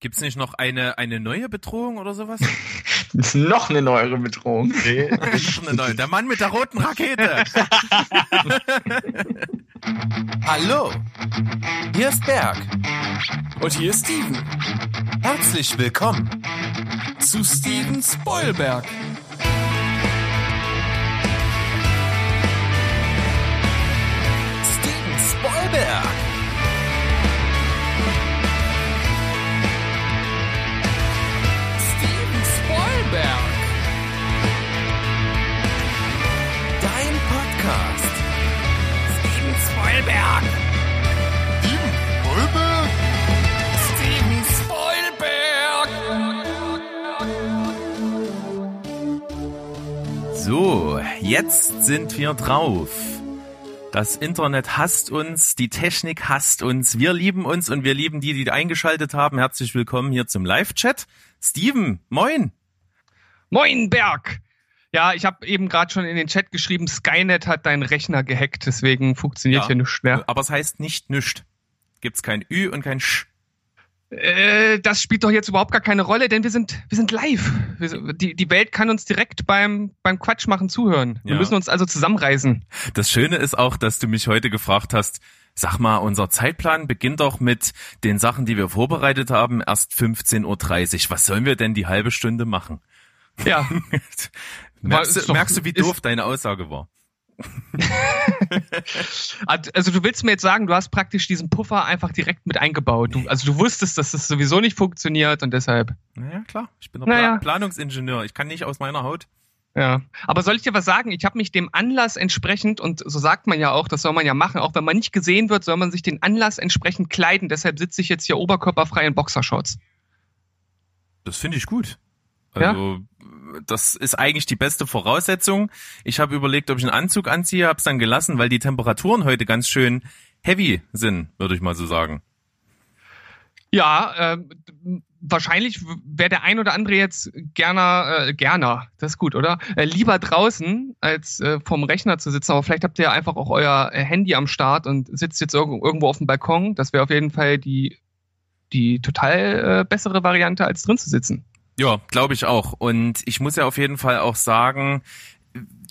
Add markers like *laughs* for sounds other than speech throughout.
Gibt's nicht noch eine, eine neue Bedrohung oder sowas? *laughs* noch eine neuere Bedrohung. Nee. *laughs* noch eine neue. Der Mann mit der roten Rakete. *laughs* Hallo, hier ist Berg. Und hier ist Steven. Herzlich willkommen zu Steven Spoilberg. Steven Spoilberg. Spoilberg. Dein Podcast. Steven Spoilberg. Steven Spoilberg. Steven Spoilberg. So, jetzt sind wir drauf. Das Internet hasst uns, die Technik hasst uns, wir lieben uns und wir lieben die, die eingeschaltet haben. Herzlich willkommen hier zum Live-Chat. Steven, moin. Moin Berg! Ja, ich habe eben gerade schon in den Chat geschrieben, Skynet hat deinen Rechner gehackt, deswegen funktioniert Ja. hier nichts mehr. Aber es heißt nicht nischt. Gibt's kein Ü und kein Sch. Äh, das spielt doch jetzt überhaupt gar keine Rolle, denn wir sind, wir sind live. Wir, die, die Welt kann uns direkt beim, beim Quatsch machen zuhören. Wir Ja. müssen uns also zusammenreißen. Das Schöne ist auch, dass du mich heute gefragt hast, sag mal, unser Zeitplan beginnt doch mit den Sachen, die wir vorbereitet haben, erst 15.30 Uhr. Was sollen wir denn die halbe Stunde machen? Ja, *laughs* merkst, ist du, doch- merkst du, wie ist- doof deine Aussage war? *laughs* also du willst mir jetzt sagen, du hast praktisch diesen Puffer einfach direkt mit eingebaut. Du, also du wusstest, dass das sowieso nicht funktioniert und deshalb. Naja, klar. Ich bin der Naja. Pla Planungsingenieur. Ich kann nicht aus meiner Haut. Ja, aber soll ich dir was sagen? Ich habe mich dem Anlass entsprechend, und so sagt man ja auch, das soll man ja machen, auch wenn man nicht gesehen wird, soll man sich den Anlass entsprechend kleiden. Deshalb sitze ich jetzt hier oberkörperfrei in Boxershorts. Das finde ich gut. Also, das ist eigentlich die beste Voraussetzung. Ich habe überlegt, ob ich einen Anzug anziehe, habe es dann gelassen, weil die Temperaturen heute ganz schön heavy sind, würde ich mal so sagen. Ja, äh, wahrscheinlich wäre der ein oder andere jetzt gerne, äh, gerne, das ist gut, oder? Äh, lieber draußen, als äh, vorm Rechner zu sitzen. Aber vielleicht habt ihr ja einfach auch euer äh, Handy am Start und sitzt jetzt irgendwo, auf dem Balkon. Das wäre auf jeden Fall die, die total äh, bessere Variante, als drin zu sitzen. Ja, glaube ich auch. Und ich muss ja auf jeden Fall auch sagen,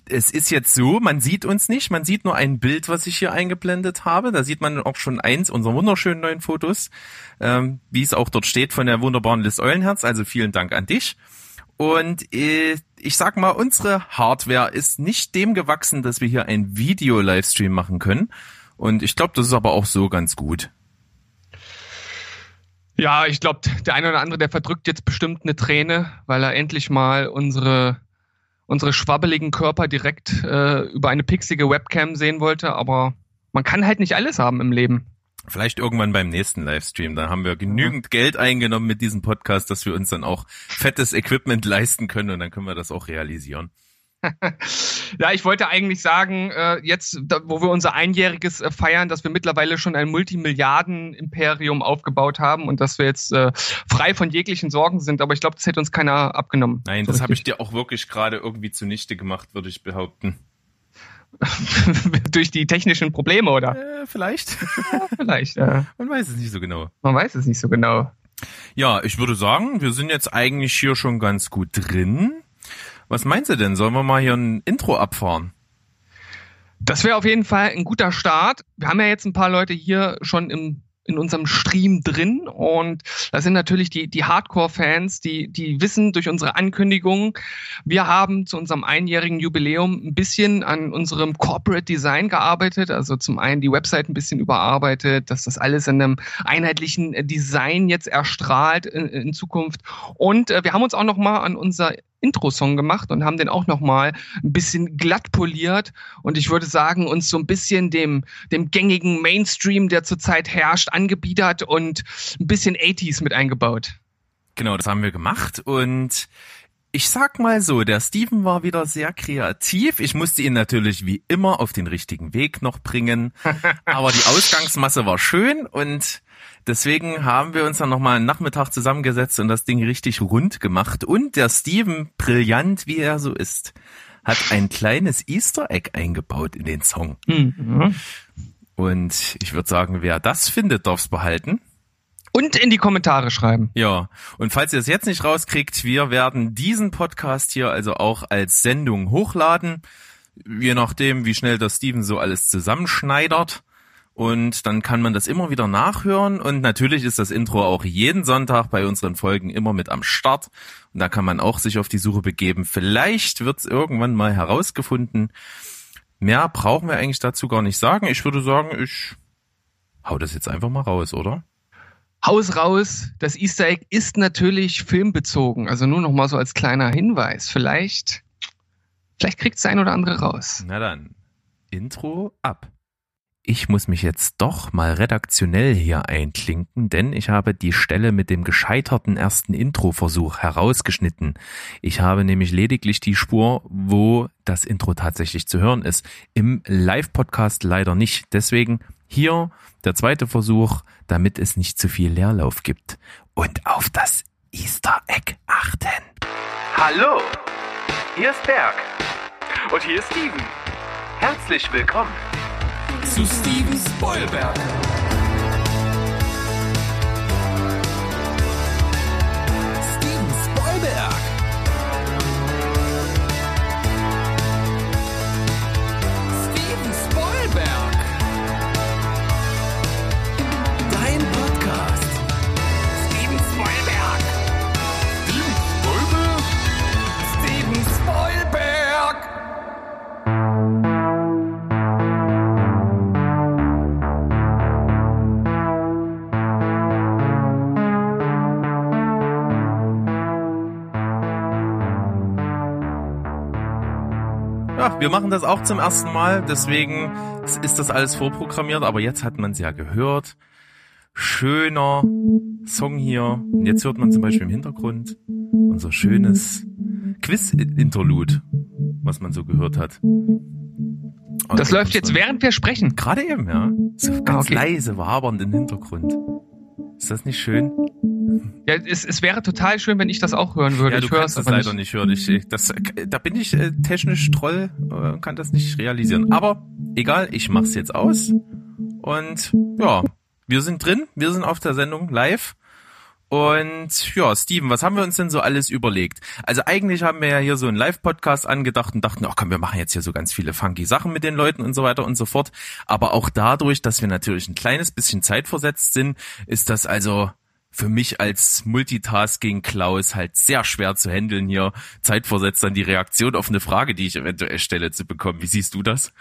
es ist jetzt so, man sieht uns nicht, man sieht nur ein Bild, was ich hier eingeblendet habe. Da sieht man auch schon eins unserer wunderschönen neuen Fotos, ähm, wie es auch dort steht von der wunderbaren Liz Eulenherz. Also vielen Dank an dich. Und äh, ich sag mal, unsere Hardware ist nicht dem gewachsen, dass wir hier ein Video-Livestream machen können. Und ich glaube, das ist aber auch so ganz gut. Ja, ich glaube, der eine oder andere, der verdrückt jetzt bestimmt eine Träne, weil er endlich mal unsere, unsere schwabbeligen Körper direkt äh, über eine pixige Webcam sehen wollte. Aber man kann halt nicht alles haben im Leben. Vielleicht irgendwann beim nächsten Livestream. Da haben wir genügend Geld eingenommen mit diesem Podcast, dass wir uns dann auch fettes Equipment leisten können und dann können wir das auch realisieren. Ja, ich wollte eigentlich sagen, äh, jetzt, wo wir unser Einjähriges äh, feiern, dass wir mittlerweile schon ein Multimilliarden-Imperium aufgebaut haben und dass wir jetzt äh, frei von jeglichen Sorgen sind. Aber ich glaube, das hätte uns keiner abgenommen. Nein, So das habe ich dir auch wirklich gerade irgendwie zunichte gemacht, würde ich behaupten. *laughs* Durch die technischen Probleme, oder? Äh, vielleicht. Ja, vielleicht. Ja. *laughs* Man weiß es nicht so genau. Man weiß es nicht so genau. Ja, ich würde sagen, wir sind jetzt eigentlich hier schon ganz gut drin. Was meinst du denn? Sollen wir mal hier ein Intro abfahren? Das wäre auf jeden Fall ein guter Start. Wir haben ja jetzt ein paar Leute hier schon im in unserem Stream drin und das sind natürlich die, die Hardcore-Fans, die, die wissen durch unsere Ankündigung, wir haben zu unserem einjährigen Jubiläum ein bisschen an unserem Corporate Design gearbeitet, also zum einen die Website ein bisschen überarbeitet, dass das alles in einem einheitlichen Design jetzt erstrahlt in, in Zukunft und äh, wir haben uns auch noch mal an unser Intro-Song gemacht und haben den auch noch mal ein bisschen glatt poliert und ich würde sagen, uns so ein bisschen dem, dem gängigen Mainstream, der zurzeit herrscht, angebiedert und ein bisschen 80s mit eingebaut. Genau, das haben wir gemacht und ich sag mal so, der Steven war wieder sehr kreativ. Ich musste ihn natürlich wie immer auf den richtigen Weg noch bringen, *laughs* aber die Ausgangsmasse war schön und deswegen haben wir uns dann nochmal einen Nachmittag zusammengesetzt und das Ding richtig rund gemacht und der Steven, brillant wie er so ist, hat ein kleines Easter Egg eingebaut in den Song. Mhm. Und ich würde sagen, wer das findet, darf's behalten. Und in die Kommentare schreiben. Ja, und falls ihr es jetzt nicht rauskriegt, wir werden diesen Podcast hier also auch als Sendung hochladen, je nachdem, wie schnell der Steven so alles zusammenschneidert. Und dann kann man das immer wieder nachhören. Und natürlich ist das Intro auch jeden Sonntag bei unseren Folgen immer mit am Start. Und da kann man auch sich auf die Suche begeben. Vielleicht wird es irgendwann mal herausgefunden. Mehr brauchen wir eigentlich dazu gar nicht sagen. Ich würde sagen, ich hau das jetzt einfach mal raus, oder? Haus raus, das Easter Egg ist natürlich filmbezogen. Also nur noch mal so als kleiner Hinweis. Vielleicht, vielleicht kriegt es ein oder andere raus. Na dann, Intro ab. Ich muss mich jetzt doch mal redaktionell hier einklinken, denn ich habe die Stelle mit dem gescheiterten ersten Introversuch herausgeschnitten. Ich habe nämlich lediglich die Spur, wo das Intro tatsächlich zu hören ist. Im Live-Podcast leider nicht. Deswegen hier der zweite Versuch, damit es nicht zu viel Leerlauf gibt. Und auf das Easter Egg achten. Hallo, hier ist Berg. Und hier ist Steven. Herzlich willkommen. Zu Steven Spoilberg. Ja, wir machen das auch zum ersten Mal, deswegen ist das alles vorprogrammiert, aber jetzt hat man es ja gehört. Schöner Song hier. Und jetzt hört man zum Beispiel im Hintergrund unser schönes Quiz-Interlude, was man so gehört hat. Und Das läuft jetzt während wir sprechen. Gerade eben, ja. So ganz okay. leise, wabernd im Hintergrund. Ist das nicht schön? Ja, es, es wäre total schön, wenn ich das auch hören würde. Ja, du ich höre kannst es leider nicht hören. Ich, ich- das, da bin ich äh, technisch Troll, äh, kann das nicht realisieren. Aber egal, ich mach's jetzt aus. Und ja, wir sind drin, wir sind auf der Sendung live. Und ja, Steven, was haben wir uns denn so alles überlegt? Also eigentlich haben wir ja hier so einen Live-Podcast angedacht und dachten, ach komm, wir machen jetzt hier so ganz viele funky Sachen mit den Leuten und so weiter und so fort. Aber auch dadurch, dass wir natürlich ein kleines bisschen zeitversetzt sind, ist das also für mich als Multitasking Klaus halt sehr schwer zu handeln hier, zeitversetzt dann die Reaktion auf eine Frage, die ich eventuell stelle, zu bekommen. Wie siehst du das?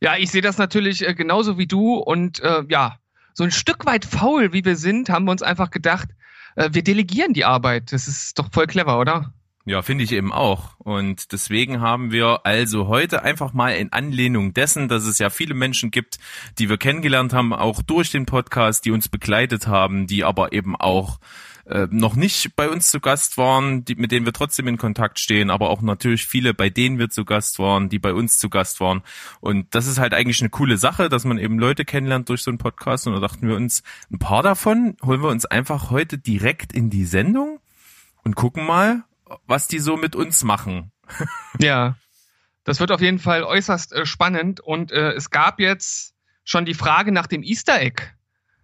Ja, ich sehe das natürlich äh, genauso wie du und äh, ja, so ein Stück weit faul, wie wir sind, haben wir uns einfach gedacht, äh, wir delegieren die Arbeit. Das ist doch voll clever, oder? Ja, finde ich eben auch. Und deswegen haben wir also heute einfach mal in Anlehnung dessen, dass es ja viele Menschen gibt, die wir kennengelernt haben, auch durch den Podcast, die uns begleitet haben, die aber eben auch äh, noch nicht bei uns zu Gast waren, die, mit denen wir trotzdem in Kontakt stehen, aber auch natürlich viele, bei denen wir zu Gast waren, die bei uns zu Gast waren. Und das ist halt eigentlich eine coole Sache, dass man eben Leute kennenlernt durch so einen Podcast. Und da dachten wir uns, ein paar davon holen wir uns einfach heute direkt in die Sendung und gucken mal, was die so mit uns machen. *laughs* Ja. Das wird auf jeden Fall äußerst äh, spannend und äh, es gab jetzt schon die Frage nach dem Easter Egg.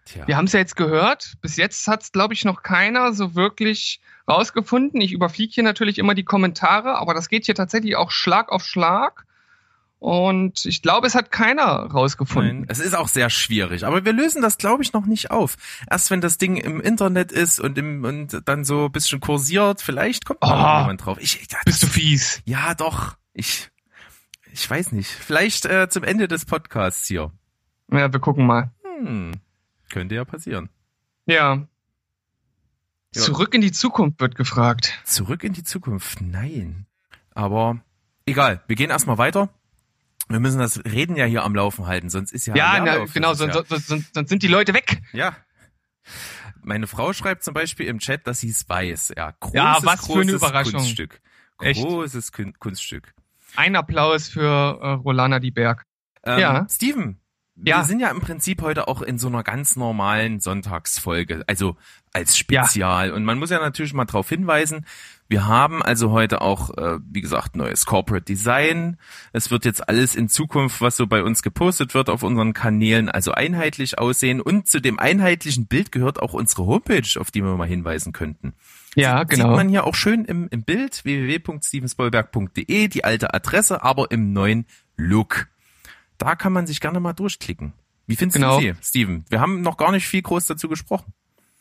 Tja. Wir haben es ja jetzt gehört. Bis jetzt hat es, glaube ich, noch keiner so wirklich rausgefunden. Ich überfliege hier natürlich immer die Kommentare, aber das geht hier tatsächlich auch Schlag auf Schlag. Und ich glaube, es hat keiner rausgefunden. Nein, es ist auch sehr schwierig, aber wir lösen das, glaube ich, noch nicht auf. Erst wenn das Ding im Internet ist und, im, und dann so ein bisschen kursiert, vielleicht kommt Oh. jemand drauf. Ich, ja, Bist du fies? Ja, doch. Ich, ich weiß nicht. Vielleicht äh, zum Ende des Podcasts hier. Ja, wir gucken mal. Hm, könnte ja passieren. Ja. Ja. Zurück in die Zukunft wird gefragt. Zurück in die Zukunft. Nein. Aber egal, wir gehen erstmal weiter. Wir müssen das Reden ja hier am Laufen halten, sonst ist ja Ja, na, genau, sonst, ja, sonst, sonst, sonst sind die Leute weg. ja. Meine Frau schreibt zum Beispiel im Chat, dass sie es weiß. Ja, großes, Ja, was für eine großes Überraschung. Kunststück. Echt? Großes Kun Kunststück. Ein Applaus für äh, Rolana die Berg. Ähm, Ja. Steven, wir Ja. sind ja im Prinzip heute auch in so einer ganz normalen Sonntagsfolge, also als Spezial. Und man muss ja natürlich mal darauf hinweisen, wir haben also heute auch, äh, wie gesagt, neues Corporate Design. Es wird jetzt alles in Zukunft, was so bei uns gepostet wird auf unseren Kanälen, also einheitlich aussehen. Und zu dem einheitlichen Bild gehört auch unsere Homepage, auf die wir mal hinweisen könnten. Ja, Sieht genau. man hier auch schön im, im Bild, www.stevensbollberg.de, die alte Adresse, aber im neuen Look. Da kann man sich gerne mal durchklicken. Wie findest Genau. du sie, Steven? Wir haben noch gar nicht viel groß dazu gesprochen.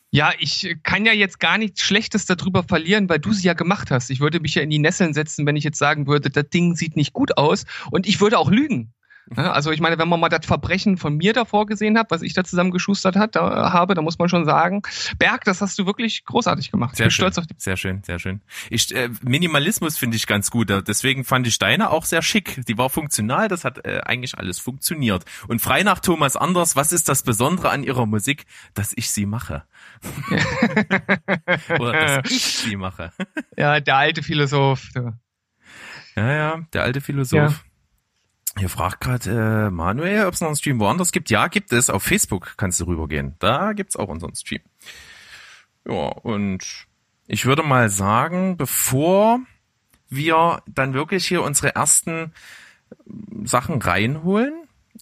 Ja, ich kann ja jetzt gar nichts Schlechtes darüber verlieren, weil du sie ja gemacht hast. Ich würde mich ja in die Nesseln setzen, wenn ich jetzt sagen würde, das Ding sieht nicht gut aus. Und ich würde auch lügen. Ja, Also ich meine, wenn man mal das Verbrechen von mir davor gesehen hat, was ich da zusammengeschustert hat, da, habe, da muss man schon sagen, Berg, das hast du wirklich großartig gemacht. Sehr ich bin schön. stolz auf dich. Sehr schön, sehr schön. Ich, äh, Minimalismus finde ich ganz gut. Deswegen fand ich deine auch sehr schick. Die war funktional, das hat äh, eigentlich alles funktioniert. Und frei nach Thomas Anders, was ist das Besondere an ihrer Musik? Dass ich sie mache. *laughs* Oder dass ich sie mache. Ja, der alte Philosoph. Ja, ja, der alte Philosoph. Hier fragt gerade äh, Manuel, ob es noch einen Stream woanders gibt. Ja, gibt es. Auf Facebook kannst du rübergehen. Da gibt's auch unseren Stream. Ja, und ich würde mal sagen, bevor wir dann wirklich hier unsere ersten Sachen reinholen,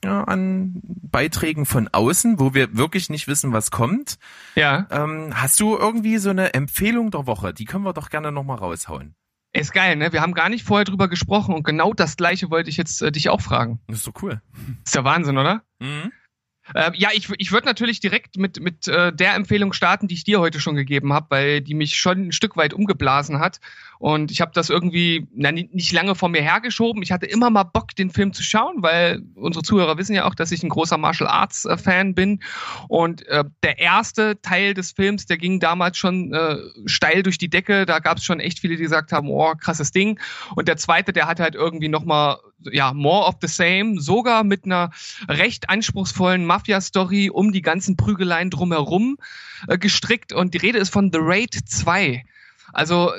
ja, an Beiträgen von außen, wo wir wirklich nicht wissen, was kommt, Ja, ähm, hast du irgendwie so eine Empfehlung der Woche? Die können wir doch gerne nochmal raushauen. Ist geil, ne? Wir haben gar nicht vorher drüber gesprochen und genau das gleiche wollte ich jetzt äh, dich auch fragen. Das ist doch cool. Ist ja Wahnsinn, oder? Mhm. Äh, ja, ich, ich würde natürlich direkt mit, mit äh, der Empfehlung starten, die ich dir heute schon gegeben habe, weil die mich schon ein Stück weit umgeblasen hat. Und ich habe das irgendwie na, ni- nicht lange vor mir hergeschoben. Ich hatte immer mal Bock, den Film zu schauen, weil unsere Zuhörer wissen ja auch, dass ich ein großer Martial Arts äh, Fan bin. Und äh, der erste Teil des Films, der ging damals schon äh, steil durch die Decke. Da gab es schon echt viele, die gesagt haben, oh, krasses Ding. Und der zweite, der hat halt irgendwie nochmal, ja, more of the same, sogar mit einer recht anspruchsvollen Mafia-Story um die ganzen Prügeleien drumherum äh, gestrickt. Und die Rede ist von The Raid 2. Also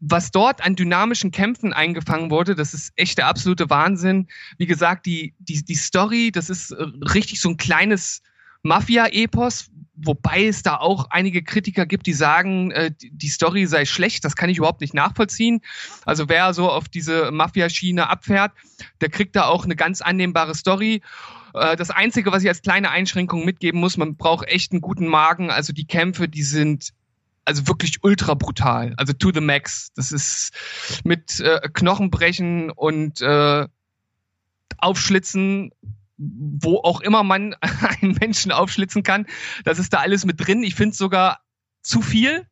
was dort an dynamischen Kämpfen eingefangen wurde, das ist echt der absolute Wahnsinn. Wie gesagt, die, die, die Story, das ist äh, richtig so ein kleines Mafia-Epos, wobei es da auch einige Kritiker gibt, die sagen, äh, die Story sei schlecht. Das kann ich überhaupt nicht nachvollziehen. Also wer so auf diese Mafia-Schiene abfährt, der kriegt da auch eine ganz annehmbare Story. Äh, Das Einzige, was ich als kleine Einschränkung mitgeben muss, man braucht echt einen guten Magen. Also die Kämpfe, die sind also wirklich ultra brutal. Also to the max. Das ist mit äh, Knochenbrechen und äh, Aufschlitzen, wo auch immer man *laughs* einen Menschen aufschlitzen kann. Das ist da alles mit drin. Ich finde sogar zu viel.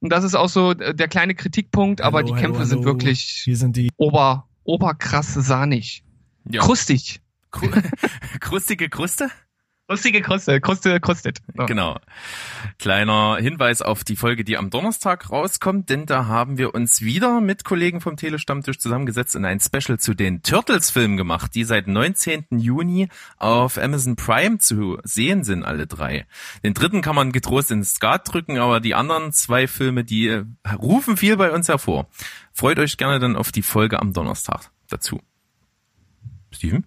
Und das ist auch so der kleine Kritikpunkt, aber Hallo, die hallo, Kämpfe sind hallo. wirklich Hier sind die. ober, oberkrasse sahnig. Ja. Krustig. Kru *laughs* krustige Kruste? Krustige Kruste, Kruste, krustet. So. Genau. Kleiner Hinweis auf die Folge, die am Donnerstag rauskommt, denn da haben wir uns wieder mit Kollegen vom Telestammtisch zusammengesetzt und ein Special zu den Turtles-Filmen gemacht, die seit 19. Juni auf Amazon Prime zu sehen sind, alle drei. Den dritten kann man getrost ins Skat drücken, aber die anderen zwei Filme, die äh, rufen viel bei uns hervor. Freut euch gerne dann auf die Folge am Donnerstag dazu. Steven?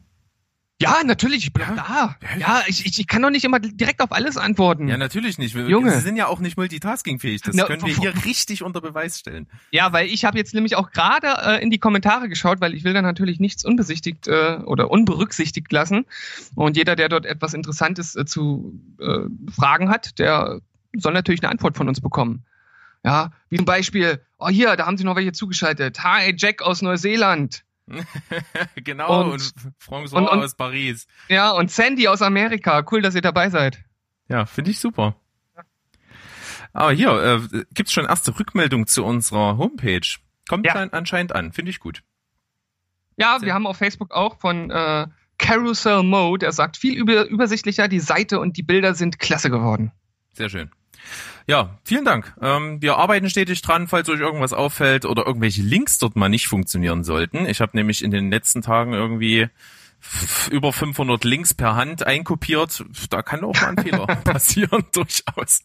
Ja, natürlich, ich bin Ja. da. Ja, Ja, ich, ich, ich kann doch nicht immer direkt auf alles antworten. Ja, natürlich nicht. Wir, Junge. Sie sind ja auch nicht multitaskingfähig. Das Na, können wir hier richtig unter Beweis stellen. Ja, weil ich habe jetzt nämlich auch gerade äh, in die Kommentare geschaut, weil ich will da natürlich nichts unbesichtigt äh, oder unberücksichtigt lassen. Und jeder, der dort etwas Interessantes äh, zu äh, Fragen hat, der soll natürlich eine Antwort von uns bekommen. Ja, wie zum Beispiel, oh hier, da haben sie noch welche zugeschaltet. Hi, Jack aus Neuseeland. *laughs* genau, Und- und, François und- und- aus Paris. Ja, und Sandy aus Amerika. Cool, dass ihr dabei seid. Ja, finde ich super. Aber hier, äh, gibt's schon erste Rückmeldung zu unserer Homepage. Kommt Ja. dann anscheinend an, finde ich gut. Ja, wir haben auf Facebook auch von äh, Carousel Mode. Er sagt viel über, übersichtlicher, die Seite und die Bilder sind klasse geworden. Sehr schön. Ja, vielen Dank. Ähm, wir arbeiten stetig dran, falls euch irgendwas auffällt oder irgendwelche Links dort mal nicht funktionieren sollten. Ich habe nämlich in den letzten Tagen irgendwie über 500 Links per Hand einkopiert. Da kann auch mal ein Fehler *laughs* passieren, *laughs* durchaus.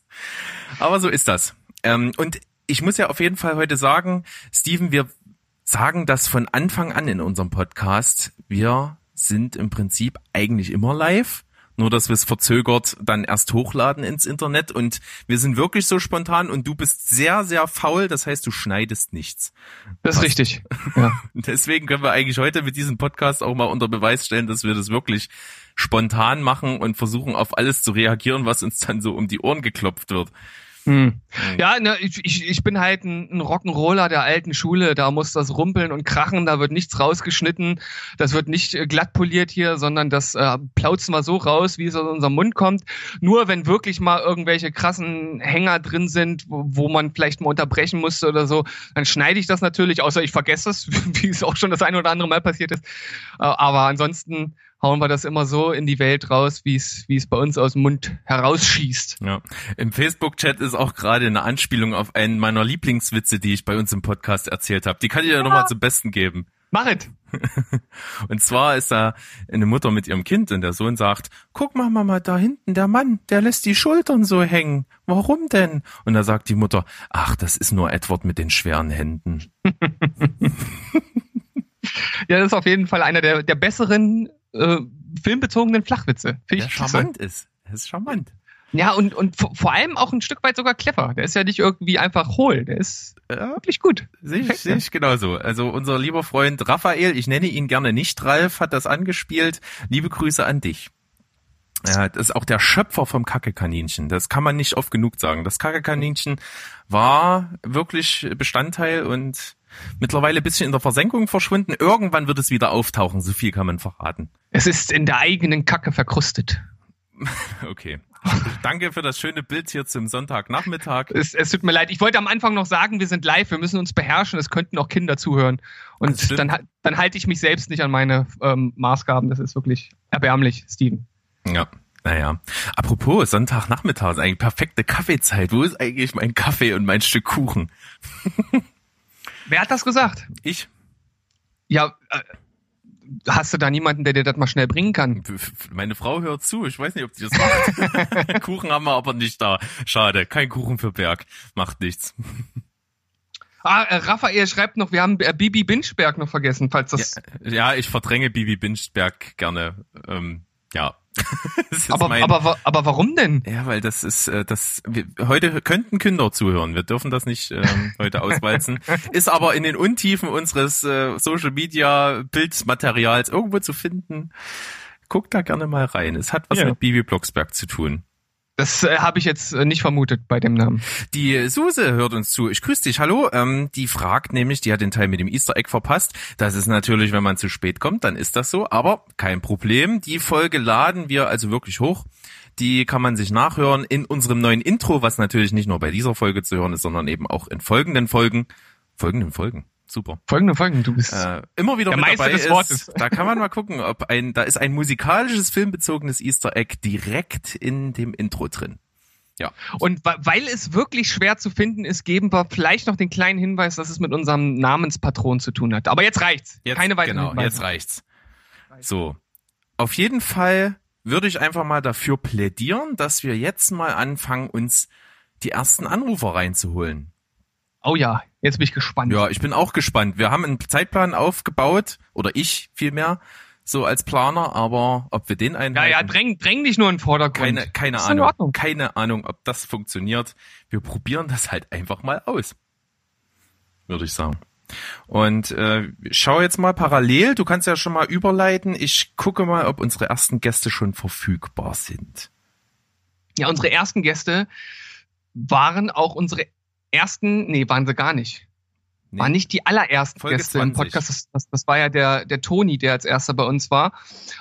Aber so ist das. Ähm, und ich muss ja auf jeden Fall heute sagen, Steven, wir sagen das von Anfang an in unserem Podcast. Wir sind im Prinzip eigentlich immer live. Nur, dass wir es verzögert dann erst hochladen ins Internet und wir sind wirklich so spontan und du bist sehr, sehr faul. Das heißt, du schneidest nichts. Das ist richtig. *laughs* Ja. Deswegen können wir eigentlich heute mit diesem Podcast auch mal unter Beweis stellen, dass wir das wirklich spontan machen und versuchen auf alles zu reagieren, was uns dann so um die Ohren geklopft wird. Hm. Ja, ne, ich, ich, bin halt ein, ein Rock'n'Roller der alten Schule. Da muss das rumpeln und krachen, da wird nichts rausgeschnitten. Das wird nicht äh, glatt poliert hier, sondern das äh, plauzen wir so raus, wie es aus unserem Mund kommt. Nur wenn wirklich mal irgendwelche krassen Hänger drin sind, wo, wo man vielleicht mal unterbrechen musste oder so, dann schneide ich das natürlich, außer ich vergesse es, *laughs* wie es auch schon das ein oder andere Mal passiert ist. Äh, aber ansonsten hauen wir das immer so in die Welt raus, wie es wie es bei uns aus dem Mund herausschießt. Ja. Im Facebook-Chat ist auch gerade eine Anspielung auf einen meiner Lieblingswitze, die ich bei uns im Podcast erzählt habe. Die kann ich ja, nochmal zum Besten geben. Mach es! *laughs* Und zwar ist da eine Mutter mit ihrem Kind und der Sohn sagt, guck mal Mama, da hinten der Mann, der lässt die Schultern so hängen. Warum denn? Und da sagt die Mutter, ach, das ist nur Edward mit den schweren Händen. *laughs* Ja, das ist auf jeden Fall einer der, der besseren äh, filmbezogenen Flachwitze. Finde Der ich klasse. charmant ist. Das ist charmant. Ja, und, und vor vor allem auch ein Stück weit sogar clever. Der ist ja nicht irgendwie einfach hohl. Der ist Ja, wirklich gut. Sehe ich, sehe ich genauso. Also unser lieber Freund Raphael, ich nenne ihn gerne nicht Ralf, hat das angespielt. Liebe Grüße an dich. Ja, das ist auch der Schöpfer vom Kackekaninchen. Das kann man nicht oft genug sagen. Das Kackekaninchen war wirklich Bestandteil und mittlerweile ein bisschen in der Versenkung verschwunden. Irgendwann wird es wieder auftauchen. So viel kann man verraten. Es ist in der eigenen Kacke verkrustet. *laughs* Okay. Danke für das schöne Bild hier zum Sonntagnachmittag. Es, es tut mir leid. Ich wollte am Anfang noch sagen, wir sind live, wir müssen uns beherrschen. Es könnten auch Kinder zuhören. Und dann, dann halte ich mich selbst nicht an meine ähm, Maßgaben. Das ist wirklich erbärmlich, Steven. Ja. Naja. Apropos, Sonntagnachmittag ist eigentlich perfekte Kaffeezeit. Wo ist eigentlich mein Kaffee und mein Stück Kuchen? *laughs* Wer hat das gesagt? Ich. Ja, äh, hast du da niemanden, der dir das mal schnell bringen kann? Meine Frau hört zu. Ich weiß nicht, ob die das macht. *laughs* Kuchen haben wir aber nicht da. Schade. Kein Kuchen für Berg. Macht nichts. Ah, äh, Raphael schreibt noch, wir haben äh, Bibi Binchberg noch vergessen, falls das. Ja, ich verdränge Bibi Binchberg gerne. Ähm, ja. *laughs* Aber, mein- aber, aber warum denn? ja, weil das ist äh, das. Wir, heute könnten Kinder zuhören. Wir dürfen das nicht ähm, heute auswalzen. *laughs* Ist aber in den Untiefen unseres äh, Social Media Bildmaterials irgendwo zu finden. Guckt da gerne mal rein. Es hat was Ja. mit Bibi Blocksberg zu tun. Das äh, habe ich jetzt äh, nicht vermutet bei dem Namen. Die Suse hört uns zu. Ich grüße dich. Hallo. Ähm, die fragt nämlich, die hat den Teil mit dem Easter Egg verpasst. Das ist natürlich, wenn man zu spät kommt, dann ist das so. Aber kein Problem. Die Folge laden wir also wirklich hoch. Die kann man sich nachhören in unserem neuen Intro, was natürlich nicht nur bei dieser Folge zu hören ist, sondern eben auch in folgenden Folgen. Folgenden Folgen. Super. Folgende Folgen, du bist. Äh, immer wieder Der mit Meister dabei des ist. Wortes. Da kann man mal gucken, ob ein, da ist ein musikalisches, filmbezogenes Easter Egg direkt in dem Intro drin. Ja. Und weil es wirklich schwer zu finden ist, geben wir vielleicht noch den kleinen Hinweis, dass es mit unserem Namenspatron zu tun hat. Aber jetzt reicht's. Jetzt, Keine weiteren genau, Hinweise. jetzt reicht's. So. Auf jeden Fall würde ich einfach mal dafür plädieren, dass wir jetzt mal anfangen, uns die ersten Anrufer reinzuholen. Oh ja, jetzt bin ich gespannt. Ja, ich bin auch gespannt. Wir haben einen Zeitplan aufgebaut, oder ich vielmehr, so als Planer, aber ob wir den ja, einhalten, ja dräng, dräng dich nur in den Vordergrund. keine, keine Ist Ahnung. Keine Ahnung, ob das funktioniert. Wir probieren das halt einfach mal aus. Würde ich sagen. Und äh, schau jetzt mal parallel, du kannst ja schon mal überleiten. Ich gucke mal, ob unsere ersten Gäste schon verfügbar sind. Ja, unsere ersten Gäste waren auch unsere ersten, nee, waren sie gar nicht. Nee. Waren nicht die allerersten Folge Gäste im 20. Podcast. Das, das, das war ja der, der Toni, der als erster bei uns war.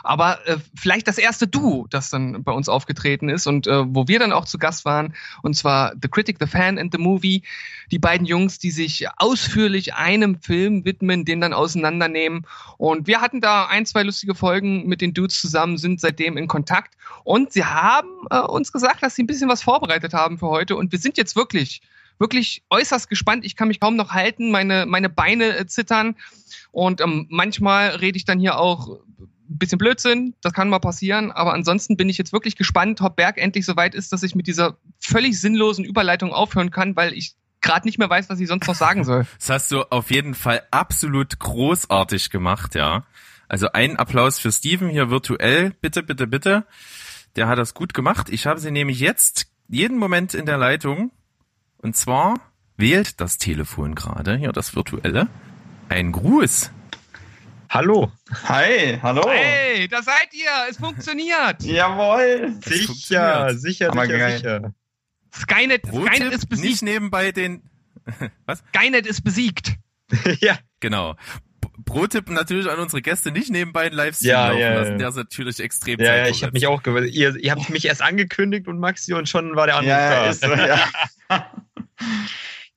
Aber äh, vielleicht das erste Duo, das dann bei uns aufgetreten ist und äh, wo wir dann auch zu Gast waren. Und zwar The Critic, The Fan and The Movie. Die beiden Jungs, die sich ausführlich einem Film widmen, den dann auseinandernehmen. Und wir hatten da ein, zwei lustige Folgen mit den Dudes zusammen, sind seitdem in Kontakt. Und sie haben äh, uns gesagt, dass sie ein bisschen was vorbereitet haben für heute. Und wir sind jetzt wirklich wirklich äußerst gespannt. Ich kann mich kaum noch halten, meine, meine Beine äh, zittern. Und ähm, manchmal rede ich dann hier auch ein bisschen Blödsinn, das kann mal passieren, aber ansonsten bin ich jetzt wirklich gespannt, ob Berg endlich so weit ist, dass ich mit dieser völlig sinnlosen Überleitung aufhören kann, weil ich gerade nicht mehr weiß, was ich sonst noch sagen soll. *laughs* Das hast du auf jeden Fall absolut großartig gemacht, ja. Also ein Applaus für Steven hier virtuell. Bitte, bitte, bitte. Der hat das gut gemacht. Ich habe sie nämlich jetzt jeden Moment in der Leitung. Und zwar wählt das Telefon gerade, hier das virtuelle. Ein Gruß. Hallo. Hi, hallo. Hey, da seid ihr! Es funktioniert! *laughs* Jawohl. Es Sicher, funktioniert. sicher, Aber sicher, geil. sicher. Skynet, Skynet ist nicht besiegt. nebenbei den, *laughs* was? Skynet ist besiegt. *laughs* ja, Genau. Pro-Tipp natürlich an unsere Gäste, nicht nebenbei einen Livestream Ja, laufen ja, lassen. ja. Der ist natürlich extrem ja, ja, ich habe mich auch gewöhnt. Ihr, ihr habt mich erst angekündigt und Maxi und schon war der Anruf Ja, da. ist *laughs*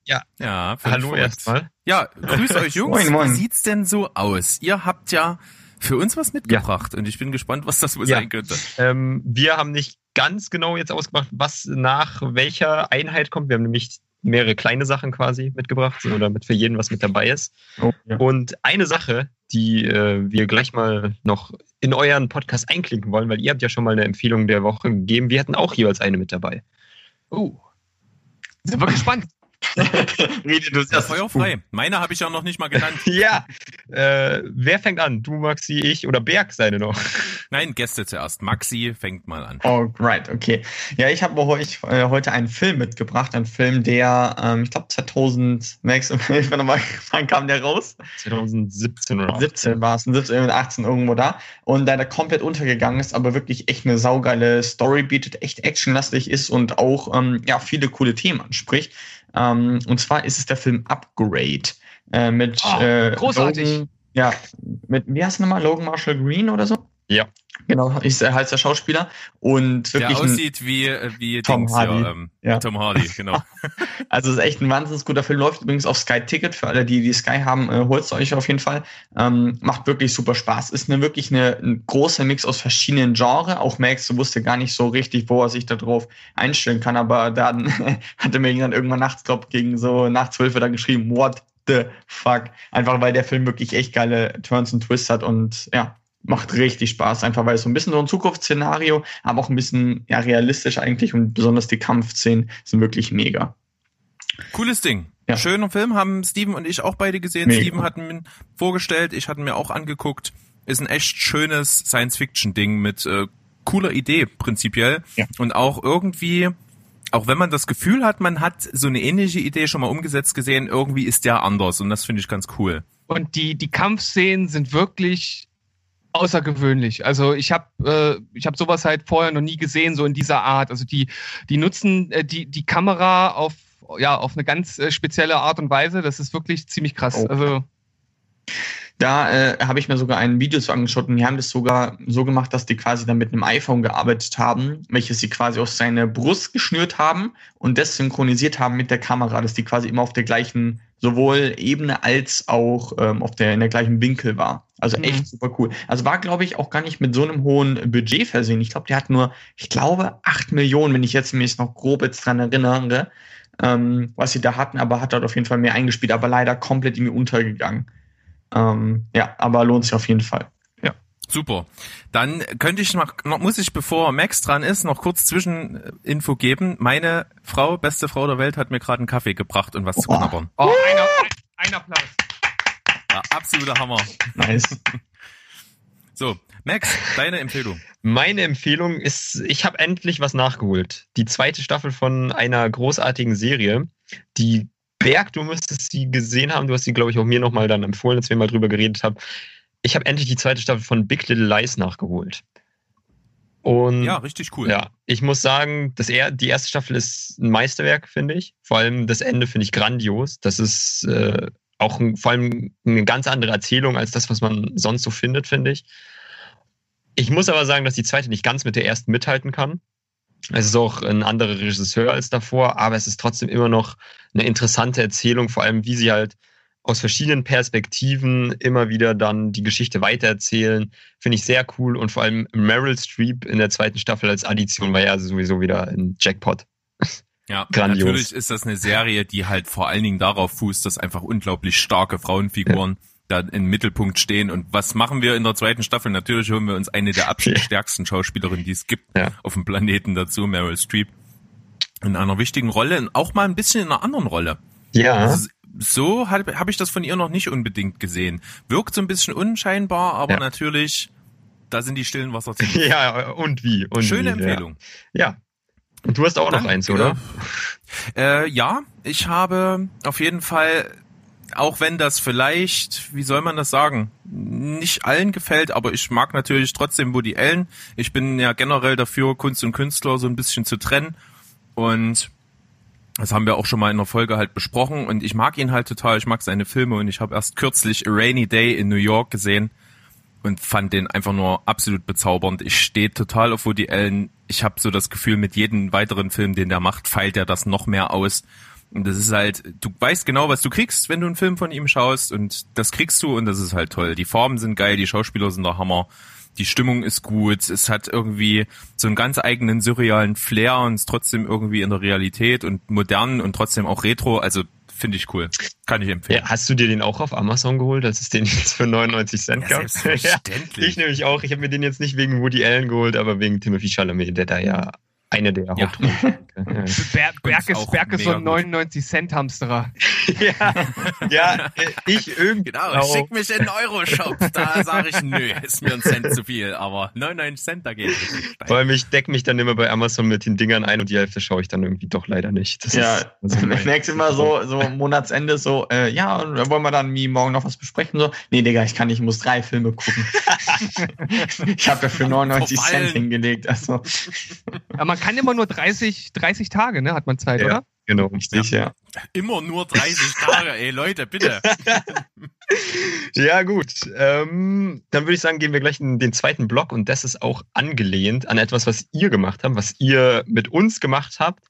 ja. Ja, völlig Hallo erstmal. Ja, grüß euch *laughs* Jungs. Moin, moin. Wie sieht's denn so aus? Ihr habt ja für uns was mitgebracht und ich bin gespannt, was das wohl Ja. sein könnte. Ähm, wir haben nicht ganz genau jetzt ausgemacht, was nach welcher Einheit kommt. Wir haben nämlich mehrere kleine Sachen quasi mitgebracht oder damit für jeden was mit dabei ist. Oh, ja. Und eine Sache, die äh, wir gleich mal noch in euren Podcast einklinken wollen, weil ihr habt ja schon mal eine Empfehlung der Woche gegeben. Wir hatten auch jeweils eine mit dabei. Oh. Sind wir gespannt. *laughs* Rede du Ja, Feuer frei. Meine habe ich ja noch nicht mal genannt. *laughs* Ja, äh, wer fängt an? Du, Maxi, ich oder Berg seine noch? *laughs* Nein, Gäste zuerst. Maxi fängt mal an. Oh, right, okay. Ja, ich habe euch äh, heute einen Film mitgebracht, einen Film, der, ähm, ich glaube 2000, Max, nochmal, wann kam der raus? 2017 oder 17 war es, 17, 18 irgendwo da. Und der da komplett untergegangen ist, aber wirklich echt eine saugeile Story bietet, echt actionlastig ist und auch ähm, ja, viele coole Themen anspricht. Ähm, und zwar ist es der Film Upgrade. Äh, mit Oh, äh, großartig. Logan, ja, mit, wie heißt nochmal? Logan Marshall Green oder so? Ja. Genau, ist, er heißt der Schauspieler. Und Der wirklich ein, aussieht wie, äh, wie Tom Dings Hardy. Hier, ähm, Ja. Tom Hardy, genau. *laughs* Also es ist echt ein wahnsinnig guter Film. Läuft übrigens auf Sky Ticket. Für alle, die die Sky haben, äh, holt es euch auf jeden Fall. Ähm, macht wirklich super Spaß. Ist eine wirklich eine, ein großer Mix aus verschiedenen Genres. Auch Max wusste gar nicht so richtig, wo er sich darauf einstellen kann. Aber dann *laughs* hat er mir dann irgendwann nachts, glaub, gegen so nach zwölf dann geschrieben, what the fuck? Einfach weil der Film wirklich echt geile Turns und Twists hat und ja, macht richtig Spaß. Einfach weil es so ein bisschen so ein Zukunftsszenario, aber auch ein bisschen ja, realistisch eigentlich und besonders die Kampfszenen sind wirklich mega. Cooles Ding. Ja. Schöner Film, haben Steven und ich auch beide gesehen. Mega. Steven hat mir vorgestellt, ich hatte mir auch angeguckt. Ist ein echt schönes Science-Fiction-Ding mit äh, cooler Idee prinzipiell. Ja. Und auch irgendwie, auch wenn man das Gefühl hat, man hat so eine ähnliche Idee schon mal umgesetzt gesehen, irgendwie ist der anders und das finde ich ganz cool. Und die, die Kampfszenen sind wirklich außergewöhnlich. Also ich habe äh, ich hab sowas halt vorher noch nie gesehen, so in dieser Art. Also die, die nutzen äh, die, die Kamera auf, ja, auf eine ganz äh, spezielle Art und Weise. Das ist wirklich ziemlich krass. Oh. Also Da äh, habe ich mir sogar ein Video zu angeschaut und die haben das sogar so gemacht, dass die quasi dann mit einem iPhone gearbeitet haben, welches sie quasi auf seine Brust geschnürt haben und das synchronisiert haben mit der Kamera, dass die quasi immer auf der gleichen sowohl Ebene als auch ähm, auf der in der gleichen Winkel war. Also Mhm. echt super cool. Also war glaube ich auch gar nicht mit so einem hohen Budget versehen. Ich glaube, der hat nur, ich glaube, acht Millionen, wenn ich jetzt mich noch grob jetzt dran erinnere, ähm, was sie da hatten, aber hat dort auf jeden Fall mehr eingespielt, aber leider komplett irgendwie untergegangen. Ähm, ja, aber lohnt sich auf jeden Fall. Super. Dann könnte ich noch, noch muss ich, bevor Max dran ist, noch kurz Zwischeninfo geben. Meine Frau, beste Frau der Welt, hat mir gerade einen Kaffee gebracht und was zu Boah. knabbern. oh, einer, ein Applaus. Ja, absoluter Hammer. Nice. *laughs* So, Max, deine Empfehlung. Meine Empfehlung ist, ich habe endlich was nachgeholt. Die zweite Staffel von einer großartigen Serie. Die Berg, du müsstest sie gesehen haben. Du hast sie, glaube ich, auch mir nochmal dann empfohlen, als wir mal drüber geredet haben. Ich habe endlich die zweite Staffel von Big Little Lies nachgeholt. Und Ja, richtig cool. ja, ich muss sagen, das er, die erste Staffel ist ein Meisterwerk, finde ich. Vor allem das Ende finde ich grandios. Das ist äh, auch ein, vor allem eine ganz andere Erzählung als das, was man sonst so findet, finde ich. Ich muss aber sagen, dass die zweite nicht ganz mit der ersten mithalten kann. Es ist auch ein anderer Regisseur als davor, aber es ist trotzdem immer noch eine interessante Erzählung, vor allem wie sie halt aus verschiedenen Perspektiven immer wieder dann die Geschichte weitererzählen. Finde ich sehr cool und vor allem Meryl Streep in der zweiten Staffel als Addition war ja sowieso wieder ein Jackpot. *laughs* Ja, Grandios. natürlich ist das eine Serie, die halt vor allen Dingen darauf fußt, dass einfach unglaublich starke Frauenfiguren da im Mittelpunkt stehen. Und was machen wir in der zweiten Staffel? Natürlich holen wir uns eine der absolut Ja. stärksten Schauspielerinnen, die es gibt Ja. auf dem Planeten dazu, Meryl Streep. In einer wichtigen Rolle und auch mal ein bisschen in einer anderen Rolle. Ja, so habe hab ich das von ihr noch nicht unbedingt gesehen. Wirkt so ein bisschen unscheinbar, aber Ja. natürlich, da sind die stillen Wasser zu. Ja, und wie? Und Schöne wie, Empfehlung. Ja. ja. Und du hast auch noch Dann, eins, oder? Äh, ja, ich habe auf jeden Fall, auch wenn das vielleicht, wie soll man das sagen, nicht allen gefällt, aber ich mag natürlich trotzdem Woody Allen. Ich bin ja generell dafür, Kunst und Künstler so ein bisschen zu trennen. Und das haben wir auch schon mal in der Folge halt besprochen. Und ich mag ihn halt total, ich mag seine Filme und ich habe erst kürzlich A Rainy Day in New York gesehen und fand den einfach nur absolut bezaubernd. Ich stehe total auf Woody Allen. Ich habe so das Gefühl, mit jedem weiteren Film, den der macht, feilt er das noch mehr aus. Und das ist halt, du weißt genau, was du kriegst, wenn du einen Film von ihm schaust und das kriegst du und das ist halt toll. Die Farben sind geil, die Schauspieler sind der Hammer, die Stimmung ist gut, es hat irgendwie so einen ganz eigenen surrealen Flair und ist trotzdem irgendwie in der Realität und modern und trotzdem auch retro, also finde ich cool. Kann ich empfehlen. Ja, hast du dir den auch auf Amazon geholt, als es den jetzt für 99 Cent Ja, gab? *laughs* selbstverständlich. ich nämlich auch. Ich habe mir den jetzt nicht wegen Woody Allen geholt, aber wegen Timothy Chalamet, der da ja eine der Ja. *laughs* Ber Berg ist, Berg ist so ein mega gut. 99 Cent Hamsterer. ja, ja, äh, ich irgendwie. Genau, schick mich in den Euroshop. Da sage ich, nö, ist mir ein Cent zu viel, aber 99 Cent, da geht es. Vor allem, ich deck mich dann immer bei Amazon mit den Dingern ein und die Hälfte schaue ich dann irgendwie doch leider nicht. Das Ja, ist, das ist ich merk's immer so, so am Monatsende so, äh, ja, und wollen wir dann wie morgen noch was besprechen? So, nee, Digga, ich kann nicht, ich muss drei Filme gucken. *laughs* ich habe dafür 99 Verfallen. Cent hingelegt. Also, Aber man kann immer nur 30, 30 Tage, ne, hat man Zeit, Ja. oder? Genau. richtig, ja. Immer nur 30 Tage, ey Leute, bitte. *laughs* Ja, gut. Ähm, dann würde ich sagen, gehen wir gleich in den zweiten Block und das ist auch angelehnt an etwas, was ihr gemacht habt, was ihr mit uns gemacht habt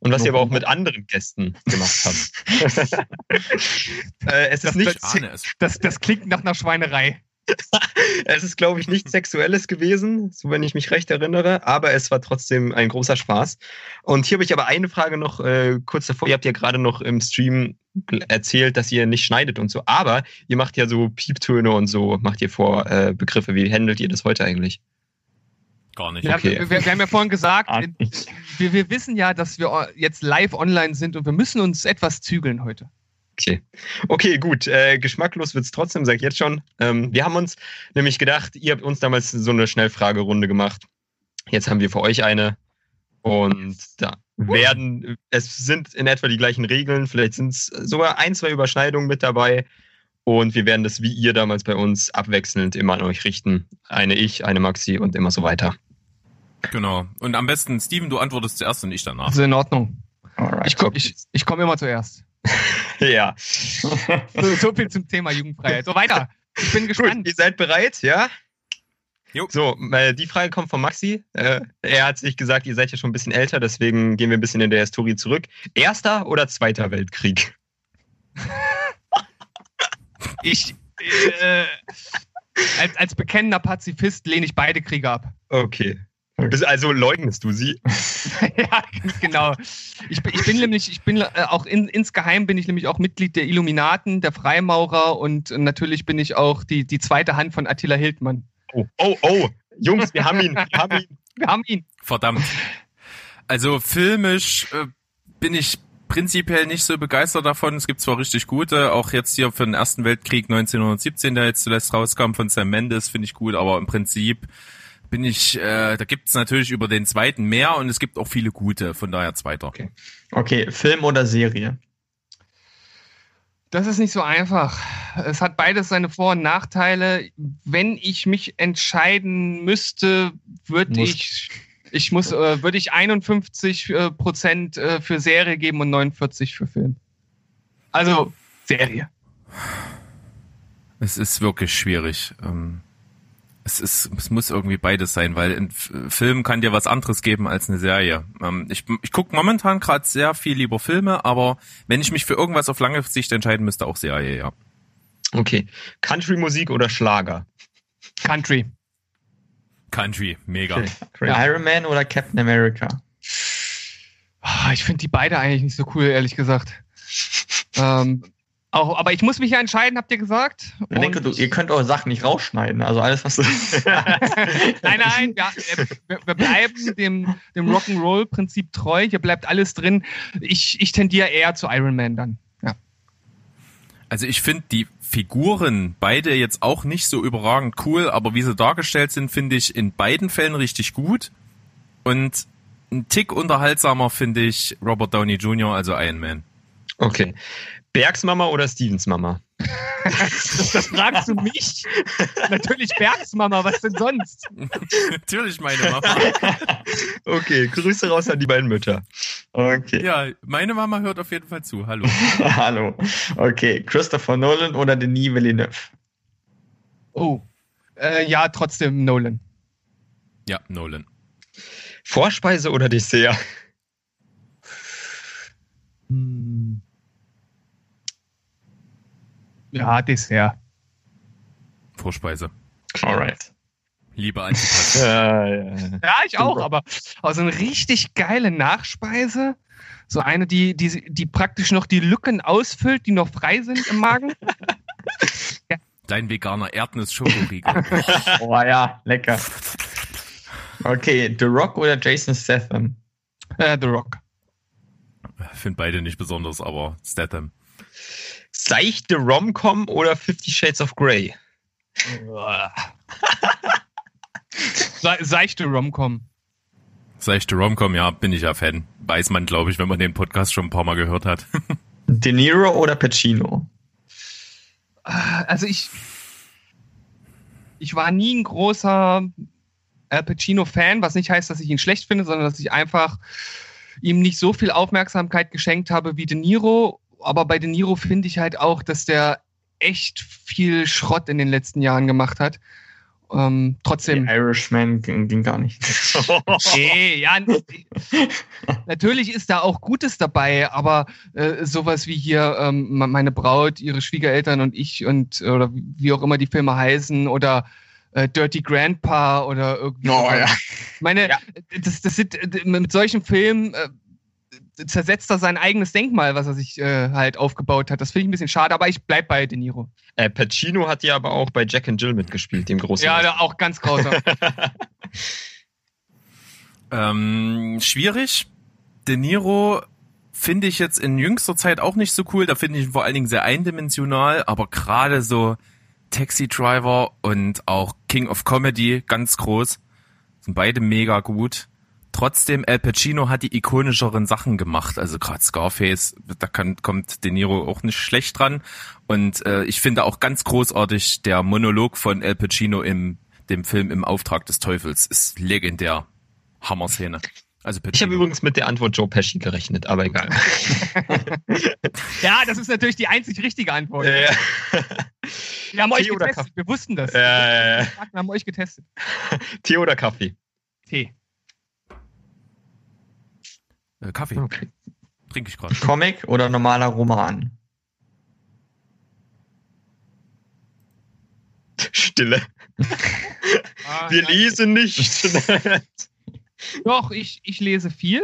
und was ihr aber auch mit anderen Gästen gemacht habt. *laughs* *laughs* äh, es ist nicht, Ich ahne es. Das, das klingt nach einer Schweinerei. *laughs* es ist, glaube ich, nichts Sexuelles gewesen, so wenn ich mich recht erinnere, aber es war trotzdem ein großer Spaß. Und hier habe ich aber eine Frage noch äh, kurz davor. Ihr habt ja gerade noch im Stream erzählt, dass ihr nicht schneidet und so, aber ihr macht ja so Pieptöne und so, macht ihr vor äh, Begriffe. Wie handelt ihr das heute eigentlich? Gar nicht. Ja, Okay. wir, wir, wir haben ja vorhin gesagt, Ah, wir, wir wissen ja, dass wir jetzt live online sind und wir müssen uns etwas zügeln heute. Okay. Okay, gut. Äh, geschmacklos wird's trotzdem, sag ich jetzt schon. Ähm, wir haben uns nämlich gedacht, ihr habt uns damals so eine Schnellfragerunde gemacht. Jetzt haben wir für euch eine. Und da werden, es sind in etwa die gleichen Regeln, vielleicht sind es sogar ein, zwei Überschneidungen mit dabei. Und wir werden das wie ihr damals bei uns abwechselnd immer an euch richten. Eine ich, eine Maxi und immer so weiter. Genau. Und am besten, Steven, du antwortest zuerst und ich danach. Also in Ordnung. Alright. Ich komme ich, ich komm immer zuerst. *laughs* Ja. So, so viel zum Thema Jugendfreiheit. So weiter. Ich bin Gut, gespannt. ihr seid bereit, ja? Jo. So, äh, die Frage kommt von Maxi. Äh, er hat sich gesagt, ihr seid ja schon ein bisschen älter, deswegen gehen wir ein bisschen in der Historie zurück. Erster oder Zweiter Weltkrieg? *laughs* Ich, äh, als, als bekennender Pazifist lehne ich beide Kriege ab. Okay. Das- Also leugnest du sie? *laughs* ja, ganz genau. Ich, bin- ich bin nämlich, ich bin äh, auch in, insgeheim bin ich nämlich auch Mitglied der Illuminaten, der Freimaurer und natürlich bin ich auch die, die zweite Hand von Attila Hildmann. Oh, oh, oh. Jungs, wir haben ihn. Wir haben ihn. *laughs* Wir haben ihn. Verdammt. Also filmisch äh, bin ich prinzipiell nicht so begeistert davon. Es gibt zwar richtig gute, auch jetzt hier für den Ersten Weltkrieg 1917, der jetzt zuletzt rauskam von Sam Mendes, finde ich gut, aber im Prinzip bin ich, äh, da gibt's natürlich über den zweiten mehr und es gibt auch viele gute, von daher zweiter. Okay. Okay, Film oder Serie? Das ist nicht so einfach. Es hat beides seine Vor- und Nachteile. Wenn ich mich entscheiden müsste, würde ich, ich muss, äh, würde ich 51 äh, Prozent äh, für Serie geben und 49 für Film. Also Serie. Es ist wirklich schwierig. Ähm, es ist, es muss irgendwie beides sein, weil ein Film kann dir was anderes geben als eine Serie. Ähm, ich ich gucke momentan gerade sehr viel lieber Filme, aber wenn ich mich für irgendwas auf lange Sicht entscheiden müsste, auch Serie, ja. Okay. Country-Musik oder Schlager? Country. Country, mega. Okay. Iron Man oder Captain America? Ah, Ich finde die beide eigentlich nicht so cool, ehrlich gesagt. ähm, auch, aber ich muss mich ja entscheiden, habt ihr gesagt? Ich denke, Und du, ihr könnt eure Sachen nicht rausschneiden. Also alles, was du. *laughs* nein, nein, wir, wir bleiben dem, dem Rock'n'Roll-Prinzip treu. Hier bleibt alles drin. Ich, ich tendiere eher zu Iron Man dann. Ja. Also ich finde die Figuren beide jetzt auch nicht so überragend cool, aber wie sie dargestellt sind, finde ich in beiden Fällen richtig gut. Und ein Tick unterhaltsamer finde ich Robert Downey Jr., also Iron Man. Okay. Bergs Mama oder Stevens Mama? Das, fragst du mich? Natürlich Bergsmama, was denn sonst? Natürlich meine Mama. *laughs* Okay, Grüße raus an die beiden Mütter. Okay. Ja, meine Mama hört auf jeden Fall zu. Hallo. *laughs* Hallo. Okay, Christopher Nolan oder Denis Villeneuve? Oh. Äh, ja, trotzdem Nolan. Ja, Nolan. Vorspeise oder Dessert? Hm. Ja, Dessert. Vorspeise. Alright. Liebe Antipass. *laughs* Ja, ja. Ja, ich auch, aber aber so eine richtig geile Nachspeise. So eine, die, die, die praktisch noch die Lücken ausfüllt, die noch frei sind im Magen. *laughs* Dein veganer Erdnuss-Schokoriegel. *laughs* Oh ja, lecker. Okay, The Rock oder Jason Statham? Äh, The Rock. Finde beide nicht besonders, aber Statham. Seichte Rom-Com oder Fifty Shades of Grey? *laughs* Se seichte Romcom. Seichte Romcom, ja, bin ich ja Fan. Weiß man, glaube ich, wenn man den Podcast schon ein paar Mal gehört hat. *laughs* De Niro oder Pacino? Also ich, ich war nie ein großer Al Pacino-Fan, was nicht heißt, dass ich ihn schlecht finde, sondern dass ich einfach ihm nicht so viel Aufmerksamkeit geschenkt habe wie De Niro. Aber bei De Niro finde ich halt auch, dass der echt viel Schrott in den letzten Jahren gemacht hat. Ähm, trotzdem. The Irishman ging, ging gar nicht. *laughs* Nee, ja, natürlich ist da auch Gutes dabei, aber äh, sowas wie hier ähm, me- meine Braut, ihre Schwiegereltern und ich und oder wie auch immer die Filme heißen oder äh, Dirty Grandpa oder irgendwie. Oh, ja. Ich meine, Ja. das, das sind äh, mit solchen Filmen äh, zersetzt er sein eigenes Denkmal, was er sich äh, halt aufgebaut hat. Das finde ich ein bisschen schade, aber ich bleib bei De Niro. Äh, Pacino hat ja aber auch bei Jack and Jill mitgespielt, dem großen. Ja, da auch ganz grausam. *laughs* Ähm, schwierig. De Niro finde ich jetzt in jüngster Zeit auch nicht so cool. Da finde ich ihn vor allen Dingen sehr eindimensional, aber gerade so Taxi Driver und auch King of Comedy ganz groß. Sind beide mega gut. Trotzdem, Al Pacino hat die ikonischeren Sachen gemacht. Also gerade Scarface, da kann, kommt De Niro auch nicht schlecht dran. Und äh, ich finde auch ganz großartig der Monolog von Al Pacino im dem Film im Auftrag des Teufels ist legendär. Hammer-Szene. Also Ich habe Pacino. übrigens mit der Antwort Joe Pesci gerechnet, aber egal. *laughs* ja, das ist natürlich die einzig richtige Antwort. Ja, *laughs* Wir haben euch Tee oder getestet, wir wussten das. ja. Wir haben euch getestet. Tee oder Kaffee? Tee. Äh, Kaffee. Okay. Trinke ich gerade. Comic oder normaler Roman? Stille. Ah, Wir nein. lesen nicht. *laughs* Doch, ich, ich lese viel.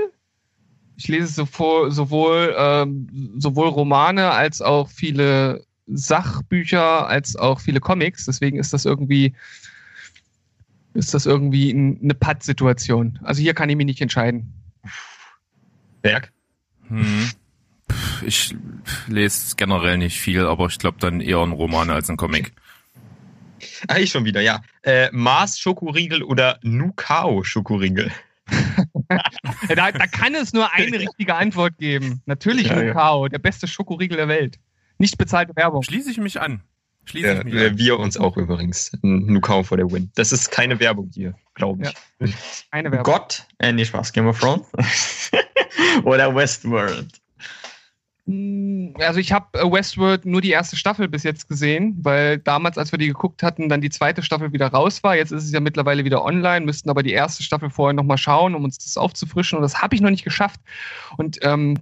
Ich lese sowohl, sowohl, ähm, sowohl Romane als auch viele Sachbücher, als auch viele Comics. Deswegen ist das irgendwie, ist das irgendwie eine Patt-Situation. Also hier kann ich mich nicht entscheiden. Berg? Hm. Ich lese generell nicht viel, aber ich glaube dann eher ein Roman als ein Comic. Ah, ich schon wieder, ja. Äh, Mars Schokoriegel oder Nukao Schokoriegel? *laughs* Da, da kann es nur eine richtige Antwort geben. Natürlich Ja, ja. Nukao, der beste Schokoriegel der Welt. Nicht bezahlte Werbung. Schließe ich mich an. Schließe Ja, ich mich äh, an. wir uns auch übrigens. Nukao for the win. Das ist keine Werbung hier, glaube ich. Keine Werbung. Gott, äh, nee, Spaß, Game of Thrones. *laughs* oder Westworld. Mm, Also ich habe Westworld nur die erste Staffel bis jetzt gesehen, weil damals, als wir die geguckt hatten, dann die zweite Staffel wieder raus war. Jetzt ist es ja mittlerweile wieder online, müssten aber die erste Staffel vorher nochmal schauen, um uns das aufzufrischen. Und das habe ich noch nicht geschafft. Und ähm,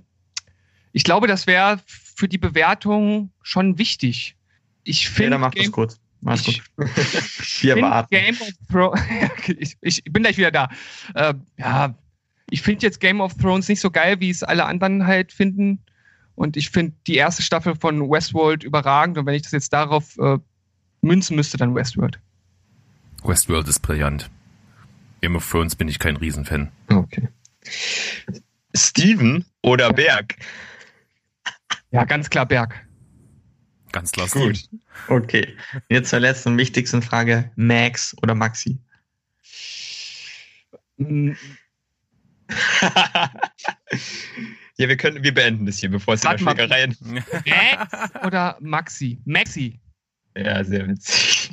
ich glaube, das wäre für die Bewertung schon wichtig. Ich Jeder finde macht das Game, gut. Mach's ich gut. *laughs* Wir warten. Game of Thrones. *laughs* ich, ich bin gleich wieder da. Äh, ja, ich finde jetzt Game of Thrones nicht so geil, wie es alle anderen halt finden. Und ich finde die erste Staffel von Westworld überragend. Und wenn ich das jetzt darauf äh, münzen müsste, dann Westworld. Westworld ist brillant. Game of Thrones bin ich kein Riesenfan. Okay. Steven oder Berg? Ja, ganz klar Berg. Ganz klar. Gut. Okay. Jetzt zur letzten und wichtigsten Frage. Max oder Maxi? *laughs* Ja, wir können, wir beenden das hier, bevor es in der Warte mal. Schlägereien. Max *laughs* oder Maxi? Maxi. Ja, sehr witzig.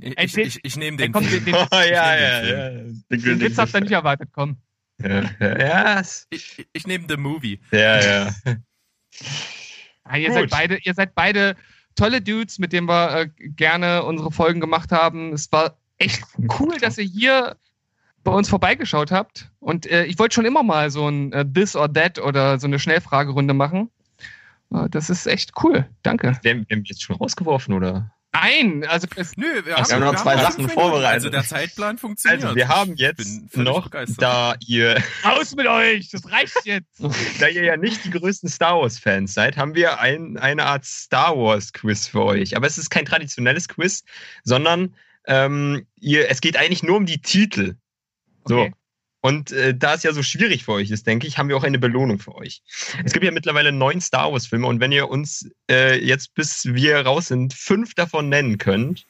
Ich, ich, ich nehme den. Film. den, den, Oh, ja, den ja, ja. den Witz habt ihr nicht erwartet, komm. Ja, ja, Ich, ich nehme The Movie. ja, ja. Ja, *laughs* ihr, Gut. seid beide, ihr seid beide tolle Dudes, mit denen wir äh, gerne unsere Folgen gemacht haben. Es war echt cool, dass ihr hier bei uns vorbeigeschaut habt. Und äh, ich wollte schon immer mal so ein äh, This or That oder so eine Schnellfragerunde machen. Äh, das ist echt cool. Danke. Werden wir jetzt schon rausgeworfen, oder? Nein, also es, Nö, wir haben, wir haben noch zwei fünf Sachen vorbereitet. Also der Zeitplan funktioniert. Also, wir haben jetzt noch, begeistert. da ihr, *laughs* raus mit euch, das reicht jetzt. *laughs* da ihr ja nicht die größten Star Wars-Fans seid, haben wir ein, eine Art Star Wars-Quiz für euch. Aber es ist kein traditionelles Quiz, sondern ähm, ihr, es geht eigentlich nur um die Titel. So. Okay. Und äh, da es ja so schwierig für euch ist, denke ich, haben wir auch eine Belohnung für euch. Es gibt ja mittlerweile neun Star Wars-Filme und wenn ihr uns äh, jetzt, bis wir raus sind, fünf davon nennen könnt,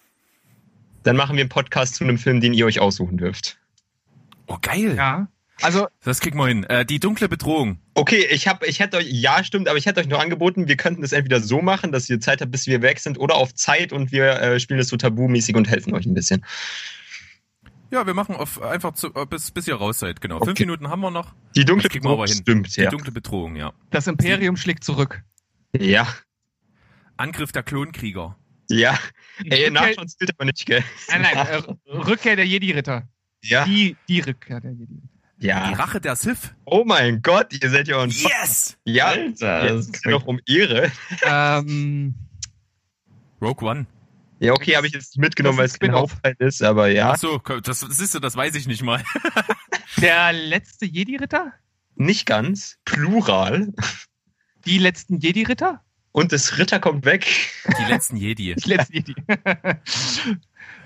dann machen wir einen Podcast zu einem Film, den ihr euch aussuchen dürft. Oh, geil. Ja. Also, Das kriegen wir hin. Äh, die dunkle Bedrohung. Okay, ich hab, ich hätte euch, ja, stimmt, aber ich hätte euch noch angeboten, wir könnten das entweder so machen, dass ihr Zeit habt, bis wir weg sind, oder auf Zeit und wir äh, spielen das so tabumäßig und helfen euch ein bisschen. Ja, wir machen auf einfach zu, äh, bis, bis ihr raus seid. Genau. Okay. Fünf Minuten haben wir noch. Die dunkle hin. stimmt, Die ja. dunkle Bedrohung, ja. das Imperium schlägt zurück. Ja, Angriff der Klonkrieger. ja. Ey, Rückkehr, nachschauen zählt aber nicht, gell? nein, nein, äh, Rückkehr der Jedi-Ritter. Ja. Die, die Rückkehr der Jedi-Ritter. Die Ja. Rache der Sith. Oh mein Gott, ihr seid ja on Yes! Ja, Alter, das jetzt geht doch um Ehre. ähm, Rogue One. Ja, okay, habe ich jetzt nicht mitgenommen, weil es kein. Hauptteil ist, aber ja. Ach so, das, siehst du, das weiß ich nicht mal. *laughs* der letzte Jedi-Ritter? Nicht ganz. Plural. Die letzten Jedi-Ritter? Und das Ritter kommt weg. Die letzten Jedi. *laughs* Die letzten Jedi. *laughs* das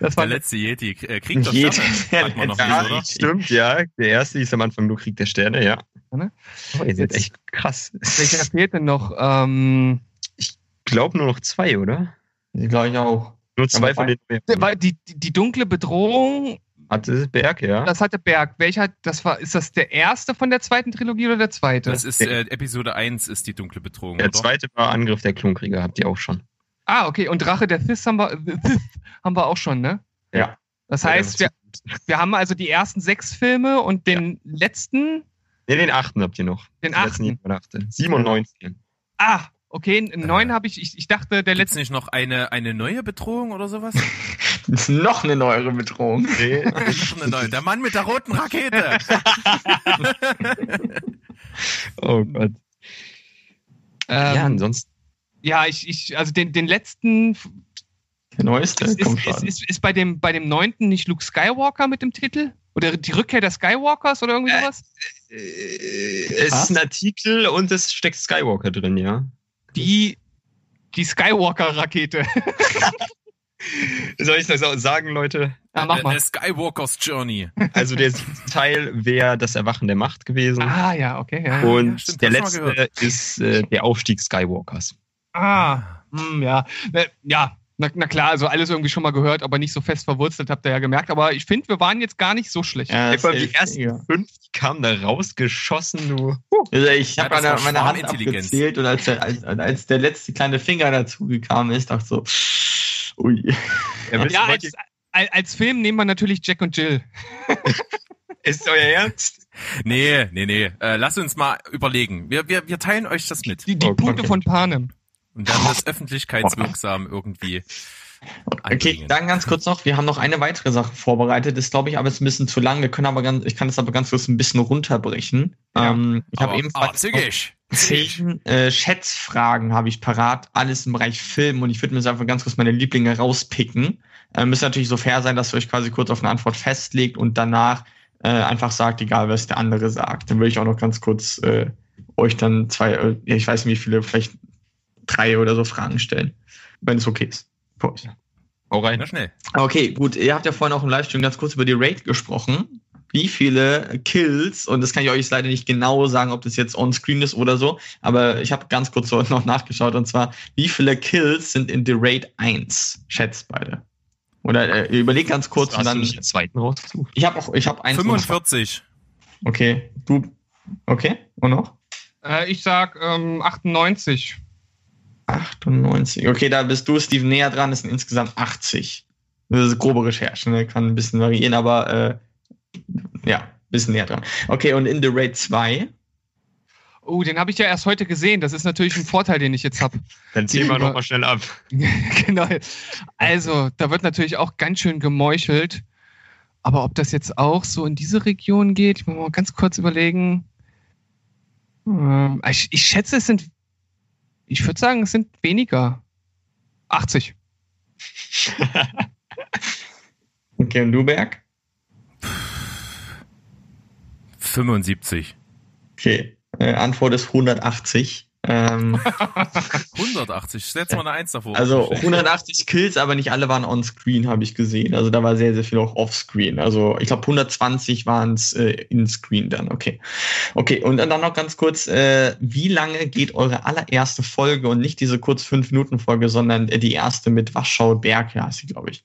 Der war letzte Jedi. Äh, Krieg der Jedi. Sterne. Man noch Ja, nicht, oder? stimmt, ja. Der erste hieß am Anfang nur Krieg der Sterne, ja. Ne? Oh, ihr seid Jetzt- echt krass. Welcher fehlt denn noch? Ähm, Ich glaube nur noch zwei, oder? glaube ich auch. Nur zwei von den war die, die, die dunkle Bedrohung, Hatte Berg, ja. das hatte Berg. Welcher, das war, ist das der erste von der zweiten Trilogie oder der zweite? Das ist äh, Episode 1 ist die dunkle Bedrohung, Der oder? zweite war Angriff der Klonkrieger, habt ihr auch schon. ah, okay. Und Drache der Sith haben wir, Sith haben wir auch schon, ne? Ja. Das heißt, wir, wir haben also die ersten sechs Filme und den letzten, Ne, den achten habt ihr noch. den achten. nicht mehr achte. Sieben und neunzehn. Ah, okay. Neun habe ich, ich, ich dachte, der letzte. nicht noch eine, eine neue Bedrohung oder sowas? Das *laughs* ist noch eine neuere Bedrohung. Nee, Noch eine neue. Der Mann mit der roten Rakete. *laughs* oh Gott. ja, Ähm, ansonsten. ja, ich, ich, also den, den letzten Der neueste, ist, komm ist, ist, ist, ist bei dem, bei dem neunten nicht Luke Skywalker mit dem Titel? Oder die Rückkehr der Skywalkers oder irgendwie Äh, sowas? Äh, es Was? ist ein Artikel und es steckt Skywalker drin, ja. Die, die Skywalker-Rakete. *laughs* Soll ich das auch sagen, Leute? Ja, mach Äh, mal. äh, Skywalkers Journey. Also der siebte *laughs* Teil wäre das Erwachen der Macht gewesen. Ah, ja, okay. Ja, und ja, stimmt, der letzte ist äh, der Aufstieg Skywalkers. Ah, hm, ja. Ne, Ja, na, na klar, also alles irgendwie schon mal gehört, aber nicht so fest verwurzelt, habt ihr ja gemerkt. Aber ich finde, wir waren jetzt gar nicht so schlecht. Ja, Ja, ist die ersten mega. fünf, die kamen da rausgeschossen, du. Also ich Ja, habe meine, meine Hand abgezählt und als der, als, als der letzte kleine Finger dazu gekommen ist, dachte ich so, ui. Ja, Ja, als, als, als Film nehmen wir natürlich Jack und Jill. ist euer Ernst? Nee, nee, nee. Äh, lass uns mal überlegen. Wir, wir, wir teilen euch das mit. Die, die Oh, Punkte okay. von Panem. Und werden das *laughs* öffentlichkeitswirksam irgendwie Okay, anbringen. dann ganz kurz noch, wir haben noch eine weitere Sache vorbereitet, ist glaube ich aber jetzt ein bisschen zu lang, wir können aber ganz, ich kann das aber ganz kurz ein bisschen runterbrechen. Ja. Ähm, ich habe ebenfalls zehn äh, Schätzfragen habe ich parat, alles im Bereich Film und ich würde mir jetzt einfach ganz kurz meine Lieblinge rauspicken. Äh, müsst natürlich so fair sein, dass ihr euch quasi kurz auf eine Antwort festlegt und danach äh, einfach sagt, egal was der andere sagt. Dann würde ich auch noch ganz kurz äh, euch dann zwei, äh, ich weiß nicht wie viele, vielleicht drei oder so Fragen stellen, wenn es okay ist. Für euch. Hau rein. Na schnell. Okay, gut. Ihr habt ja vorhin auch im Livestream ganz kurz über die Raid gesprochen. wie viele Kills, und das kann ich euch leider nicht genau sagen, ob das jetzt on-screen ist oder so, aber ich habe ganz kurz noch nachgeschaut, und zwar, wie viele Kills sind in The Raid 1? Schätzt beide. Oder äh, überleg ganz kurz und dann. den zweiten rausgesucht? Ich habe auch, ich habe eins. 45. Okay, du. Okay, und noch? Äh, ich sag ähm, 98. 98. Okay, da bist du, Steve, näher dran. Das sind insgesamt 80. Das ist grobe Recherche, ne? kann ein bisschen variieren, aber äh, ja, bisschen näher dran. Okay, und in The Raid 2, Oh, den habe ich ja erst heute gesehen. Das ist natürlich ein Vorteil, den ich jetzt habe. *laughs* Dann ziehen wir nochmal schnell ab. *laughs* genau. Also, da wird natürlich auch ganz schön gemeuchelt. Aber ob das jetzt auch so in diese Region geht, ich muss mal ganz kurz überlegen. Ähm, ich, ich schätze, es sind, ich würde sagen, es sind weniger. 80. *laughs* okay, und du, Berg? 75. Okay, äh, Antwort ist 180. Ähm, *laughs* 180. Setz mal eine Eins davor. also 180 Kills, aber nicht alle waren on-screen, habe ich gesehen. Also da war sehr, sehr viel auch off-screen. Also ich glaube 120 waren es äh, in-screen dann. Okay. Okay, und dann noch ganz kurz, äh, wie lange geht eure allererste Folge und nicht diese kurz 5-Minuten-Folge, sondern äh, die erste mit Waschau Berg, ja, ist sie, glaube ich.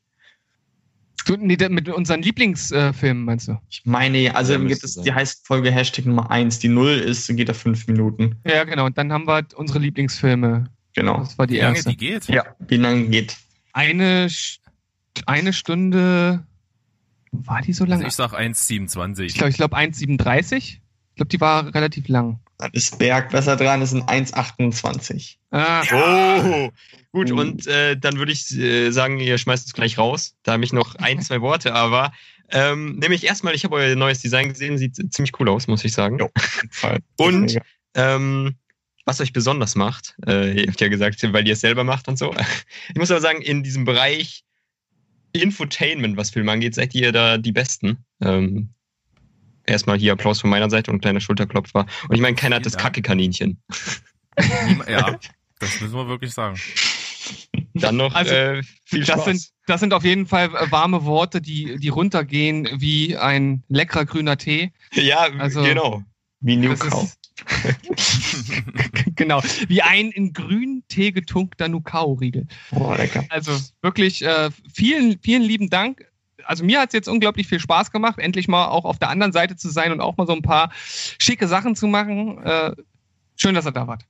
Du, nee, mit unseren Lieblingsfilmen, meinst du? Ich meine, ja, also Ja, gibt es, die heißt Folge Hashtag Nummer 1. Die Null ist, geht da fünf Minuten. Ja, genau. Und dann haben wir unsere Lieblingsfilme. Genau. Das war die Wie lange erste. die geht? Ja, wie lange geht? Eine, eine Stunde. War die so Also lang? ich sag 1,27. Ich glaube, ich glaube 1,37. Ich glaube, die war relativ lang. Dann ist Berg besser dran, das sind 1,28. Ah, Oh, gut. Und äh, dann würde ich äh, sagen, ihr schmeißt es gleich raus. Da habe ich noch ein, zwei Worte, aber ähm, nämlich erstmal, ich habe euer neues Design gesehen, sieht ziemlich cool aus, muss ich sagen. Jo. Fall. *laughs* Und ähm, was euch besonders macht, äh, ihr habt ja gesagt, weil ihr es selber macht und so. Ich muss aber sagen, in diesem Bereich Infotainment, was Filme angeht, seid ihr da die Besten. Ähm, erstmal hier Applaus von meiner Seite und kleiner Schulterklopfer. Und ich meine, keiner hat das. Kacke-Kaninchen. Ja, *laughs* das müssen wir wirklich sagen. Dann noch Also, äh, viel das Spaß. sind, das sind auf jeden Fall äh, warme Worte, die, die runtergehen wie ein leckerer grüner Tee. ja, also- genau. Wie New Das Cow. ist, *laughs* genau, wie ein in grünen Tee getunkter Nukao-Riegel. Oh, lecker. Also wirklich äh, vielen, vielen lieben Dank. Also mir hat es jetzt unglaublich viel Spaß gemacht, endlich mal auch auf der anderen Seite zu sein und auch mal so ein paar schicke Sachen zu machen. Äh, schön, dass ihr da wart.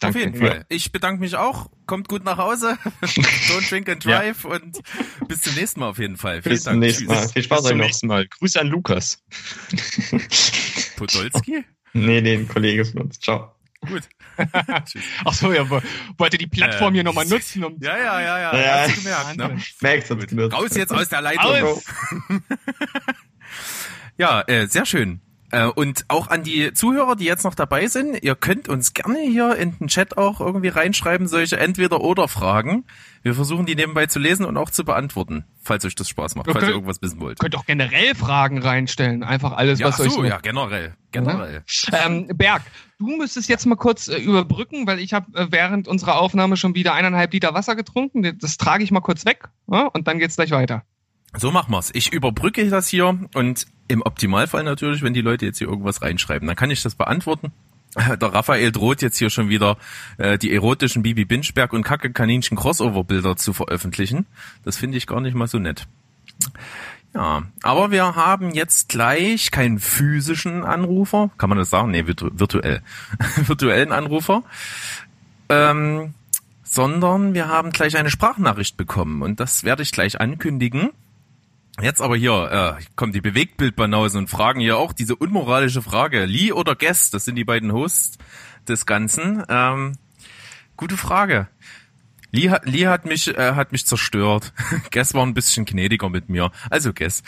Auf Danke. jeden Fall. Ich bedanke mich auch. Kommt gut nach Hause. *laughs* Don't drink and drive und bis zum nächsten Mal auf jeden Fall. Vielen Bis zum Dank. nächsten Mal. Viel Spaß Bis euch zum noch. nächsten Mal. Grüße an Lukas. *laughs* Podolski? Nee, den Kollege von uns. Ciao. Gut. *laughs* Ach so, ja, wo- wollte die Plattform Äh, hier nochmal nutzen, um Ja, ja, ja, ja. Ja. Hast du gemerkt, ne? Gut. genutzt. Raus jetzt aus der Leitung. Aus! *laughs* Ja, äh, sehr schön. Äh, und auch an die Zuhörer, die jetzt noch dabei sind, ihr könnt uns gerne hier in den Chat auch irgendwie reinschreiben, solche Entweder-Oder-Fragen. Wir versuchen die nebenbei zu lesen und auch zu beantworten, falls euch das Spaß macht, falls Okay. ihr irgendwas wissen wollt. könnt auch generell Fragen reinstellen. Einfach alles, Ja, was ach euch so, so. ja, generell. Generell. Ähm, Berg, du müsstest jetzt mal kurz äh, überbrücken, weil ich habe äh, während unserer Aufnahme schon wieder eineinhalb Liter Wasser getrunken. Das trage ich mal kurz weg ja, und dann geht's gleich weiter. So machen wir's. Ich überbrücke das hier und im Optimalfall natürlich, wenn die Leute jetzt hier irgendwas reinschreiben, dann kann ich das beantworten. *laughs* Der Raphael droht jetzt hier schon wieder äh, die erotischen Bibi Binchberg und Kacke Kaninchen Crossover Bilder zu veröffentlichen. Das finde ich gar nicht mal so nett. Ja, aber wir haben jetzt gleich keinen physischen Anrufer, kann man das sagen? Nee, virtu virtuell. *laughs* virtuellen Anrufer. Ähm, sondern wir haben gleich eine Sprachnachricht bekommen und das werde ich gleich ankündigen. Jetzt aber hier äh, kommen die Bewegtbildbanausen und fragen hier auch diese unmoralische Frage. Lee oder Guest, das sind die beiden Hosts des Ganzen. Ähm, gute Frage. Lee, hat- Lee hat mich äh, hat mich zerstört. *laughs* Guess war ein bisschen gnädiger mit mir. Also Guess.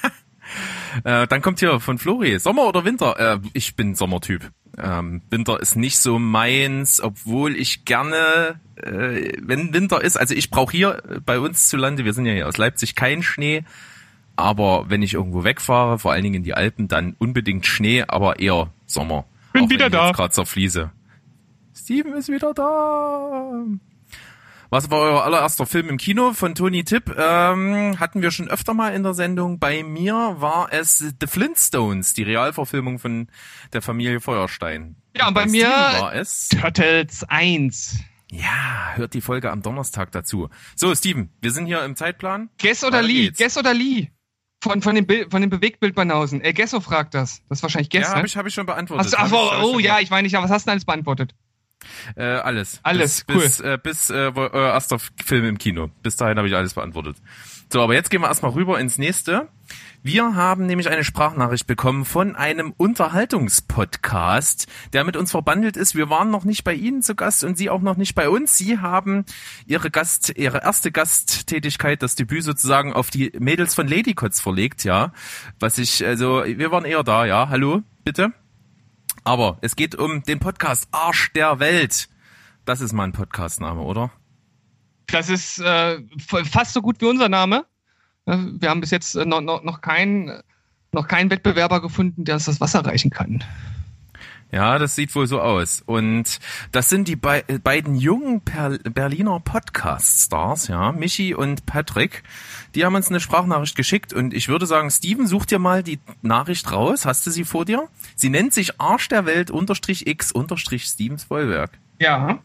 *laughs* äh, dann kommt hier von Flori. Sommer oder Winter? Äh, ich bin Sommertyp. Ähm, Winter ist nicht so meins, obwohl ich gerne, äh, wenn Winter ist, also ich brauche hier äh, bei uns zu Lande, wir sind ja hier aus Leipzig, keinen Schnee. Aber wenn ich irgendwo wegfahre, vor allen Dingen in die Alpen, dann unbedingt Schnee, aber eher Sommer. Bin Auch wieder wenn ich da. gerade zerfließe. Steven ist wieder da. Was war euer allererster Film im Kino von Tony Tipp? Ähm, hatten wir schon öfter mal in der Sendung. Bei mir war es The Flintstones, die Realverfilmung von der Familie Feuerstein. Ja, und bei Steven mir war es. Turtles 1. Ja, hört die Folge am Donnerstag dazu. So, Steven, wir sind hier im Zeitplan. Guess oder Weiter Lee? geht's. Guess oder Lee? Von, von dem Bild, von dem Bewegtbildbanausen. Äh, Gesso fragt das. Das ist wahrscheinlich Guess, ja, ne? habe ich, hab ich schon beantwortet. Hast du, ach, ich- ich oh, schon ja, ich meine nicht, aber was hast du denn alles beantwortet? Äh, alles. Alles, bis, cool. Bis, äh, bis äh, wo- euer erster Film im Kino. Bis dahin habe ich alles beantwortet. So, aber jetzt gehen wir erstmal rüber ins nächste. Wir haben nämlich eine Sprachnachricht bekommen von einem Unterhaltungspodcast, der mit uns verbandelt ist. Wir waren noch nicht bei Ihnen zu Gast und Sie auch noch nicht bei uns. Sie haben Ihre Gast, Ihre erste Gasttätigkeit, das Debüt sozusagen auf die Mädels von Ladycots verlegt, ja. Was ich, also, wir waren eher da, ja. Hallo, bitte. Aber es geht um den Podcast Arsch der Welt. Das ist mal ein Podcastname, oder? Das ist äh, fast so gut wie unser Name. Wir haben bis jetzt äh, noch, noch, noch keinen noch keinen Wettbewerber gefunden, der uns das Wasser reichen kann. Ja, das sieht wohl so aus. Und das sind die bei, äh, beiden jungen per Berliner Podcast-Stars, ja, Michi und Patrick. Die haben uns eine Sprachnachricht geschickt und ich würde sagen, Steven, such dir mal die Nachricht raus. Hast du sie vor dir? Sie nennt sich Arsch der Welt unterstrich x unterstrich Stevens Bollwerk. Ja.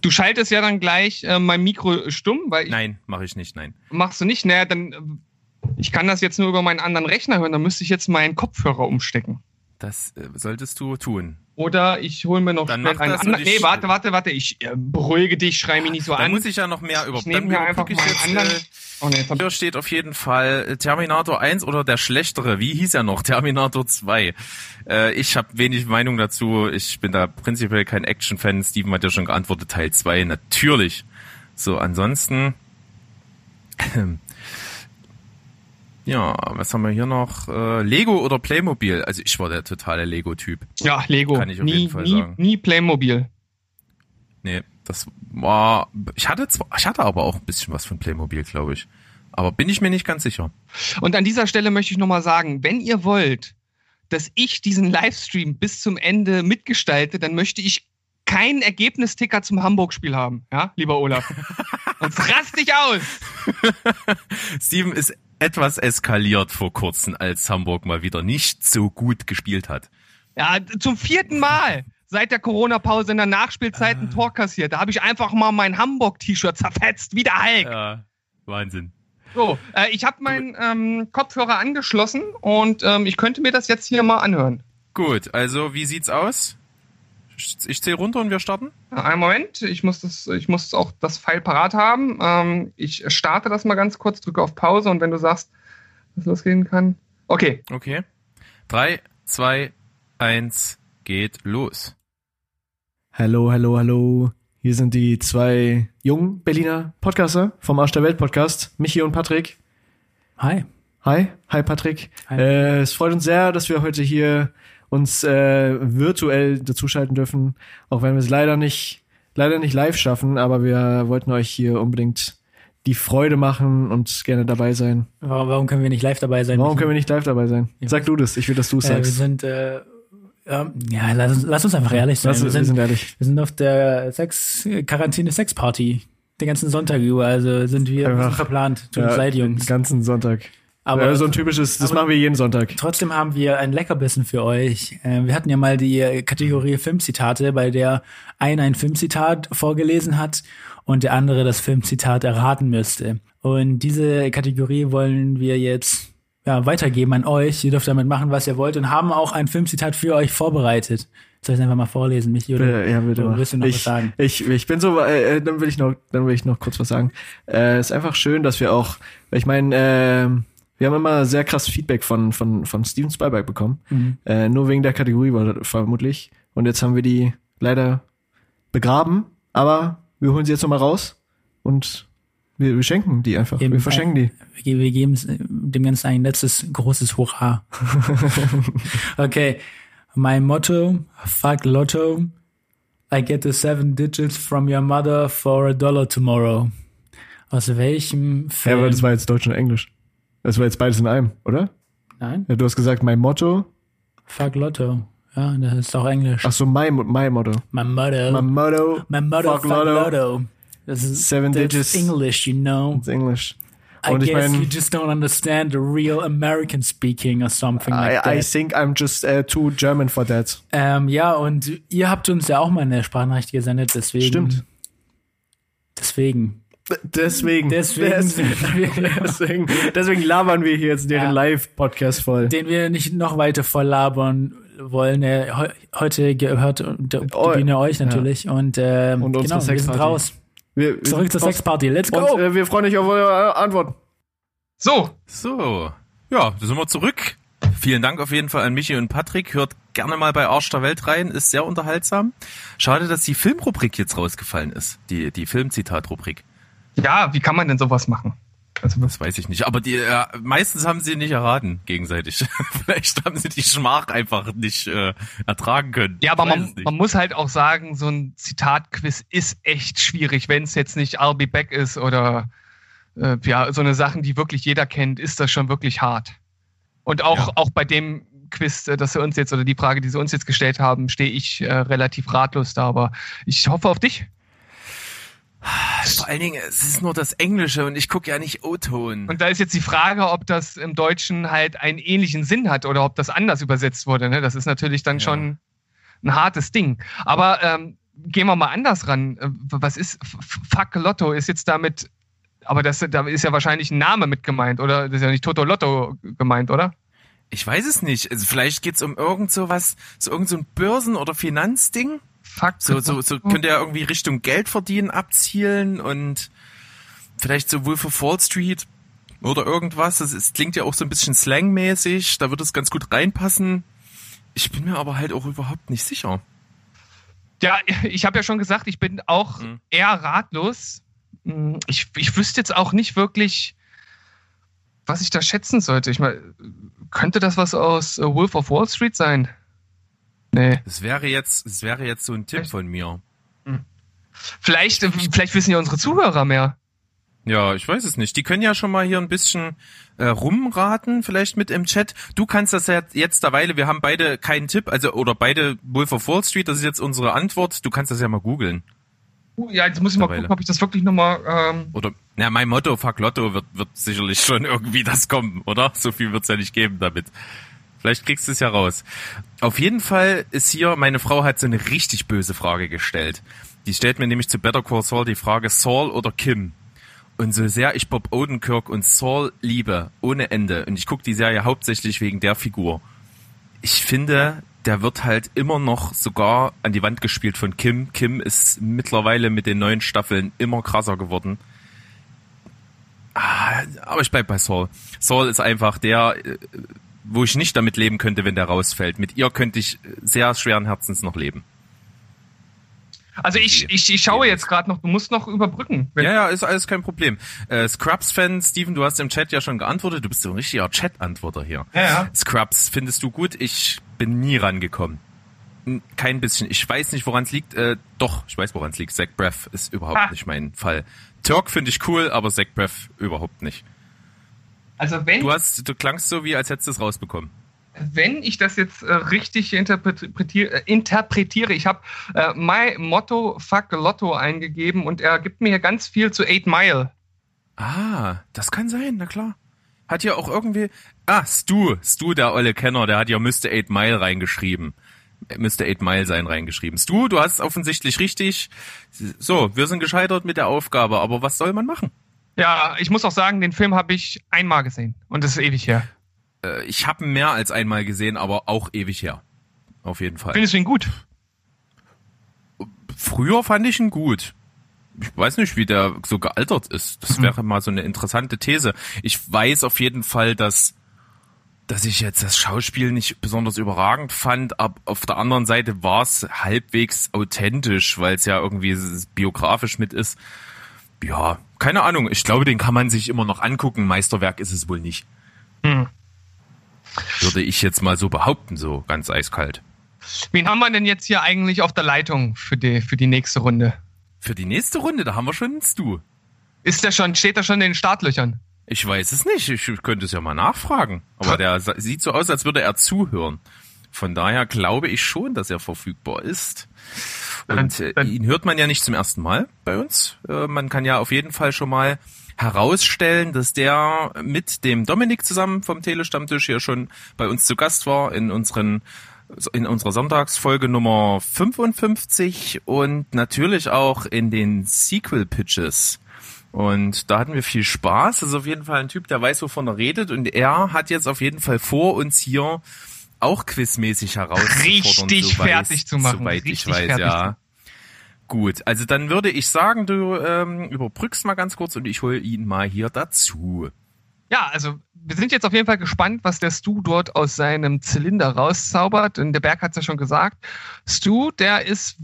Du schaltest ja dann gleich äh, mein Mikro stumm, weil ich Nein, mache ich nicht, nein. machst du nicht. Naja, dann äh, ich kann das jetzt nur über meinen anderen Rechner hören, dann müsste ich jetzt meinen Kopfhörer umstecken. Das äh, solltest du tun. Oder ich hole mir noch Dann schnell einen anderen. Nee, warte, warte, warte. Ich äh, beruhige dich, schrei mich nicht so Da an. muss ich ja noch mehr über. ich nehme dann hier einfach mal einen anderen. äh, oh, nee, Hier steht auf jeden Fall äh, Terminator 1 oder der schlechtere. Wie hieß er noch? *laughs* Terminator 2. Äh, ich habe wenig Meinung dazu. Ich bin da prinzipiell kein Action-Fan. Steven hat ja schon geantwortet, Teil 2. Natürlich. So, ansonsten. *clears throat* Ja, was haben wir hier noch? Äh, Lego oder Playmobil? Also ich war der totale Lego-Typ. ja, Lego. Kann ich auf nie, jeden Fall nie, sagen. nie Playmobil. Nee, das war. Ich hatte zwar, ich hatte aber auch ein bisschen was von Playmobil, glaube ich. Aber bin ich mir nicht ganz sicher. Und an dieser Stelle möchte ich nochmal sagen, wenn ihr wollt, dass ich diesen Livestream bis zum Ende mitgestalte, dann möchte ich keinen Ergebnisticker zum Hamburg-Spiel haben, ja, lieber Olaf. *laughs* Sonst rast dich aus. Steven ist etwas eskaliert vor kurzem, als Hamburg mal wieder nicht so gut gespielt hat. Ja, zum vierten Mal seit der Corona-Pause in der Nachspielzeit ein Tor kassiert. Da habe ich einfach mal mein Hamburg-T-Shirt zerfetzt, wie der Hulk. Ja, Wahnsinn. So, äh, ich habe meinen ähm, Kopfhörer angeschlossen und ähm, ich könnte mir das jetzt hier mal anhören. Gut, also wie sieht's aus? Ich, zähle runter und wir starten. Äh, Einen Moment, ich muss das, ich muss auch das Pfeil parat haben. Ähm, ich starte das mal ganz kurz, drücke auf Pause und wenn du sagst, dass es losgehen kann. Okay. Okay. Drei, zwei, eins, geht los. Hallo, hallo, hallo. Hier sind die zwei jungen Berliner Podcaster vom Arsch der Welt Podcast, Michi und Patrick. Hi. Hi, hi Patrick. Hi. Äh, es freut uns sehr, dass wir heute hier uns äh, virtuell dazuschalten dürfen, auch wenn wir es leider nicht, leider nicht live schaffen, aber wir wollten euch hier unbedingt die Freude machen und gerne dabei sein. Warum, warum können wir nicht live dabei sein? Warum können wir nicht live dabei sein? Ja. Sag du das, ich will, dass du es äh, Wir sagst. sind, äh, ähm, ja, lass, uns- lass uns einfach ehrlich sein. Lass, wir, wir sind, sind ehrlich. wir sind auf der Sex, Quarantäne-Sex-Party. Den ganzen Sonntag über, also sind wir verplant. Tut uns leid, Den Jungs. ganzen Sonntag. Aber so ein typisches, das machen wir jeden Sonntag. Trotzdem haben wir ein Leckerbissen für euch. Äh, Wir hatten ja mal die Kategorie Filmzitate, bei der einer ein Filmzitat vorgelesen hat und der andere das Filmzitat erraten müsste. Und diese Kategorie wollen wir jetzt ja, weitergeben an euch. Ihr dürft damit machen, was ihr wollt und haben auch ein Filmzitat für euch vorbereitet. Soll ich es einfach mal vorlesen, Michi? Oder, ja, bitte oder willst du noch ich, was sagen? Ich, ich bin so, äh, äh, dann will ich noch, dann will ich noch kurz was sagen. Äh, ist einfach schön, dass wir auch, ich meine, äh, wir haben immer sehr krass Feedback von von von Steven Spielberg bekommen, Mhm. äh, nur wegen der Kategorie war- vermutlich. Und jetzt haben wir die leider begraben, aber wir holen sie jetzt nochmal raus und wir, wir schenken die einfach. Eben, wir verschenken die. Wir, wir geben dem Ganzen ein letztes großes Hurra. *laughs* okay. My motto, fuck Lotto. I get the seven digits from your mother for a dollar tomorrow. Aus welchem Ja, Film? aber das war jetzt Deutsch und Englisch. Das war jetzt beides in einem, oder? Nein? Ja, du hast gesagt, mein Motto. Fuck Lotto. Ja, das ist auch Englisch. Ach so, my, my Motto. My motto. My Motto. My motto, fuck fuck, Lotto. Lotto. Das ist Seven that's digits. English, you know. It's English. I Und ich guess mein- you just don't understand the real American speaking or something I, like I that. think I'm just uh, too German for that. Ähm, ja, und ihr habt uns ja auch mal eine Sprachnachricht gesendet, deswegen. Stimmt. Deswegen. Deswegen. Deswegen Des- sind wir, deswegen, deswegen labern wir hier jetzt deren Ja. Live-Podcast voll. den wir nicht noch weiter voll labern wollen. Äh, heu- heute gehört die Oh, Bühne euch natürlich. Und, ähm, Und genau, wir sind raus. Wir, Zurück zur und- Sexparty. Let's go! Und äh, wir freuen euch auf eure Antworten. So, So, ja, da sind wir zurück. Vielen Dank auf jeden Fall an Michi und Patrick. Hört gerne mal bei Arsch der Welt rein, ist sehr unterhaltsam. Schade, dass die Filmrubrik jetzt rausgefallen ist. Die, die Filmzitat-Rubrik. Ja, wie kann man denn sowas machen? Also, Das weiß ich nicht. Aber die äh, meistens haben sie nicht erraten, gegenseitig. *laughs* Vielleicht haben sie die Schmach einfach nicht äh, ertragen können. ja, aber man, man muss halt auch sagen, so ein Zitatquiz ist echt schwierig. Wenn es jetzt nicht I'll be back ist oder äh, ja, so eine Sachen, die wirklich jeder kennt, ist das schon wirklich hart. Und auch, Ja. auch bei dem Quiz, äh, das sie uns jetzt oder die Frage, die sie uns jetzt gestellt haben, stehe ich äh, relativ ratlos da. Aber ich hoffe auf dich. Vor allen Dingen, es ist nur das Englische und ich gucke ja nicht O-Ton. Und da ist jetzt die Frage, ob das im Deutschen halt einen ähnlichen Sinn hat oder ob das anders übersetzt wurde. Ne? Das ist natürlich dann Ja. schon ein hartes Ding. Aber ähm, gehen wir mal anders ran. Äh, Was ist Fuck Lotto? Ist jetzt damit, aber das, da ist ja wahrscheinlich ein Name mit gemeint, oder? Das ist ja nicht Toto Lotto gemeint, oder? Ich weiß es nicht. Also vielleicht geht's um irgend so was, so irgend so ein Börsen- oder Finanzding. Fuck. So, so, so könnte er irgendwie Richtung Geld verdienen abzielen und vielleicht so Wolf of Wall Street oder irgendwas. Das ist, klingt ja auch so ein bisschen slangmäßig. Da wird es ganz gut reinpassen. Ich bin mir aber halt auch überhaupt nicht sicher. Ja, ich habe ja schon gesagt, ich bin auch Mhm. eher ratlos. Hm, Ich, ich wüsste jetzt auch nicht wirklich, was ich da schätzen sollte. Ich meine, könnte das was aus äh, Wolf of Wall Street sein? Nee. Das wäre jetzt, das wäre jetzt so ein Tipp von mir. Vielleicht, äh, vielleicht wissen ja unsere Zuhörer mehr. Ja, ich weiß es nicht. Die können ja schon mal hier ein bisschen äh, rumraten, vielleicht mit im Chat. Du kannst das ja jetzt derweile, wir haben beide keinen Tipp, also oder beide Wolf of Wall Street, das ist jetzt unsere Antwort. Du kannst das ja mal googeln. Uh, Ja, jetzt muss ich mal gucken, ob ich das wirklich nochmal. Ähm, Oder, na, mein Motto, fuck Lotto, wird, wird sicherlich schon *laughs* irgendwie das kommen, oder? So viel wird's ja nicht geben damit. Vielleicht kriegst du es ja raus. Auf jeden Fall ist hier, meine Frau hat so eine richtig böse Frage gestellt. Die stellt mir nämlich zu Better Call Saul die Frage, Saul oder Kim? Und so sehr ich Bob Odenkirk und Saul liebe, ohne Ende, und ich gucke die Serie hauptsächlich wegen der Figur, ich finde, der wird halt immer noch sogar an die Wand gespielt von Kim. Kim ist mittlerweile mit den neuen Staffeln immer krasser geworden. Ah, aber ich bleib bei Saul. Saul ist einfach der, äh, wo ich nicht damit leben könnte, wenn der rausfällt. Mit ihr könnte ich sehr schweren Herzens noch leben. also ich, ich, ich schaue jetzt gerade noch, du musst noch überbrücken. Ja, ja, ist alles kein Problem. Äh, Scrubs-Fan, Steven, du hast im Chat ja schon geantwortet. Du bist so ein richtiger Chat-Antworter hier. Ja, ja. Scrubs findest du gut? Ich bin nie rangekommen. Kein bisschen. Ich weiß nicht, woran es liegt. Äh, doch, ich weiß, woran es liegt. Zach Breath ist überhaupt Ah. nicht mein Fall. Turk finde ich cool, aber Zach Breath überhaupt nicht. Also wenn, Du hast, du klangst so wie, als hättest du es rausbekommen. wenn ich das jetzt äh, richtig interpretiere, äh, interpretiere ich habe äh, My Motto Fuck Lotto eingegeben und er gibt mir hier ganz viel zu 8 Mile. Ah, das kann sein, na klar. Hat ja auch irgendwie. Ah, Stu, Stu, der olle Kenner, der hat ja müsste 8 Mile reingeschrieben. Äh, Müsste 8 Mile sein reingeschrieben. Stu, du hast es offensichtlich richtig. So, wir sind gescheitert mit der Aufgabe, aber was soll man machen? Ja, ich muss auch sagen, den Film habe ich einmal gesehen und das ist ewig her. Äh, ich habe ihn mehr als einmal gesehen, aber auch ewig her. Auf jeden Fall. Findest du ihn gut? Früher fand ich ihn gut. Ich weiß nicht, wie der so gealtert ist. Das wäre mal so eine interessante These. Ich weiß auf jeden Fall, dass, dass ich jetzt das Schauspiel nicht besonders überragend fand, aber auf der anderen Seite war es halbwegs authentisch, weil es ja irgendwie biografisch mit ist. Ja, keine Ahnung. Ich glaube, den kann man sich immer noch angucken. Meisterwerk ist es wohl nicht. Hm. Würde ich jetzt mal so behaupten, so ganz eiskalt. Wen haben wir denn jetzt hier eigentlich auf der Leitung für die, für die nächste Runde? Für die nächste Runde, da haben wir schon einen Stu. Ist der schon, steht er schon in den Startlöchern? Ich weiß es nicht. Ich könnte es ja mal nachfragen. Aber der sieht so aus, als würde er zuhören. Von daher glaube ich schon, dass er verfügbar ist. Und äh, ihn hört man ja nicht zum ersten Mal bei uns. Äh, man kann ja auf jeden Fall schon mal herausstellen, dass der mit dem Dominik zusammen vom Telestammtisch hier schon bei uns zu Gast war in unseren in unserer Sonntagsfolge Nummer 55 und natürlich auch in den Sequel Pitches. Und da hatten wir viel Spaß. Das ist auf jeden Fall ein Typ, der weiß, wovon er redet. Und er hat jetzt auf jeden Fall vor, uns hier auch quizmäßig herauszufordern. Richtig fertig zu machen. Soweit ich Richtig weiß, fertig ja. Gut, also dann würde ich sagen, du ähm, überbrückst mal ganz kurz und ich hole ihn mal hier dazu. Ja, also wir sind jetzt auf jeden Fall gespannt, was der Stu dort aus seinem Zylinder rauszaubert. Und der Berg hat es ja schon gesagt. Stu, der ist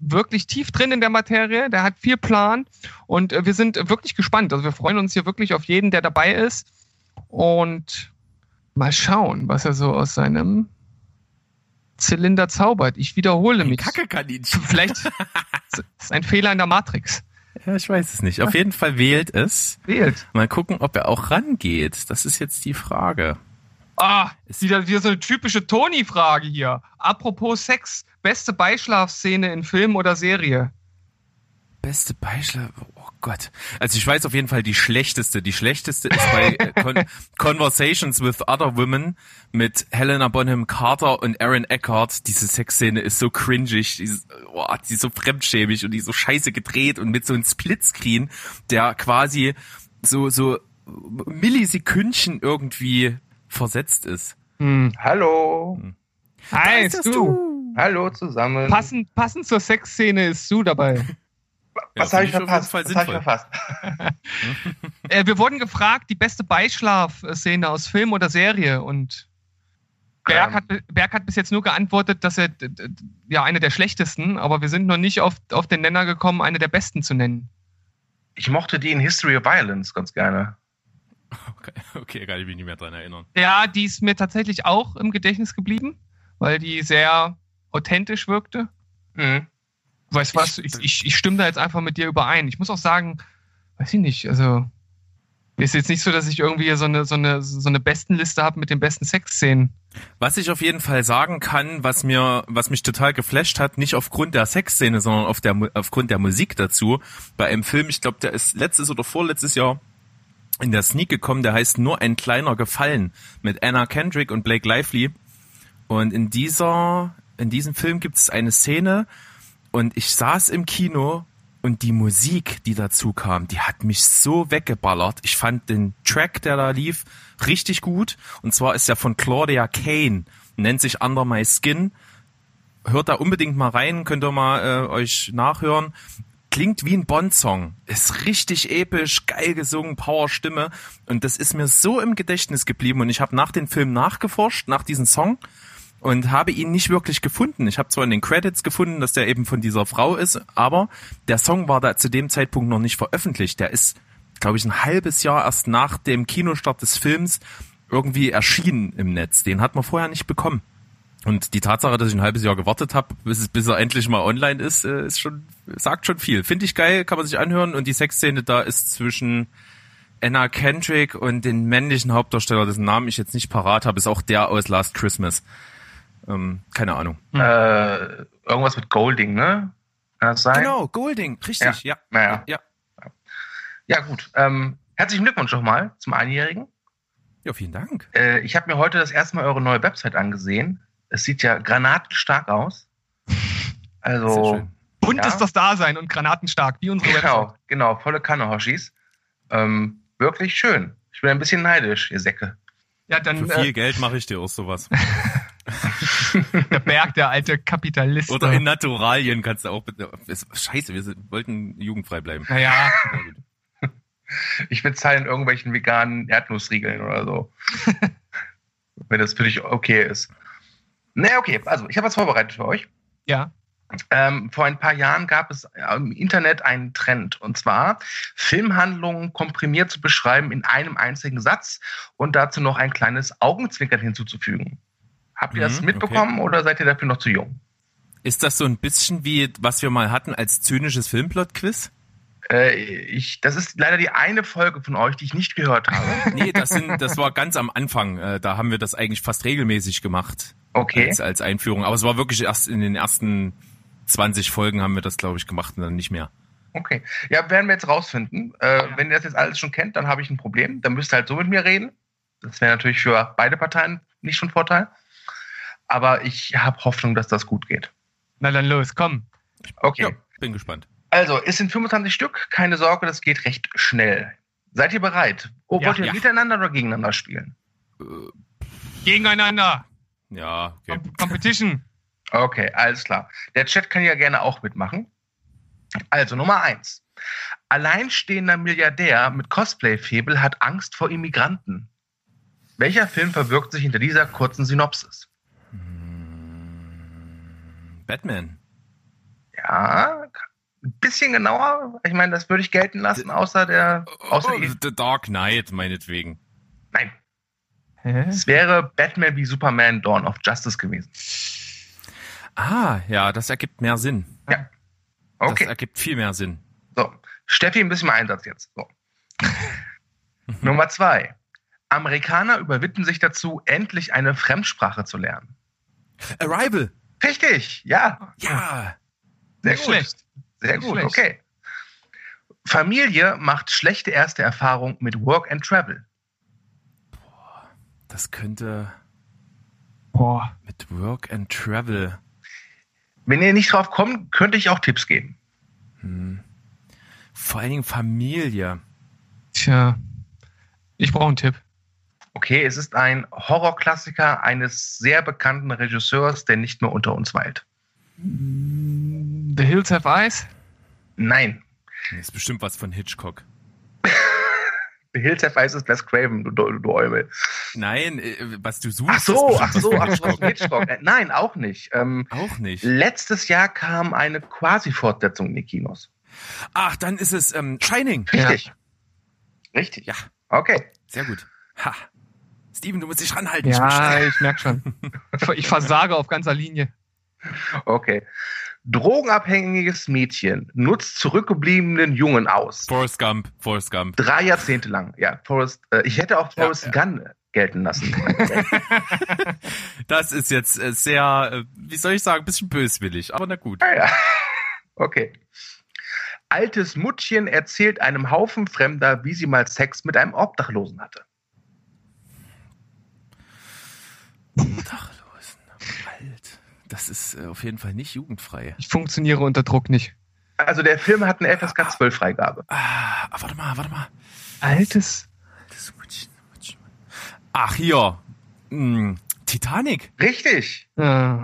wirklich tief drin in der Materie, der hat viel Plan und äh, wir sind wirklich gespannt. Also wir freuen uns hier wirklich auf jeden, der dabei ist. Und mal schauen, was er so aus seinem Zylinder zaubert. Ich wiederhole mich. Kackekaninchen. *laughs* Vielleicht ist ein Fehler in der Matrix. Ja, ich weiß es nicht. Auf jeden Fall wählt es. Wählt. Mal gucken, ob er auch rangeht. Das ist jetzt die Frage. Ah, Ist- wieder, wieder so eine typische Toni-Frage hier. Apropos Sex, beste Beischlafszene in Film oder Serie? Beste Beispiel. Oh Gott. Also ich weiß auf jeden Fall die schlechteste. Die schlechteste ist bei äh, Con *laughs* Conversations with Other Women mit Helena Bonham Carter und Aaron Eckhart. Diese Sexszene ist so cringig, die ist, oh, die ist so fremdschämig und die ist so scheiße gedreht und mit so einem Splitscreen, der quasi so, so Millisekündchen irgendwie versetzt ist. Hm. Hallo. Hi, ist der Stu. Hallo zusammen. Passend, passend zur Sexszene ist Stu dabei. *laughs* Was Ja, habe ich verpasst? Was habe ich verpasst? *laughs* äh, wir wurden gefragt, die beste Beischlafszene aus Film oder Serie und Berg, Ähm. hat, Berg hat bis jetzt nur geantwortet, dass er ja eine der schlechtesten, aber wir sind noch nicht auf, auf den Nenner gekommen, eine der besten zu nennen. Ich mochte die in History of Violence ganz gerne. Okay, okay kann ich mich nicht mehr dran erinnern. Ja, die ist mir tatsächlich auch im Gedächtnis geblieben, weil die sehr authentisch wirkte. Mhm. Weißt du was, ich, ich, ich stimme da jetzt einfach mit dir überein. Ich muss auch sagen, weiß ich nicht, also ist jetzt nicht so, dass ich irgendwie so eine, so eine, so eine Bestenliste habe mit den besten Sexszenen. Was ich auf jeden Fall sagen kann, was mir, was mich total geflasht hat, nicht aufgrund der Sexszene, sondern auf der, aufgrund der Musik dazu. Bei einem Film, ich glaube, der ist letztes oder vorletztes Jahr in der Sneak gekommen, der heißt Nur ein kleiner Gefallen mit Anna Kendrick und Blake Lively. Und in dieser, in diesem Film gibt es eine Szene und ich saß im Kino und die Musik, die dazu kam, die hat mich so weggeballert. Ich fand den Track, der da lief, richtig gut. Und zwar ist er von Claudia Kane, nennt sich Under My Skin. Hört da unbedingt mal rein, könnt ihr mal äh, euch nachhören. Klingt wie ein Bond-Song. Ist richtig episch, geil gesungen, Power-Stimme. Und das ist mir so im Gedächtnis geblieben. Und ich habe nach dem Film nachgeforscht, nach diesem Song und habe ihn nicht wirklich gefunden. Ich habe zwar in den Credits gefunden, dass der eben von dieser Frau ist, aber der Song war da zu dem Zeitpunkt noch nicht veröffentlicht. Der ist, glaube ich, ein halbes Jahr erst nach dem Kinostart des Films irgendwie erschienen im Netz. Den hat man vorher nicht bekommen. Und die Tatsache, dass ich ein halbes Jahr gewartet habe, bis, bis er endlich mal online ist, äh, ist schon, sagt schon viel. Finde ich geil, kann man sich anhören. Und die Sexszene da ist zwischen Anna Kendrick und den männlichen Hauptdarsteller, dessen Namen ich jetzt nicht parat habe, ist auch der aus Last Christmas. Ähm, keine Ahnung. Äh, irgendwas mit Golding, ne? Kann das sein? Genau, Golding, richtig, ja. Naja. Ja, Ja, gut. Ähm, herzlichen Glückwunsch nochmal zum Einjährigen. ja vielen Dank. Äh, ich habe mir heute das erste Mal eure neue Website angesehen. Es sieht ja granatenstark aus. *laughs* Also. Bunt Ja. ist das Dasein und granatenstark, wie unsere Website. genau, genau, volle Kanne, Hoshis. Ähm, wirklich schön. Ich bin ein bisschen neidisch, ihr Säcke. Ja, Für dann viel äh, Geld mache ich dir auch sowas. *laughs* *laughs* der Berg, der alte Kapitalist. Oder in Naturalien kannst du auch Scheiße, wir wollten jugendfrei bleiben. naja. *laughs* Ich bezahle in irgendwelchen veganen Erdnussriegeln oder so. *laughs* Wenn das für dich okay ist. Nee, okay, also ich habe was vorbereitet für euch. ja. Ähm, vor ein paar Jahren gab es im Internet einen Trend, und zwar Filmhandlungen komprimiert zu beschreiben in einem einzigen Satz und dazu noch ein kleines Augenzwinkern hinzuzufügen. Habt ihr das Mhm, mitbekommen oder seid ihr dafür noch zu jung? Ist das so ein bisschen wie, was wir mal hatten als zynisches Filmplot-Quiz? Äh, ich, das ist leider die eine Folge von euch, die ich nicht gehört habe. *laughs* Nee, das, sind, das war ganz am Anfang. Äh, Da haben wir das eigentlich fast regelmäßig gemacht. Okay. Als, als Einführung. Aber es war wirklich erst in den ersten 20 Folgen haben wir das, glaube ich, gemacht und dann nicht mehr. Okay. Ja, werden wir jetzt rausfinden. Äh, Wenn ihr das jetzt alles schon kennt, dann habe ich ein Problem. Dann müsst ihr halt so mit mir reden. Das wäre natürlich für beide Parteien nicht von Vorteil. Aber ich habe Hoffnung, dass das gut geht. Na dann los, komm. Okay. Ja, bin gespannt. Also, es sind 25 Stück. Keine Sorge, das geht recht schnell. Seid ihr bereit? Oh, Ja, wollt ihr ja. miteinander oder gegeneinander spielen? Gegeneinander. Ja, okay. Com Competition. Okay, alles klar. Der Chat kann ja gerne auch mitmachen. Also Nummer eins. Alleinstehender Milliardär mit Cosplay-Febel hat Angst vor Immigranten. Welcher Film verbirgt sich hinter dieser kurzen Synopsis? Batman. Ja, ein bisschen genauer. Ich meine, das würde ich gelten lassen, außer der. Außer Oh, The Dark Knight, meinetwegen. nein, Hä? es wäre Batman wie Superman Dawn of Justice gewesen. Ah, ja, das ergibt mehr Sinn. Das Okay, ergibt viel mehr Sinn. so. Steffi, ein bisschen mehr Einsatz jetzt. So. *laughs* Nummer zwei. Amerikaner überwinden sich dazu, endlich eine Fremdsprache zu lernen. Arrival. Richtig, ja, Ja. sehr Nicht gut. schlecht. Sehr Nicht gut, schlecht. okay. Familie macht schlechte erste Erfahrung mit Work and Travel. Das könnte Boah. mit Work and Travel. Wenn ihr nicht drauf kommt, könnte ich auch Tipps geben. Vor allen Dingen Familie. Tja. Ich brauche einen Tipp. Okay, es ist ein Horrorklassiker eines sehr bekannten Regisseurs, der nicht mehr unter uns weilt. The Hills Have Eyes? Nein, Das ist bestimmt was von Hitchcock. *laughs* The Hills Have Eyes ist Wes Craven, du, du, du Eumel. Nein, äh, was du suchst. Ach so, ist ach so, ach so, Hitchcock. Hitchcock. Äh, Nein, auch nicht. Ähm, Auch nicht. letztes Jahr kam eine Quasi-Fortsetzung in die Kinos. Ach, dann ist es ähm, Shining. Richtig. Richtig. Ja, Okay. sehr gut. Ha. Steven, du musst dich ranhalten. Ja, ich merk schon. *laughs* Ich versage auf ganzer Linie. Okay. Drogenabhängiges Mädchen nutzt zurückgebliebenen Jungen aus. Forrest Gump, Forrest Gump. Drei Jahrzehnte lang. Ja, Forrest, äh, ich hätte auch Ja, Forrest ja. Gunn gelten lassen. *laughs* Das ist jetzt äh, sehr, äh, wie soll ich sagen, ein bisschen böswillig, aber na gut. ja, ja. *laughs* Okay. Altes Muttchen erzählt einem Haufen Fremder, wie sie mal Sex mit einem Obdachlosen hatte. Obdachlosen, alt. Das ist äh, auf jeden Fall nicht jugendfrei. Ich funktioniere unter Druck nicht. Also der Film hat eine FSK 12 Freigabe. Ah, warte mal, warte mal. Altes? Das Mutschen, Mutschen. Ach, hier. Hm, Titanic. Richtig. Äh,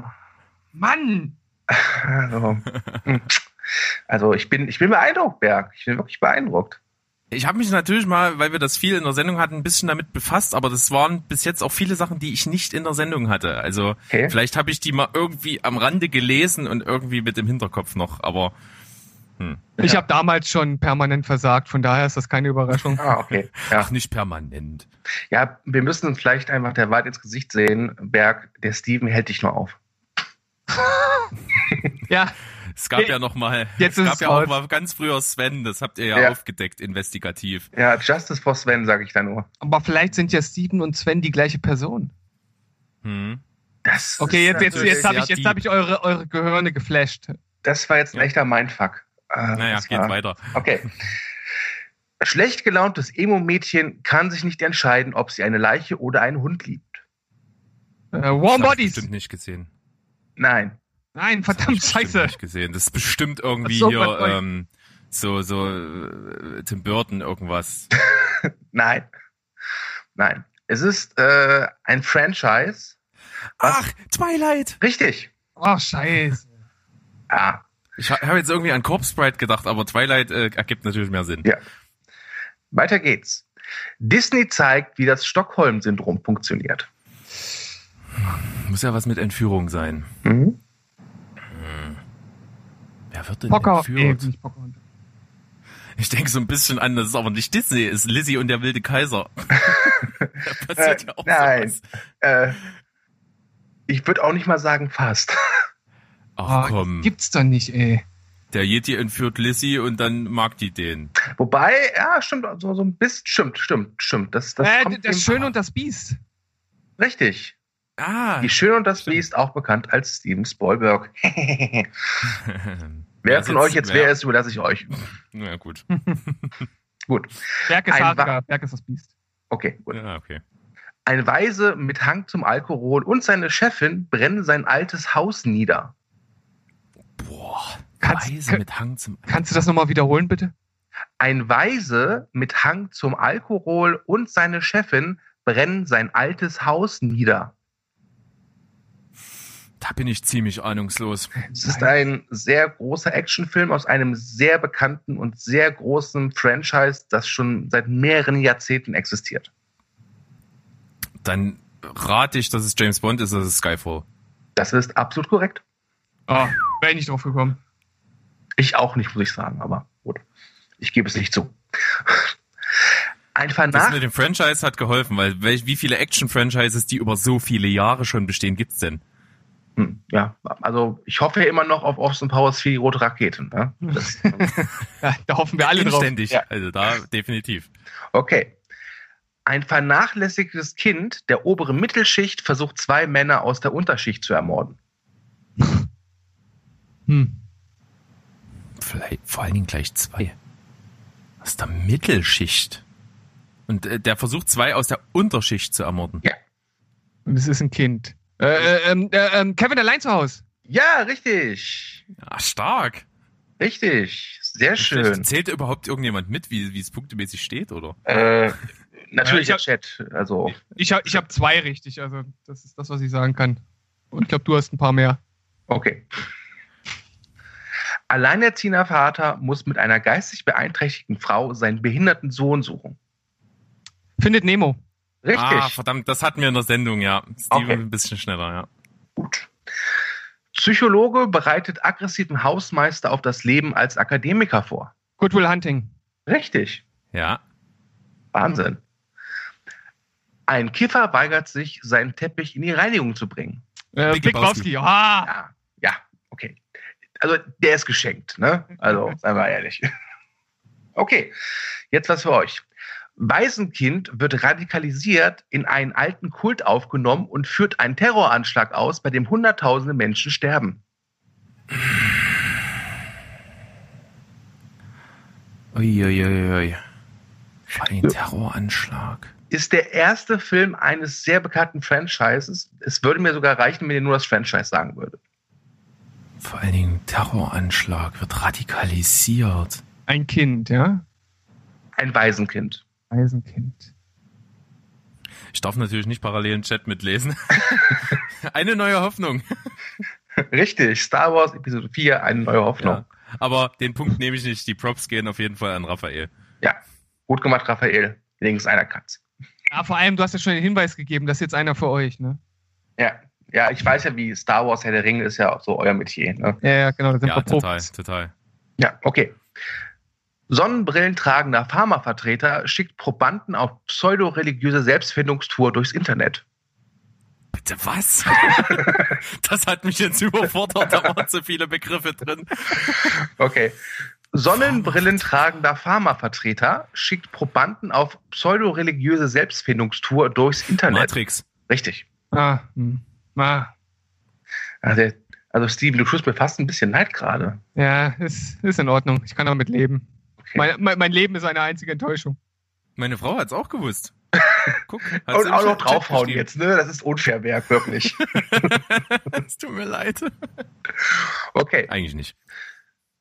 Mann! *laughs* Also, hm. also ich bin, ich bin beeindruckt, Berg. Ich bin wirklich beeindruckt. Ich habe mich natürlich mal, weil wir das viel in der Sendung hatten, ein bisschen damit befasst, aber das waren bis jetzt auch viele Sachen, die ich nicht in der Sendung hatte. Also Okay. vielleicht habe ich die mal irgendwie am Rande gelesen und irgendwie mit dem Hinterkopf noch, aber Ich habe damals schon permanent versagt, von daher ist das keine Überraschung. Ah, okay. Ja. ach, nicht permanent. ja, wir müssen uns vielleicht einfach der Wahrheit ins Gesicht sehen. Berg, der Steven hält dich nur auf. Ja, *laughs* Es gab Hey, ja noch mal, jetzt es ist gab es ja auch mal ganz früher Sven, das habt ihr ja, Ja. aufgedeckt, investigativ. Ja, Justice for Sven, sage ich da nur. aber vielleicht sind ja Steven und Sven die gleiche Person. Hm. Das Okay, ist jetzt, jetzt, jetzt habe ich, jetzt hab ich eure, eure Gehirne geflasht. Das war jetzt ein Ja. echter Mindfuck. Äh, Naja, das geht war- weiter. Okay. Schlecht gelauntes Emo-Mädchen kann sich nicht entscheiden, ob sie eine Leiche oder einen Hund liebt. Äh, Das Warm hab ich Bodies. Bestimmt nicht gesehen. Nein. Nein, Das verdammt ich bestimmt scheiße. Nicht gesehen. Das ist bestimmt irgendwie so, hier ähm, so so äh, Tim Burton irgendwas. *laughs* Nein. Nein. Es ist äh, ein Franchise. Ach, Twilight. Richtig. Oh, scheiße. Ja. Ich ha- habe jetzt irgendwie an Corpse Bride gedacht, aber Twilight äh, ergibt natürlich mehr Sinn. Ja. Weiter geht's. Disney zeigt, wie das Stockholm-Syndrom funktioniert. Muss ja was mit Entführung sein. Mhm. Wer wird denn Pocker. entführt? Nee. Ich denke so ein bisschen an, das ist aber nicht Disney, ist Lizzie und der wilde Kaiser. *laughs* da passiert Äh, ja auch nein. sowas. Äh, ich würde auch nicht mal sagen fast. Ach Oh, komm, Gibt's doch nicht, ey. Der Yeti entführt Lissy und dann mag die den. Wobei, ja, stimmt, so, so ein bisschen, stimmt, stimmt, stimmt. Das, das äh, das Schöne und das Biest. Richtig. Ah. Die Schöne und das Biest, auch bekannt als Steven Spielberg. *laughs* *laughs* wer von euch jetzt wer- ist, überlasse ich euch. Na gut. *laughs* Gut, Berg ist Hariger, Berg ist das Biest. okay, gut. Ja, okay. Ein Weise mit Hang zum Alkohol und seine Chefin brennen sein altes Haus nieder. Boah. Kannst- Weise mit Hang zum. Kannst du das nochmal wiederholen, bitte? Ein Weise mit Hang zum Alkohol und seine Chefin brennen sein altes Haus nieder. Da bin ich ziemlich ahnungslos. Es ist ein sehr großer Actionfilm aus einem sehr bekannten und sehr großen Franchise, das schon seit mehreren Jahrzehnten existiert. Dann rate ich, dass es James Bond ist, dass es Skyfall. Das ist absolut korrekt. Oh, wäre ich nicht drauf gekommen. Ich auch nicht, muss ich sagen, aber gut. Ich gebe es nicht zu. *laughs* Ein Das Vernach mit dem Franchise hat geholfen, weil wie viele Action-Franchises, die über so viele Jahre schon bestehen, gibt's denn? Hm, ja, also ich hoffe ja immer noch auf Austin Powers für die rote Rakete. Ne? *laughs* Das, Ja, da hoffen wir alle drauf. Ja. Also da definitiv. okay. Ein vernachlässigtes Kind der oberen Mittelschicht versucht zwei Männer aus der Unterschicht zu ermorden. *laughs* Hm. Vielleicht, vor allen Dingen gleich zwei. Aus der Mittelschicht. Und äh, der versucht zwei aus der Unterschicht zu ermorden. Und es ist ein Kind. Äh, äh, ähm, äh, ähm, Kevin allein zu Hause. Ja, richtig. Ja, stark. Richtig. Sehr schön. Zählt überhaupt irgendjemand mit, wie, wie es punktemäßig steht, oder? Äh, natürlich Ja, der ich Chat. Also, Ich habe ich hab zwei richtig, also das ist das, was ich sagen kann. Und ich glaube, du hast ein paar mehr. okay. Alleinerziehender Vater muss mit einer geistig beeinträchtigten Frau seinen behinderten Sohn suchen. Findet Nemo. Richtig. Ah, verdammt, das hatten wir in der Sendung, ja. Steven Okay. ein bisschen schneller, ja. Gut. Psychologe bereitet aggressiven Hausmeister auf das Leben als Akademiker vor. Goodwill Hunting. Richtig. Ja. Wahnsinn. Ein Kiffer weigert sich, seinen Teppich in die Reinigung zu bringen. Äh, Big Lebowski. Ah, Ja, ja, okay. Also der ist geschenkt, ne? Also, seien wir ehrlich. *laughs* Okay, jetzt was für euch. Waisenkind wird radikalisiert, in einen alten Kult aufgenommen und führt einen Terroranschlag aus, bei dem hunderttausende Menschen sterben. Uiuiui. Ein Terroranschlag. Ist der erste Film eines sehr bekannten Franchises. Es würde mir sogar reichen, wenn ihr nur das Franchise sagen würde. Vor allen Dingen Terroranschlag wird radikalisiert. ein Kind, ja? Ein Waisenkind. Waisenkind. Ich darf natürlich nicht parallel im Chat mitlesen. *laughs* Eine neue Hoffnung. Richtig, Star Wars Episode 4, eine neue Hoffnung. Ja. Aber den Punkt nehme ich nicht. Die Props gehen auf jeden Fall an Raphael. Ja, gut gemacht, Raphael. Links einer Katz. Ja, vor allem, du hast ja schon den Hinweis gegeben, das ist jetzt einer für euch, ne? Ja, ja, ich weiß ja, wie Star Wars Herr der Ringe ist ja auch so euer Metier. Ne? Ja, ja, genau, da sind Ja, wir total, total. Ja, okay. Sonnenbrillentragender Pharmavertreter schickt Probanden auf pseudoreligiöse Selbstfindungstour durchs Internet. Bitte was? *laughs* das hat mich jetzt überfordert, da waren zu viele Begriffe drin. Okay. Sonnenbrillentragender Pharmavertreter schickt Probanden auf pseudoreligiöse Selbstfindungstour durchs Internet. Matrix. Richtig. Ah, hm. ah, Also, also Steven, du tust mir fast ein bisschen leid gerade. ja, ist, ist in Ordnung. Ich kann damit leben. Mein, mein, mein Leben ist eine einzige Enttäuschung. Meine Frau hat's auch gewusst. Guck, *laughs* hat Und auch noch draufhauen jetzt, ne? Das ist unfair, Berg, wirklich. *laughs* *laughs* Es tut mir leid. Okay. Eigentlich nicht.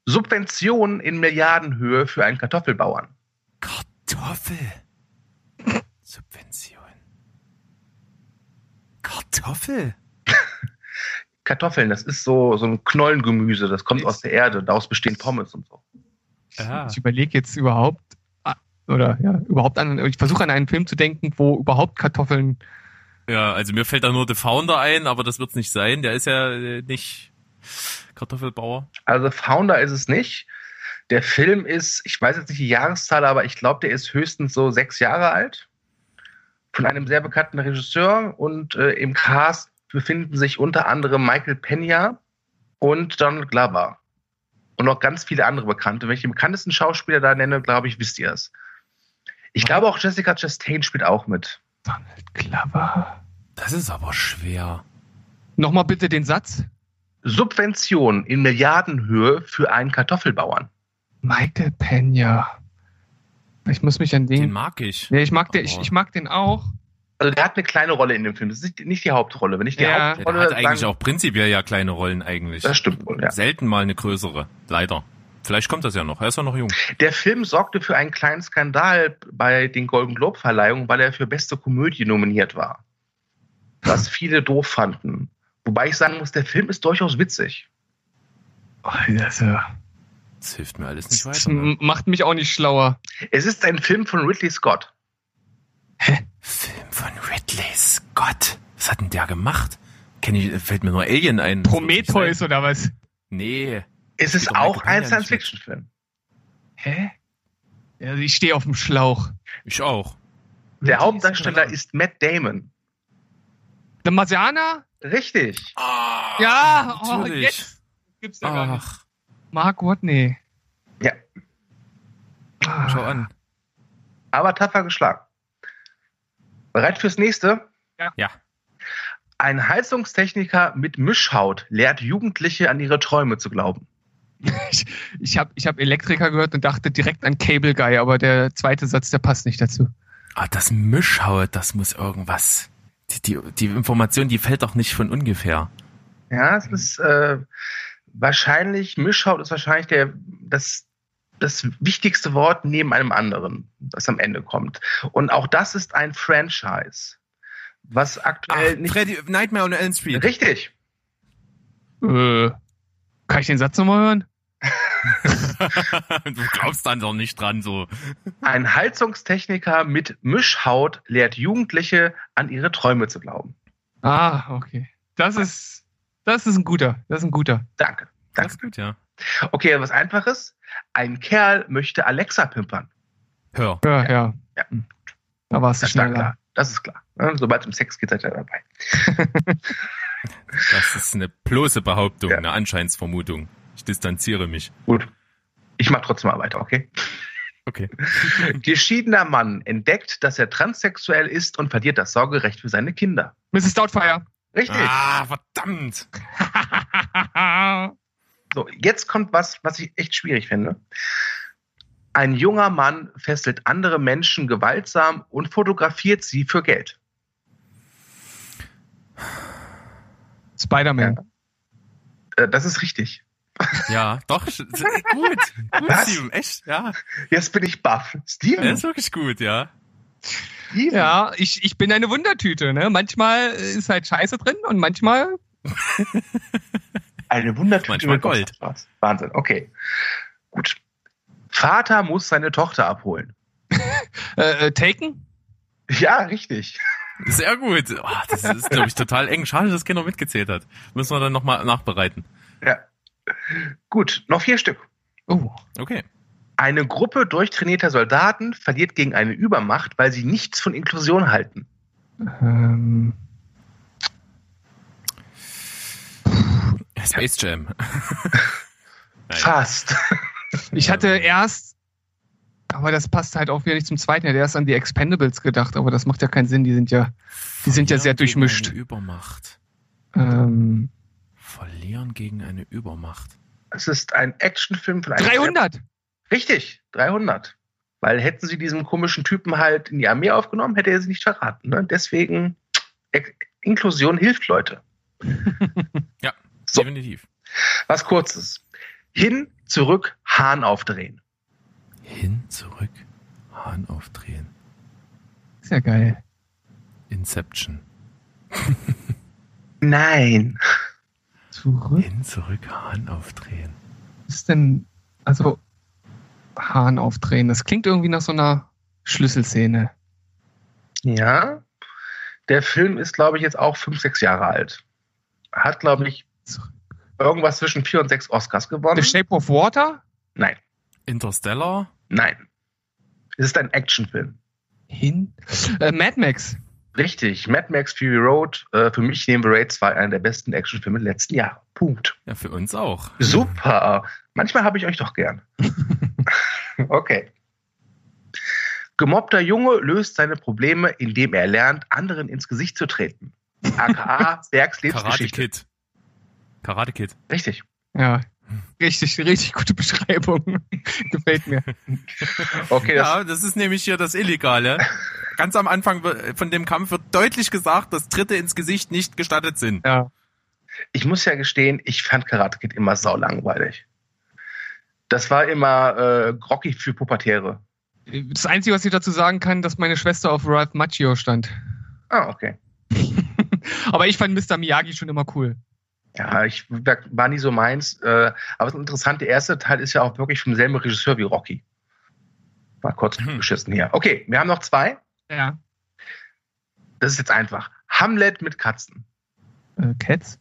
Subventionen in Milliardenhöhe für einen Kartoffelbauern. Kartoffel. Subvention. Kartoffel. Kartoffeln, das ist so, so ein Knollengemüse, das kommt Ist- aus der Erde, daraus bestehen Pommes und so. Ja. Ich überlege jetzt überhaupt, oder ja, überhaupt an, ich versuche an einen Film zu denken, wo überhaupt Kartoffeln. Ja, also mir fällt da nur The Founder ein, aber das wird's nicht sein. Der ist ja äh, nicht Kartoffelbauer. Also Founder ist es nicht. Der Film ist, ich weiß jetzt nicht die Jahreszahl, aber ich glaube, der ist höchstens so sechs Jahre alt. Von einem sehr bekannten Regisseur und äh, im Cast befinden sich unter anderem Michael Pena und Donald Glover. Und noch ganz viele andere Bekannte. Wenn ich die bekanntesten Schauspieler da nenne, glaube ich, wisst ihr es. Ich glaube auch Jessica Chastain spielt auch mit. Donald Glover. Das ist aber schwer. Nochmal bitte den Satz. Subvention in Milliardenhöhe für einen Kartoffelbauern. Michael Pena. Ich muss mich an den. Den mag ich. ja, ich mag den, ich, ich mag den auch. Also der hat eine kleine Rolle in dem Film. Das ist nicht, die Hauptrolle. Wenn ich die Ja. Der Hauptrolle hat eigentlich sagen- auch prinzipiell ja kleine Rollen eigentlich. Das stimmt wohl, ja. Selten mal eine größere. Leider. Vielleicht kommt das ja noch. Er ist ja noch jung. Der Film sorgte für einen kleinen Skandal bei den Golden Globe Verleihungen, weil er für beste Komödie nominiert war. Was viele doof fanden. Wobei ich sagen muss, der Film ist durchaus witzig. Oh, also, Das hilft mir alles nicht das weiter. Ne? macht mich auch nicht schlauer. Es ist ein Film von Ridley Scott. Film von Ridley Scott. Was hat denn der gemacht? Kenn ich, fällt mir nur Alien ein. Prometheus oder was? Nee. Es ist um auch ein Science-Fiction-Film. Hä? Ja, ich stehe auf dem Schlauch. Ich auch. Der Hauptdarsteller ist Matt Damon. Der Marsianer? Richtig. Ah, Ja, oh, jetzt gibt's ja gar nicht. Mark Watney. Ja. Ah. schau an. Aber tapfer geschlagen. Bereit fürs nächste? Ja. Ein Heizungstechniker mit Mischhaut lehrt Jugendliche an ihre Träume zu glauben. Ich, ich habe ich hab Elektriker gehört und dachte direkt an Cable Guy, aber der zweite Satz, der passt nicht dazu. Ah, das Mischhaut, das muss irgendwas. Die, die, die Information, die fällt doch nicht von ungefähr. Ja, es ist äh, wahrscheinlich, Mischhaut ist wahrscheinlich der, das, das wichtigste Wort neben einem anderen, das am Ende kommt. Und auch das ist ein Franchise, was Ach, aktuell nicht. Freddy, Nightmare on Elm Street. Richtig. Äh, kann ich den Satz nochmal hören? *laughs* du glaubst dann doch nicht dran, so. Ein Heizungstechniker mit Mischhaut lehrt Jugendliche an ihre Träume zu glauben. Ah, okay. Das ist, das ist ein guter. Das ist ein guter. Danke. Das Danke. ist gut, ja. Okay, was einfaches. Ein Kerl möchte Alexa pimpern. Hör. Ja, ja. Ja. Da warst du Das ist klar. schneller. Das ist klar. Ja, Sobald es um Sex geht, seid ihr dabei. *laughs* Das ist eine bloße Behauptung, Ja. eine Anscheinsvermutung. Ich distanziere mich. Gut. Ich mach trotzdem mal weiter, okay? Okay. *laughs* Geschiedener Mann entdeckt, dass er transsexuell ist und verliert das Sorgerecht für seine Kinder. Mrs. Doubtfire. Richtig. Ah, verdammt. *laughs* So, jetzt kommt was, was ich echt schwierig finde. Ein junger Mann fesselt andere Menschen gewaltsam und fotografiert sie für Geld. Spider-Man. Äh, das ist richtig. Ja, doch. Gut. Gut, Was? Steven. Echt, ja. Jetzt bin ich baff. Steven, ist wirklich gut, ja. Steven. Ja, ich, ich bin eine Wundertüte. Ne? Manchmal ist halt Scheiße drin und manchmal. *laughs* Eine Wundertüte Manchmal mit Gold. Spaß. Wahnsinn. Okay. Gut. Vater muss seine Tochter abholen. *laughs* Äh, äh, Taken? Ja, richtig. Sehr gut. Oh, das ist, glaube ich, total eng. Schade, dass keiner mitgezählt hat. Müssen wir dann nochmal nachbereiten. Ja. Gut, noch vier Stück. Oh. Okay. Eine Gruppe durchtrainierter Soldaten verliert gegen eine Übermacht, weil sie nichts von Inklusion halten. Ähm, Space Jam. *laughs* Fast. *laughs* ich hatte erst, aber das passt halt auch wieder nicht zum zweiten. Ich hatte erst an die Expendables gedacht, aber das macht ja keinen Sinn. Die sind ja, die sind ja sehr Verlieren gegen durchmischt. Eine Übermacht. Ähm, Verlieren gegen eine Übermacht. Es ist ein Actionfilm von einem 300! Richtig, 300. Weil hätten sie diesen komischen Typen halt in die Armee aufgenommen, hätte er sie nicht verraten. Ne? Deswegen, Inklusion hilft Leute. *laughs* Ja, So. definitiv. Was kurzes. Hin, zurück, Hahn aufdrehen. Hin, zurück, Hahn aufdrehen. Ist ja geil. Inception. *laughs* Nein. Zurück? Hin, zurück, Hahn aufdrehen. Was ist denn, also, Hahn aufdrehen? Das klingt irgendwie nach so einer Schlüsselszene. Ja. Der Film ist, glaube ich, jetzt auch fünf, sechs Jahre alt. Hat, glaube ich, irgendwas zwischen vier und sechs Oscars gewonnen. The Shape of Water? Nein, Interstellar? nein. Es ist ein Actionfilm. Hin? Äh, Mad Max. Richtig, Mad Max Fury Road, äh, für mich neben Raid 2 einer der besten Actionfilme der letzten Jahre. Punkt. Ja, für uns auch. Super. Manchmal habe ich euch doch gern. *laughs* okay. Gemobbter Junge löst seine Probleme, indem er lernt, anderen ins Gesicht zu treten. AKA *laughs* Bergs Karate Lebensgeschichte. Kid. Karate Kid. Richtig. Ja. Richtig, richtig gute Beschreibung. *laughs* Gefällt mir. Okay, das, Ja, das ist nämlich hier das Illegale. Ganz am Anfang von dem Kampf wird deutlich gesagt, dass Tritte ins Gesicht nicht gestattet sind. Ja. ich muss ja gestehen, ich fand Karate Kid immer saulangweilig. Das war immer äh, groggy für Pubertäre. Das Einzige, was ich dazu sagen kann, dass meine Schwester auf Ralph Macchio stand. Ah, okay. *laughs* Aber ich fand Mr. Miyagi schon immer cool. Ja, ich war nie so meins. Äh, aber das Interessante, der erste Teil ist ja auch wirklich vom selben Regisseur wie Rocky. War kurz Hm. geschissen hier. Okay, wir haben noch zwei. Ja. Das ist jetzt einfach. Hamlet mit Katzen. Äh, Cats?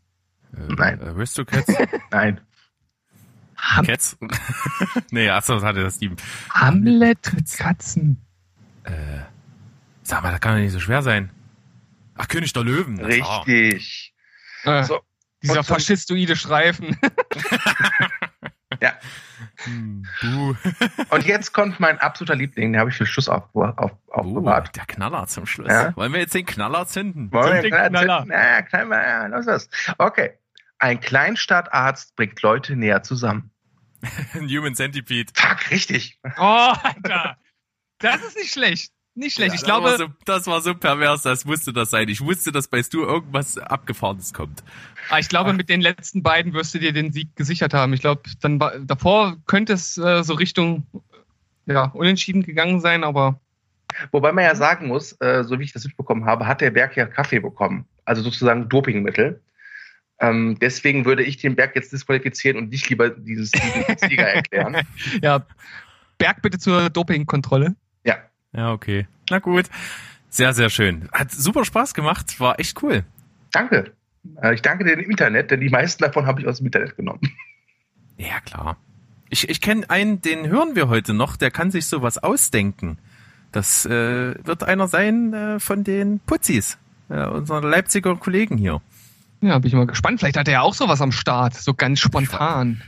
Äh, Nein. Aristocats? *laughs* Nein. Ham Cats? *laughs* nee, achso, das hatte das Steven. Hamlet mit Katzen. Äh, sag mal, das kann doch nicht so schwer sein. Ach, König der Löwen. Richtig. Äh, So. Dieser Und zum- faschistoide Streifen. *laughs* Ja. Hm. Und jetzt kommt mein absoluter Liebling, den habe ich für Schluss auf, auf, Uh, aufbewahrt. der Knaller zum Schluss. Ja. Wollen wir jetzt den Knaller zünden? Wollen wir den Knaller. Knaller? Na, klein mal, los ist. Okay. Ein Kleinstadtarzt bringt Leute näher zusammen. *laughs* Ein Human Centipede. Fuck, richtig. Oh, Alter. Das ist nicht schlecht. Nicht schlecht. ich das, war glaube, so, das war so pervers, das musste das sein. Ich wusste, dass bei Stu irgendwas Abgefahrenes kommt. ah, ich glaube, mit den letzten beiden wirst du dir den Sieg gesichert haben. Ich glaube, dann war- davor könnte es äh, so Richtung ja, unentschieden gegangen sein, aber Wobei man ja sagen muss, äh, so wie ich das mitbekommen habe, hat der Berg ja Kaffee bekommen. Also sozusagen Dopingmittel. Ähm, deswegen würde ich den Berg jetzt disqualifizieren und nicht lieber dieses Sieger erklären. *laughs* ja, Berg bitte zur Dopingkontrolle. Ja. Ja, okay. Na gut. Sehr, sehr schön. Hat super Spaß gemacht. War echt cool. Danke. Äh, ich danke dir dem Internet, denn die meisten davon habe ich aus dem Internet genommen. Ja, klar. Ich, ich kenne einen, den hören wir heute noch, der kann sich sowas ausdenken. Das äh, wird einer sein äh, von den Putzis, äh, unseren Leipziger Kollegen hier. Ja, bin ich mal gespannt. Vielleicht hat er ja auch sowas am Start, so ganz spontan.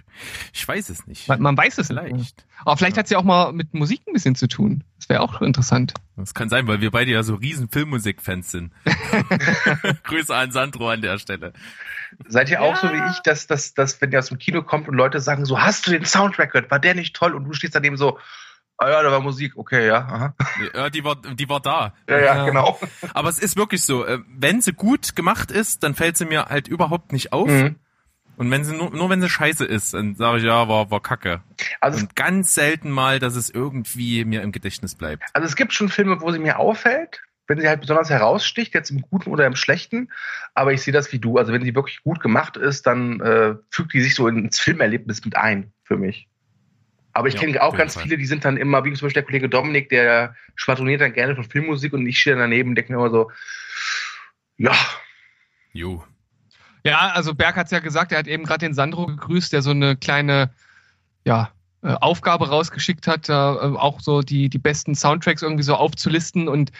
Ich weiß es nicht. Man, man weiß es nicht. Vielleicht. Aber vielleicht hat es ja auch mal mit Musik ein bisschen zu tun. Das wäre auch interessant. Das kann sein, weil wir beide ja so riesen Filmmusik-Fans sind. *laughs* Grüße an Sandro an der Stelle. Seid ihr auch Ja. so wie ich, dass, dass, dass wenn ihr aus dem Kino kommt und Leute sagen so, hast du den Soundtrack gehört? War der nicht toll? Und du stehst daneben so, ah ja, da war Musik, okay, ja. Aha. Ja, die war, die war da. Ja, ja, Ja. genau. Aber es ist wirklich so, äh, wenn sie gut gemacht ist, dann fällt sie mir halt überhaupt nicht auf. Mhm. Und wenn sie nur, nur wenn sie scheiße ist, dann sage ich, ja, war, war kacke. Also, Und ganz selten mal, dass es irgendwie mir im Gedächtnis bleibt. also es gibt schon Filme, wo sie mir auffällt, wenn sie halt besonders heraussticht, jetzt im Guten oder im Schlechten. Aber ich sehe das wie du. Also wenn sie wirklich gut gemacht ist, dann äh, fügt die sich so ins Filmerlebnis mit ein für mich. Aber ich Ja, kenne auch ganz Fall. viele, die sind dann immer, wie zum Beispiel der Kollege Dominik, der schwadroniert dann gerne von Filmmusik und ich stehe daneben und denke mir immer so, ja, Jo. Ja, also Berg hat es ja gesagt, er hat eben gerade den Sandro gegrüßt, der so eine kleine ja, äh, Aufgabe rausgeschickt hat, äh, auch so die, die besten Soundtracks irgendwie so aufzulisten. Und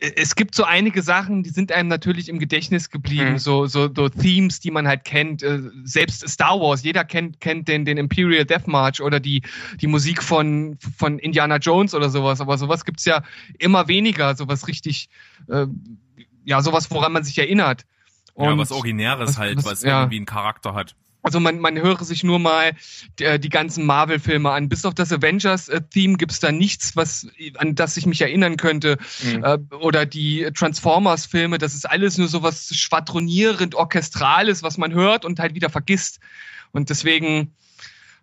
es gibt so einige Sachen, die sind einem natürlich im Gedächtnis geblieben, Mhm. so, so, so Themes, die man halt kennt. Äh, Selbst Star Wars, jeder kennt, kennt den, den Imperial Death March oder die, die Musik von, von Indiana Jones oder sowas. Aber sowas gibt's ja immer weniger, sowas richtig, äh, ja, sowas, woran man sich erinnert. ja, Und- was Originäres was- halt, was- was ja. irgendwie einen Charakter hat. Also man, man höre sich nur mal die, die ganzen Marvel-Filme an. Bis auf das Avengers-Theme gibt's da nichts, was an das ich mich erinnern könnte. Mhm. Äh, oder die Transformers-Filme, das ist alles nur so was schwadronierend, orchestrales, was man hört und halt wieder vergisst. Und deswegen,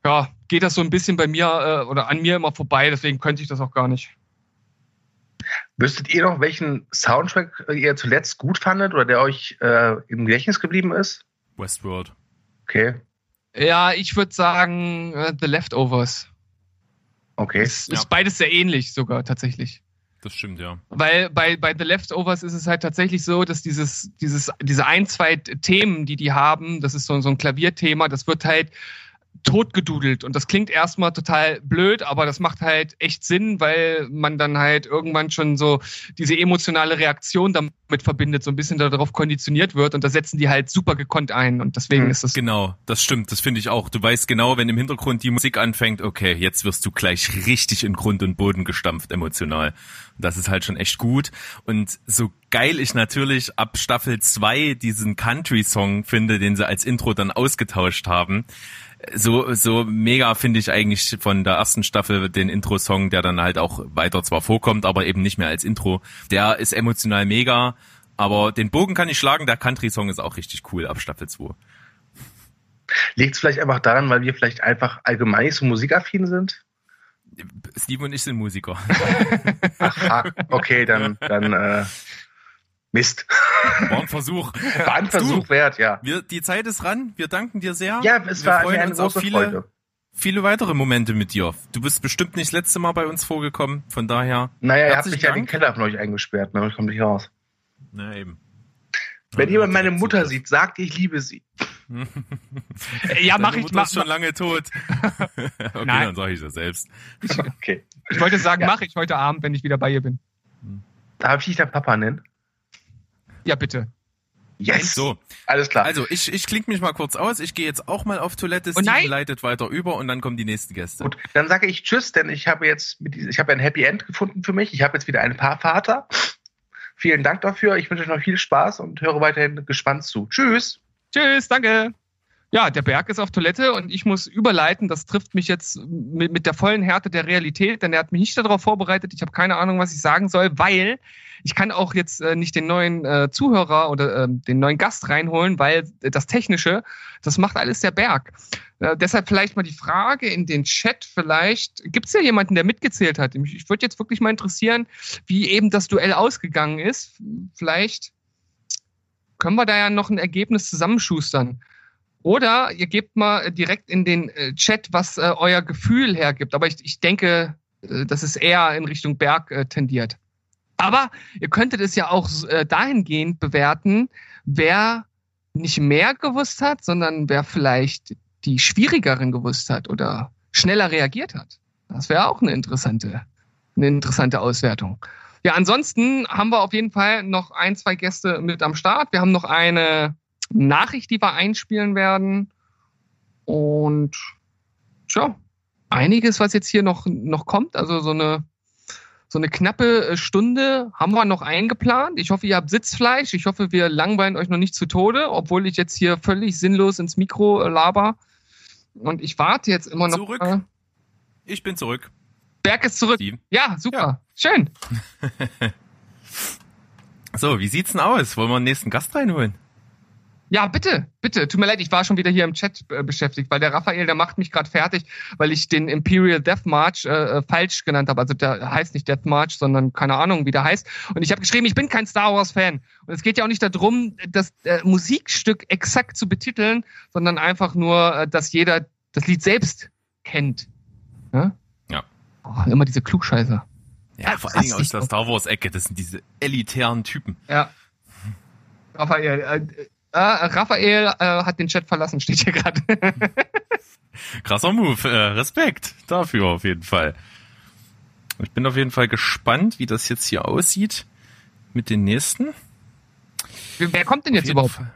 ja, geht das so ein bisschen bei mir äh, oder an mir immer vorbei, deswegen könnte ich das auch gar nicht. Wüsstet ihr noch, welchen Soundtrack ihr zuletzt gut fandet oder der euch äh, im Gedächtnis geblieben ist? Westworld. Okay, Ja, ich würde sagen, äh, The Leftovers. okay. Ist, Ja. ist beides sehr ähnlich sogar tatsächlich. Das stimmt, ja. Weil bei, bei The Leftovers ist es halt tatsächlich so, dass dieses, dieses, diese ein, zwei Themen, die die haben, das ist so, so ein Klavierthema, das wird halt totgedudelt. Und das klingt erstmal total blöd, aber das macht halt echt Sinn, weil man dann halt irgendwann schon so diese emotionale Reaktion damit verbindet, so ein bisschen darauf konditioniert wird. Und da setzen die halt super gekonnt ein. Und deswegen Mhm. ist das Genau, das stimmt, das finde ich auch. Du weißt genau, wenn im Hintergrund die Musik anfängt, okay, jetzt wirst du gleich richtig in Grund und Boden gestampft emotional. Das ist halt schon echt gut. Und so geil ich natürlich ab Staffel 2 diesen Country-Song finde, den sie als Intro dann ausgetauscht haben, so, so mega finde ich eigentlich von der ersten Staffel den Intro-Song, der dann halt auch weiter zwar vorkommt, aber eben nicht mehr als Intro. Der ist emotional mega, aber den Bogen kann ich schlagen, der Country-Song ist auch richtig cool ab Staffel 2. Liegt es vielleicht einfach daran, weil wir vielleicht einfach allgemein nicht so musikaffin sind? Steve und ich sind Musiker. Aha, okay, dann, dann äh, Mist. War ein Versuch. War *laughs* ein Versuch wert, ja. Wir, die Zeit ist ran. Wir danken dir sehr. Ja, es wir war freuen eine uns auf große viele, Freude. viele weitere Momente mit dir. Du bist bestimmt nicht das letzte Mal bei uns vorgekommen. Von daher. Naja, ihr habt herzlichen mich ja in den Dank. Keller von euch eingesperrt, ne? Ich komme nicht raus. Na eben. Wenn jemand meine Mutter sieht, sagt ihr, ich liebe sie. *laughs* Ja, mach Deine ich, Mutter mach, ist schon lange tot. *laughs* okay, Nein. dann sage ich das selbst. Okay. ich wollte sagen, Ja. mache ich heute Abend, wenn ich wieder bei ihr bin. Darf ich dich dein Papa nennen? Ja, bitte. Yes! So, Alles klar. also ich, ich klinge mich mal kurz aus. Ich gehe jetzt auch mal auf Toilette. Oh nein. Steven leitet weiter über und dann kommen die nächsten Gäste. Gut, dann sage ich Tschüss, denn ich habe jetzt mit diesem, ich habe ein Happy End gefunden für mich. Ich habe jetzt wieder einen Paarvater. Vielen Dank dafür. Ich wünsche euch noch viel Spaß und höre weiterhin gespannt zu. Tschüss. Tschüss, danke. Ja, der Berg ist auf Toilette und ich muss überleiten. Das trifft mich jetzt mit, mit der vollen Härte der Realität, denn er hat mich nicht darauf vorbereitet. Ich habe keine Ahnung, was ich sagen soll, weil ich kann auch jetzt äh, nicht den neuen äh, Zuhörer oder ähm, den neuen Gast reinholen, weil das Technische, das macht alles der Berg. Äh, deshalb vielleicht mal die Frage in den Chat. Vielleicht gibt es ja jemanden, der mitgezählt hat. Ich, ich würde jetzt wirklich mal interessieren, wie eben das Duell ausgegangen ist. Vielleicht können wir da ja noch ein Ergebnis zusammenschustern. Oder ihr gebt mal direkt in den äh, Chat, was äh, euer Gefühl hergibt. Aber ich, ich denke, äh, dass es eher in Richtung Berg äh, tendiert. Aber ihr könntet es ja auch äh, dahingehend bewerten, wer nicht mehr gewusst hat, sondern wer vielleicht die schwierigeren gewusst hat oder schneller reagiert hat. Das wäre auch eine interessante, eine interessante Auswertung. Ja, ansonsten haben wir auf jeden Fall noch ein, zwei Gäste mit am Start. Wir haben noch eine Nachricht, die wir einspielen werden. Und tja, einiges, was jetzt hier noch, noch kommt. Also so eine, so eine knappe äh, Stunde haben wir noch eingeplant. Ich hoffe, ihr habt Sitzfleisch. Ich hoffe, wir langweilen euch noch nicht zu Tode, obwohl ich jetzt hier völlig sinnlos ins Mikro äh, laber. Und ich warte jetzt immer noch. Zurück. Ich bin zurück. Berg ist zurück. Steve. Ja, super. Schön. *laughs* So, wie sieht's denn aus? Wollen wir einen nächsten Gast reinholen? Ja, bitte, bitte. Tut mir leid, ich war schon wieder hier im Chat äh, beschäftigt, weil der Raphael, der macht mich gerade fertig, weil ich den Imperial Death March äh, äh, falsch genannt habe. Also der heißt nicht Death March, sondern keine Ahnung, wie der heißt. Und ich habe geschrieben, ich bin kein Star Wars Fan. Und es geht ja auch nicht darum, das äh, Musikstück exakt zu betiteln, sondern einfach nur, äh, dass jeder das Lied selbst kennt. Ja. Ja. Oh, immer diese Klugscheißer. Ja, vor allen Dingen ist aus der. Star Wars Ecke. Das sind diese elitären Typen. Ja. Raphael, äh, Raphael äh, hat den Chat verlassen, steht hier gerade. *laughs* Krasser Move. Äh, Respekt dafür auf jeden Fall. Ich bin auf jeden Fall gespannt, wie das jetzt hier aussieht mit den nächsten. Wer kommt denn jetzt überhaupt? Fall.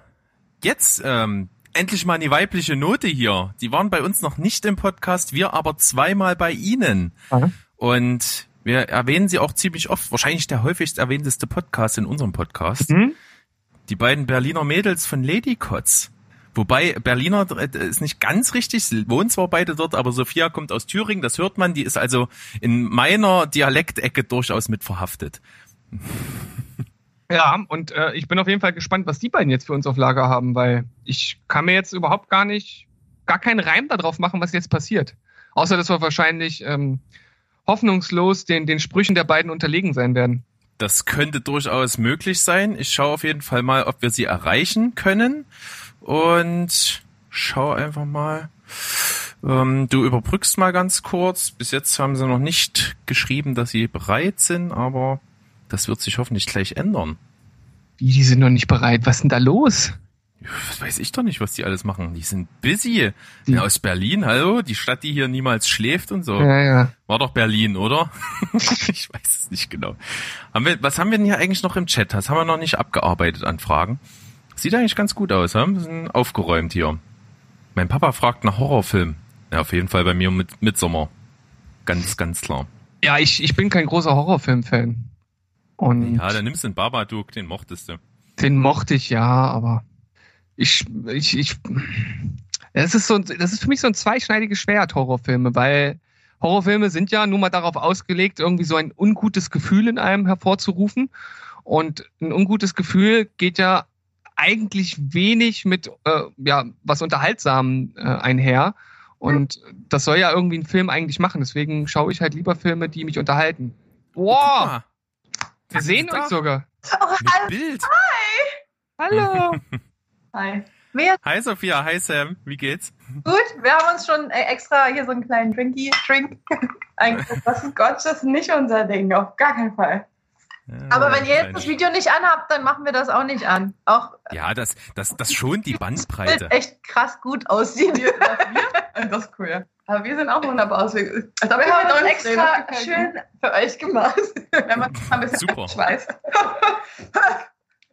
Jetzt ähm, endlich mal eine weibliche Note hier. Die waren bei uns noch nicht im Podcast, wir aber zweimal bei Ihnen. Aha. Und wir erwähnen sie auch ziemlich oft. Wahrscheinlich der häufigst erwähnteste Podcast in unserem Podcast. Mhm. Die beiden Berliner Mädels von Ladycots. Wobei Berliner äh, ist nicht ganz richtig, sie wohnen zwar beide dort, aber Sophia kommt aus Thüringen, das hört man, die ist also in meiner Dialektecke durchaus mit verhaftet. Ja, und äh, ich bin auf jeden Fall gespannt, was die beiden jetzt für uns auf Lager haben, weil ich kann mir jetzt überhaupt gar nicht, gar keinen Reim darauf machen, was jetzt passiert. Außer, dass wir wahrscheinlich ähm, hoffnungslos den, den Sprüchen der beiden unterlegen sein werden. Das könnte durchaus möglich sein. Ich schaue auf jeden Fall mal, ob wir sie erreichen können. Und schau einfach mal. Ähm, du überbrückst mal ganz kurz. Bis jetzt haben sie noch nicht geschrieben, dass sie bereit sind, aber das wird sich hoffentlich gleich ändern. Wie, die sind noch nicht bereit. Was ist denn da los? Was weiß ich doch nicht, was die alles machen. Die sind busy. Die- Ja, aus Berlin, hallo? Die Stadt, die hier niemals schläft und so. Ja, ja. War doch Berlin, oder? *laughs* ich weiß es nicht genau. Haben wir, was haben wir denn hier eigentlich noch im Chat? Das haben wir noch nicht abgearbeitet an Fragen. Sieht eigentlich ganz gut aus, ja? Wir sind aufgeräumt hier. Mein Papa fragt nach Horrorfilm. Ja, auf jeden Fall bei mir mit Midsommar. Ganz, ganz klar. Ja, ich, ich bin kein großer Horrorfilm-Fan. Und Ja, dann nimmst du den Babadook, den mochtest du. den mochte ich ja, aber ich, ich, ich, das ist so, ein- das ist für mich so ein zweischneidiges Schwert, Horrorfilme, weil Horrorfilme sind ja nun mal darauf ausgelegt, irgendwie so ein ungutes Gefühl in einem hervorzurufen. Und ein ungutes Gefühl geht ja eigentlich wenig mit, äh, ja, was unterhaltsam äh, einher. Und das soll ja irgendwie ein Film eigentlich machen. Deswegen schaue ich halt lieber Filme, die mich unterhalten. Wow, Ah, wir sehen uns sogar. mit Bild. Hallo. *laughs* Hi. Mir Hi Sophia, hi Sam, wie geht's? gut. Wir haben uns schon äh, extra hier so einen kleinen Drinky Drink *laughs* eingeguckt. Was ist Gott, das ist nicht unser Ding, auf gar keinen Fall. Aber wenn ihr jetzt das Video nicht anhabt, dann machen wir das auch nicht an. Auch Ja, das, das, das schont die *laughs* Bandbreite. es echt krass gut aussieht. Das ist cool. Aber wir sehen auch wunderbar aus. Wir, Also wir wir haben uns extra schön für euch gemacht. *laughs* wenn man ein bisschen Super. schweißt.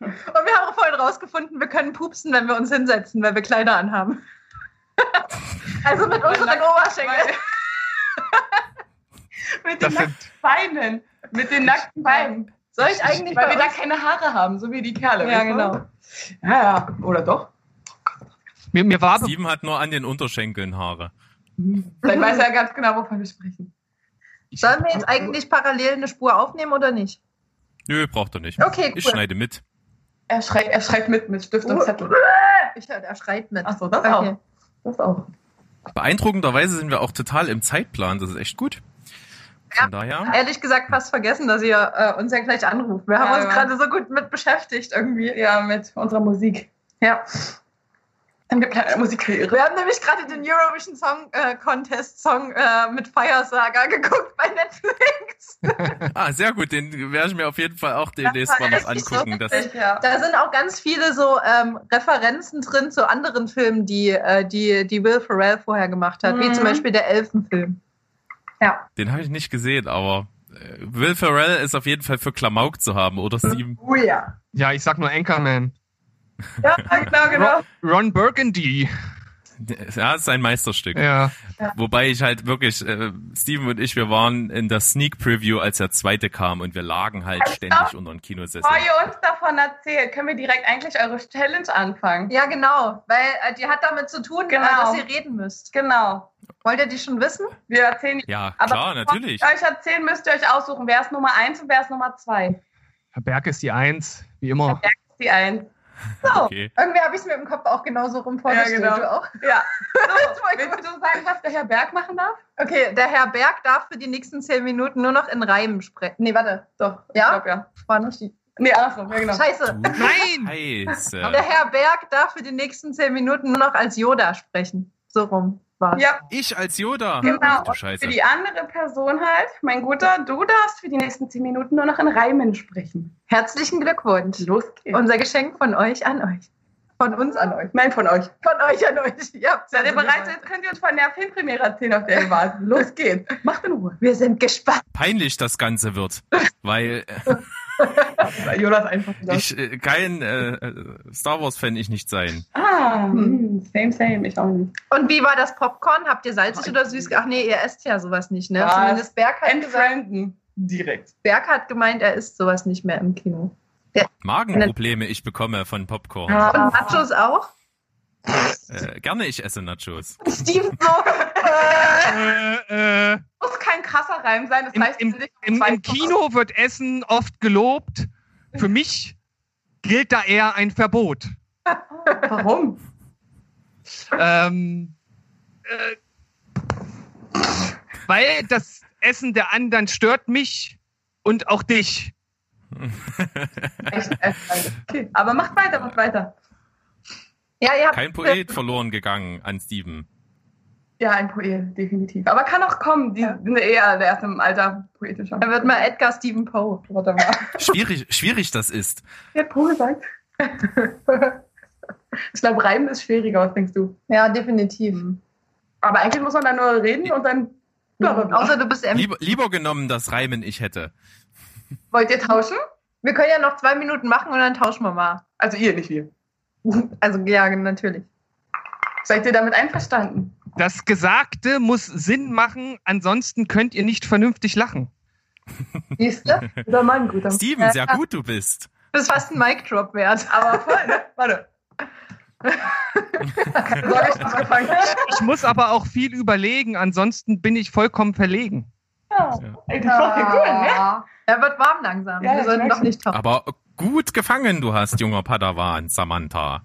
Und wir haben auch vorhin rausgefunden, wir können pupsen, wenn wir uns hinsetzen, weil wir Kleider anhaben. *laughs* also mit unseren Oberschenkeln. *laughs* Mit den nackten Beinen. Mit den nackten Beinen. Soll ich eigentlich Weil wir da keine Haare haben, so wie die Kerle. Ja, genau. Ja, ja. Oder doch? mir, mir war Steven hat nur an den Unterschenkeln Haare. Vielleicht weiß er ganz genau, wovon wir sprechen. Sollen wir jetzt eigentlich parallel eine Spur aufnehmen oder nicht? Nö, braucht er nicht. Okay, Ich cool. schneide mit. Er, schreit, er schreibt mit, mit Stift und Zettel. Ich höre, er schreit mit. Achso, das Okay. auch. Das auch. Beeindruckenderweise sind wir auch total im Zeitplan. Das ist echt gut. Von daher. Ehrlich gesagt fast vergessen, dass ihr äh, uns ja gleich anruft. Wir haben Ja, uns ja. gerade so gut mit beschäftigt irgendwie. Ja, mit unserer Musik. Ja. Dann gibt es Musikkarriere. Wir haben nämlich gerade den Eurovision Song äh, Contest Song äh, mit Fire Saga geguckt bei Netflix. *laughs* Ah, sehr gut. Den werde ich mir auf jeden Fall auch demnächst mal noch so angucken. Das, witzig. Ja. Da sind auch ganz viele so ähm, Referenzen drin zu anderen Filmen, die, äh, die, die Will Ferrell vorher gemacht hat, wie Mhm. zum Beispiel der Elfenfilm. Ja. den habe ich nicht gesehen, aber äh, Will Ferrell ist auf jeden Fall für Klamauk zu haben, oder Steven? Oh ja. ja, ich sag nur Anchorman. Ja, genau, genau. Ron Burgundy. Ja, ist ein Meisterstück. Ja. Wobei ich halt wirklich, äh, Steven und ich, wir waren in der Sneak Preview, als der zweite kam und wir lagen halt ständig unter den Kinosessel. Bevor ihr uns davon erzählt, können wir direkt eigentlich eure Challenge anfangen. Ja, genau, weil äh, die hat damit zu tun, Genau. äh, dass ihr reden müsst. Genau. Wollt ihr die schon wissen? Wir erzählen Ja, Aber klar, natürlich. euch erzählen, müsst ihr euch aussuchen, wer ist Nummer 1 und wer ist Nummer 2. Herr Berg ist die Eins, wie immer. Das ist die 1. So, *laughs* Okay. irgendwie habe ich es mir im Kopf auch genauso rum vorgestellt. genau. Du auch? Ja. *laughs* So, willst du sagen, was der Herr Berg machen darf? Okay, der Herr Berg darf für die nächsten zehn Minuten nur noch in Reimen sprechen. Nee, warte. Doch. Ja? Ich glaub, ja. War nicht die. Nee, andersrum. Ja, genau. Scheiße. Nein! Scheiße. Der Herr Berg darf für die nächsten zehn Minuten nur noch als Yoda sprechen. So rum war's. Ja, Ich als Yoda. Genau. Ach du für Scheiße. die andere Person halt, mein Guter, du darfst für die nächsten 10 Minuten nur noch in Reimen sprechen. Herzlichen Glückwunsch. Los geht's. Unser Geschenk von euch an euch. Von uns an euch. Nein, von euch. Von euch an euch. *laughs* Ja, Seid ihr bereit? Jetzt könnt ihr uns von der Filmpremiere erzählen, auf der ihr wart. Los geht's. Macht in Ruhe. Wir sind gespannt. Peinlich das Ganze wird. Weil äh, *laughs* Jonas einfach wieder. ich äh, kein äh, äh, Star Wars-Fan ich nicht sein. Ah, hm, same, same. Ich auch nicht. Und wie war das Popcorn? Habt ihr salzig oder süß? Ach nee, ihr esst ja sowas nicht, ne? Was? Zumindest Berg hat, gesagt, Entfrienden. Direkt. Berg hat gemeint, er isst sowas nicht mehr im Kino. Magenprobleme ich bekomme von Popcorn. Ah. Und Nachos auch? Äh, gerne ich esse Nachos. Steven so. *laughs* Äh, Äh, äh, Muss kein krasser Reim sein. Das im, heißt, im, nicht im, Im Kino wird Essen oft gelobt. Für mich gilt da eher ein Verbot. *laughs* Warum? Ähm, äh, weil das Essen der anderen stört mich und auch dich. Echt, okay. Aber macht weiter, macht weiter. ja, ihr habt Kein Poet verloren gegangen an Steven. Ja, ein Poet, definitiv. Aber kann auch kommen. Die sind eher der erst im Alter poetischer. Er wird mal Edgar Stephen Poe. Warte mal. Schwierig, schwierig das ist. Wer hat Poe gesagt? *laughs* Ich glaube, Reimen ist schwieriger, was denkst du? Ja, definitiv. Aber eigentlich muss man dann nur reden und dann bla. Außer du bist M. Lieber, lieber genommen das Reimen ich hätte. Wollt ihr tauschen? Wir können ja noch zwei Minuten machen und dann tauschen wir mal. Also ihr, nicht wir. Also ja, natürlich. Seid ihr damit einverstanden? Das Gesagte muss Sinn machen, ansonsten könnt ihr nicht vernünftig lachen. Siehst du? Guter Mann, guter Mann. Steven, sehr gut du bist. Das ist fast ein Mic-Drop wert. Aber voll, ne? Warte. *laughs* Soll ich muss aber auch viel überlegen, ansonsten bin ich vollkommen verlegen. Ja. Ja gut, ne? Er wird warm langsam. Ja, Wir sollten doch nicht tauschen. Aber gut gefangen du hast, junger Padawan, Samantha.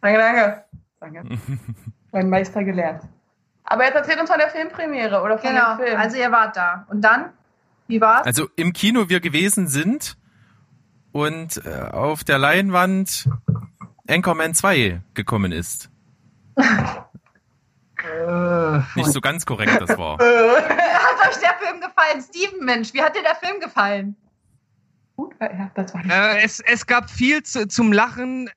Danke, danke. Danke. *laughs* Mein Meister gelernt. Aber jetzt erzählt uns von der Filmpremiere oder von Genau. dem Film. Also ihr wart da. Und dann? Wie war's? Also im Kino wir gewesen sind und äh, auf der Leinwand Anchorman 2 gekommen ist. Nicht so ganz korrekt das war. *laughs* Hat euch der Film gefallen? Steven, Mensch, wie hat dir der Film gefallen? gut, ja, das war Äh, es, es gab viel zu, zum Lachen, äh,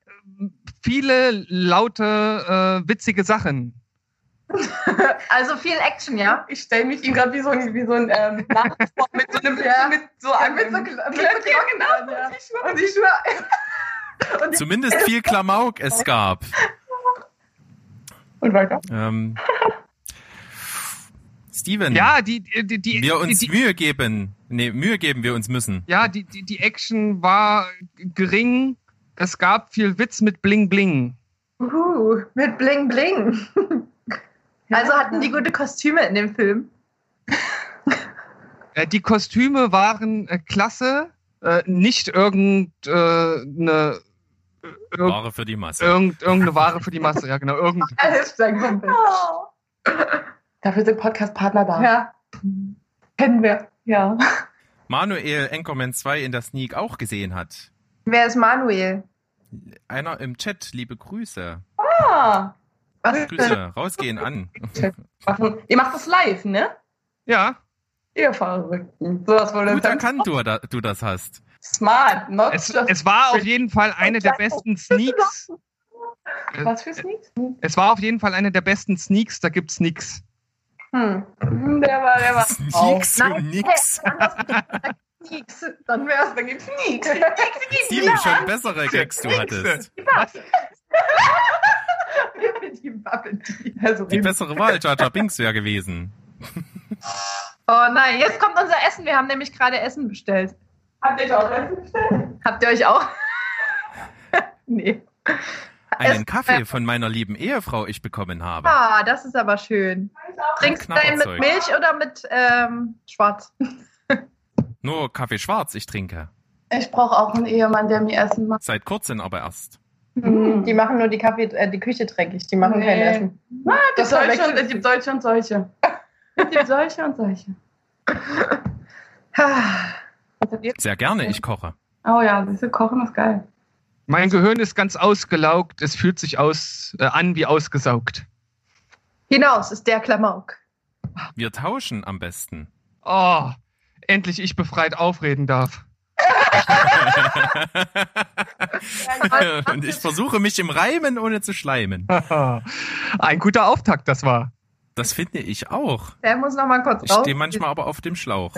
viele laute, äh, witzige Sachen. *laughs* Also viel Action, ja? Ich stelle mich ihm gerade wie so ein, wie so ein ähm, *laughs* vor, mit so einem Ja. mit so einem mit so- mit mit so Glocken, genau. ja. Und ich und ich schwör. Und, ich, *laughs* Zumindest viel Klamauk es gab. und weiter. Ähm, Steven, Ja, die, die, die, wir uns die, Mühe geben. Nee, Mühe geben wir uns müssen. ja, die, die, die Action war gering. Es gab viel Witz mit Bling Bling. Uh, mit Bling Bling. *laughs* Also hatten die gute Kostüme in dem Film. Äh, die Kostüme waren äh, klasse. Äh, nicht irgendeine äh, irg Ware für die Masse. irgend, irgendeine Ware für die Masse. Ja, genau. Irgend, *laughs* Kumpel. Dafür sind Podcast-Partner da. Ja. Kennen wir. Ja. Manuel Anchorman 2 in der Sneak auch gesehen hat. Wer ist Manuel? Einer im Chat, liebe Grüße. Ah. Was Grüße, rausgehen an. Machen, ihr macht das live, ne? ja, Ihr Verrückten. Sowas wohl Gut erkannt, du, da- du das hast. Smart. Not es, just es war auf jeden Fall eine der *laughs* besten Sneaks. Was für Sneaks? Es war auf jeden Fall eine der besten Sneaks. Da gibt's nix. Hm. Der war, der war. *laughs* Nix Nein, *laughs* und nix. Nix. Dann wär's. Dann gibt's Sneaks. Steven, schon bessere Gags du hattest. *laughs* Die. Also, Die bessere Wahl, Jar Binks wäre gewesen. Oh nein, jetzt kommt unser Essen. Wir haben nämlich gerade Essen bestellt. habt ihr euch auch Essen bestellt? Habt ihr euch auch? *laughs* nee. Einen Essen- Kaffee von meiner lieben Ehefrau ich bekommen habe. Ah, das ist aber schön. Trinkst du deinen mit. Milch oder mit ähm, Schwarz? Nur Kaffee schwarz ich trinke. Ich brauche auch einen Ehemann, der mir Essen macht. Seit kurzem aber erst. Die machen nur die Kaffee, äh, die Küche dreckig. Die machen kein Nee. Essen. Ah, es gibt Das solche und es gibt solche und solche. Es gibt solche und solche. Ah, Was *laughs* habt ihr? Sehr gerne, ich koche. Oh ja, diese Kochen ist geil. Mein Gehirn ist ganz ausgelaugt. Es fühlt sich aus, äh, an wie ausgesaugt. Hinaus ist der Klamauk. Wir tauschen am besten. Oh, endlich ich befreit aufreden darf. *laughs* Und ich versuche mich im Reimen, ohne zu schleimen. *laughs* Ein guter Auftakt, das war. Das finde ich auch. Der muss noch mal kurz Ich stehe manchmal aber auf dem Schlauch.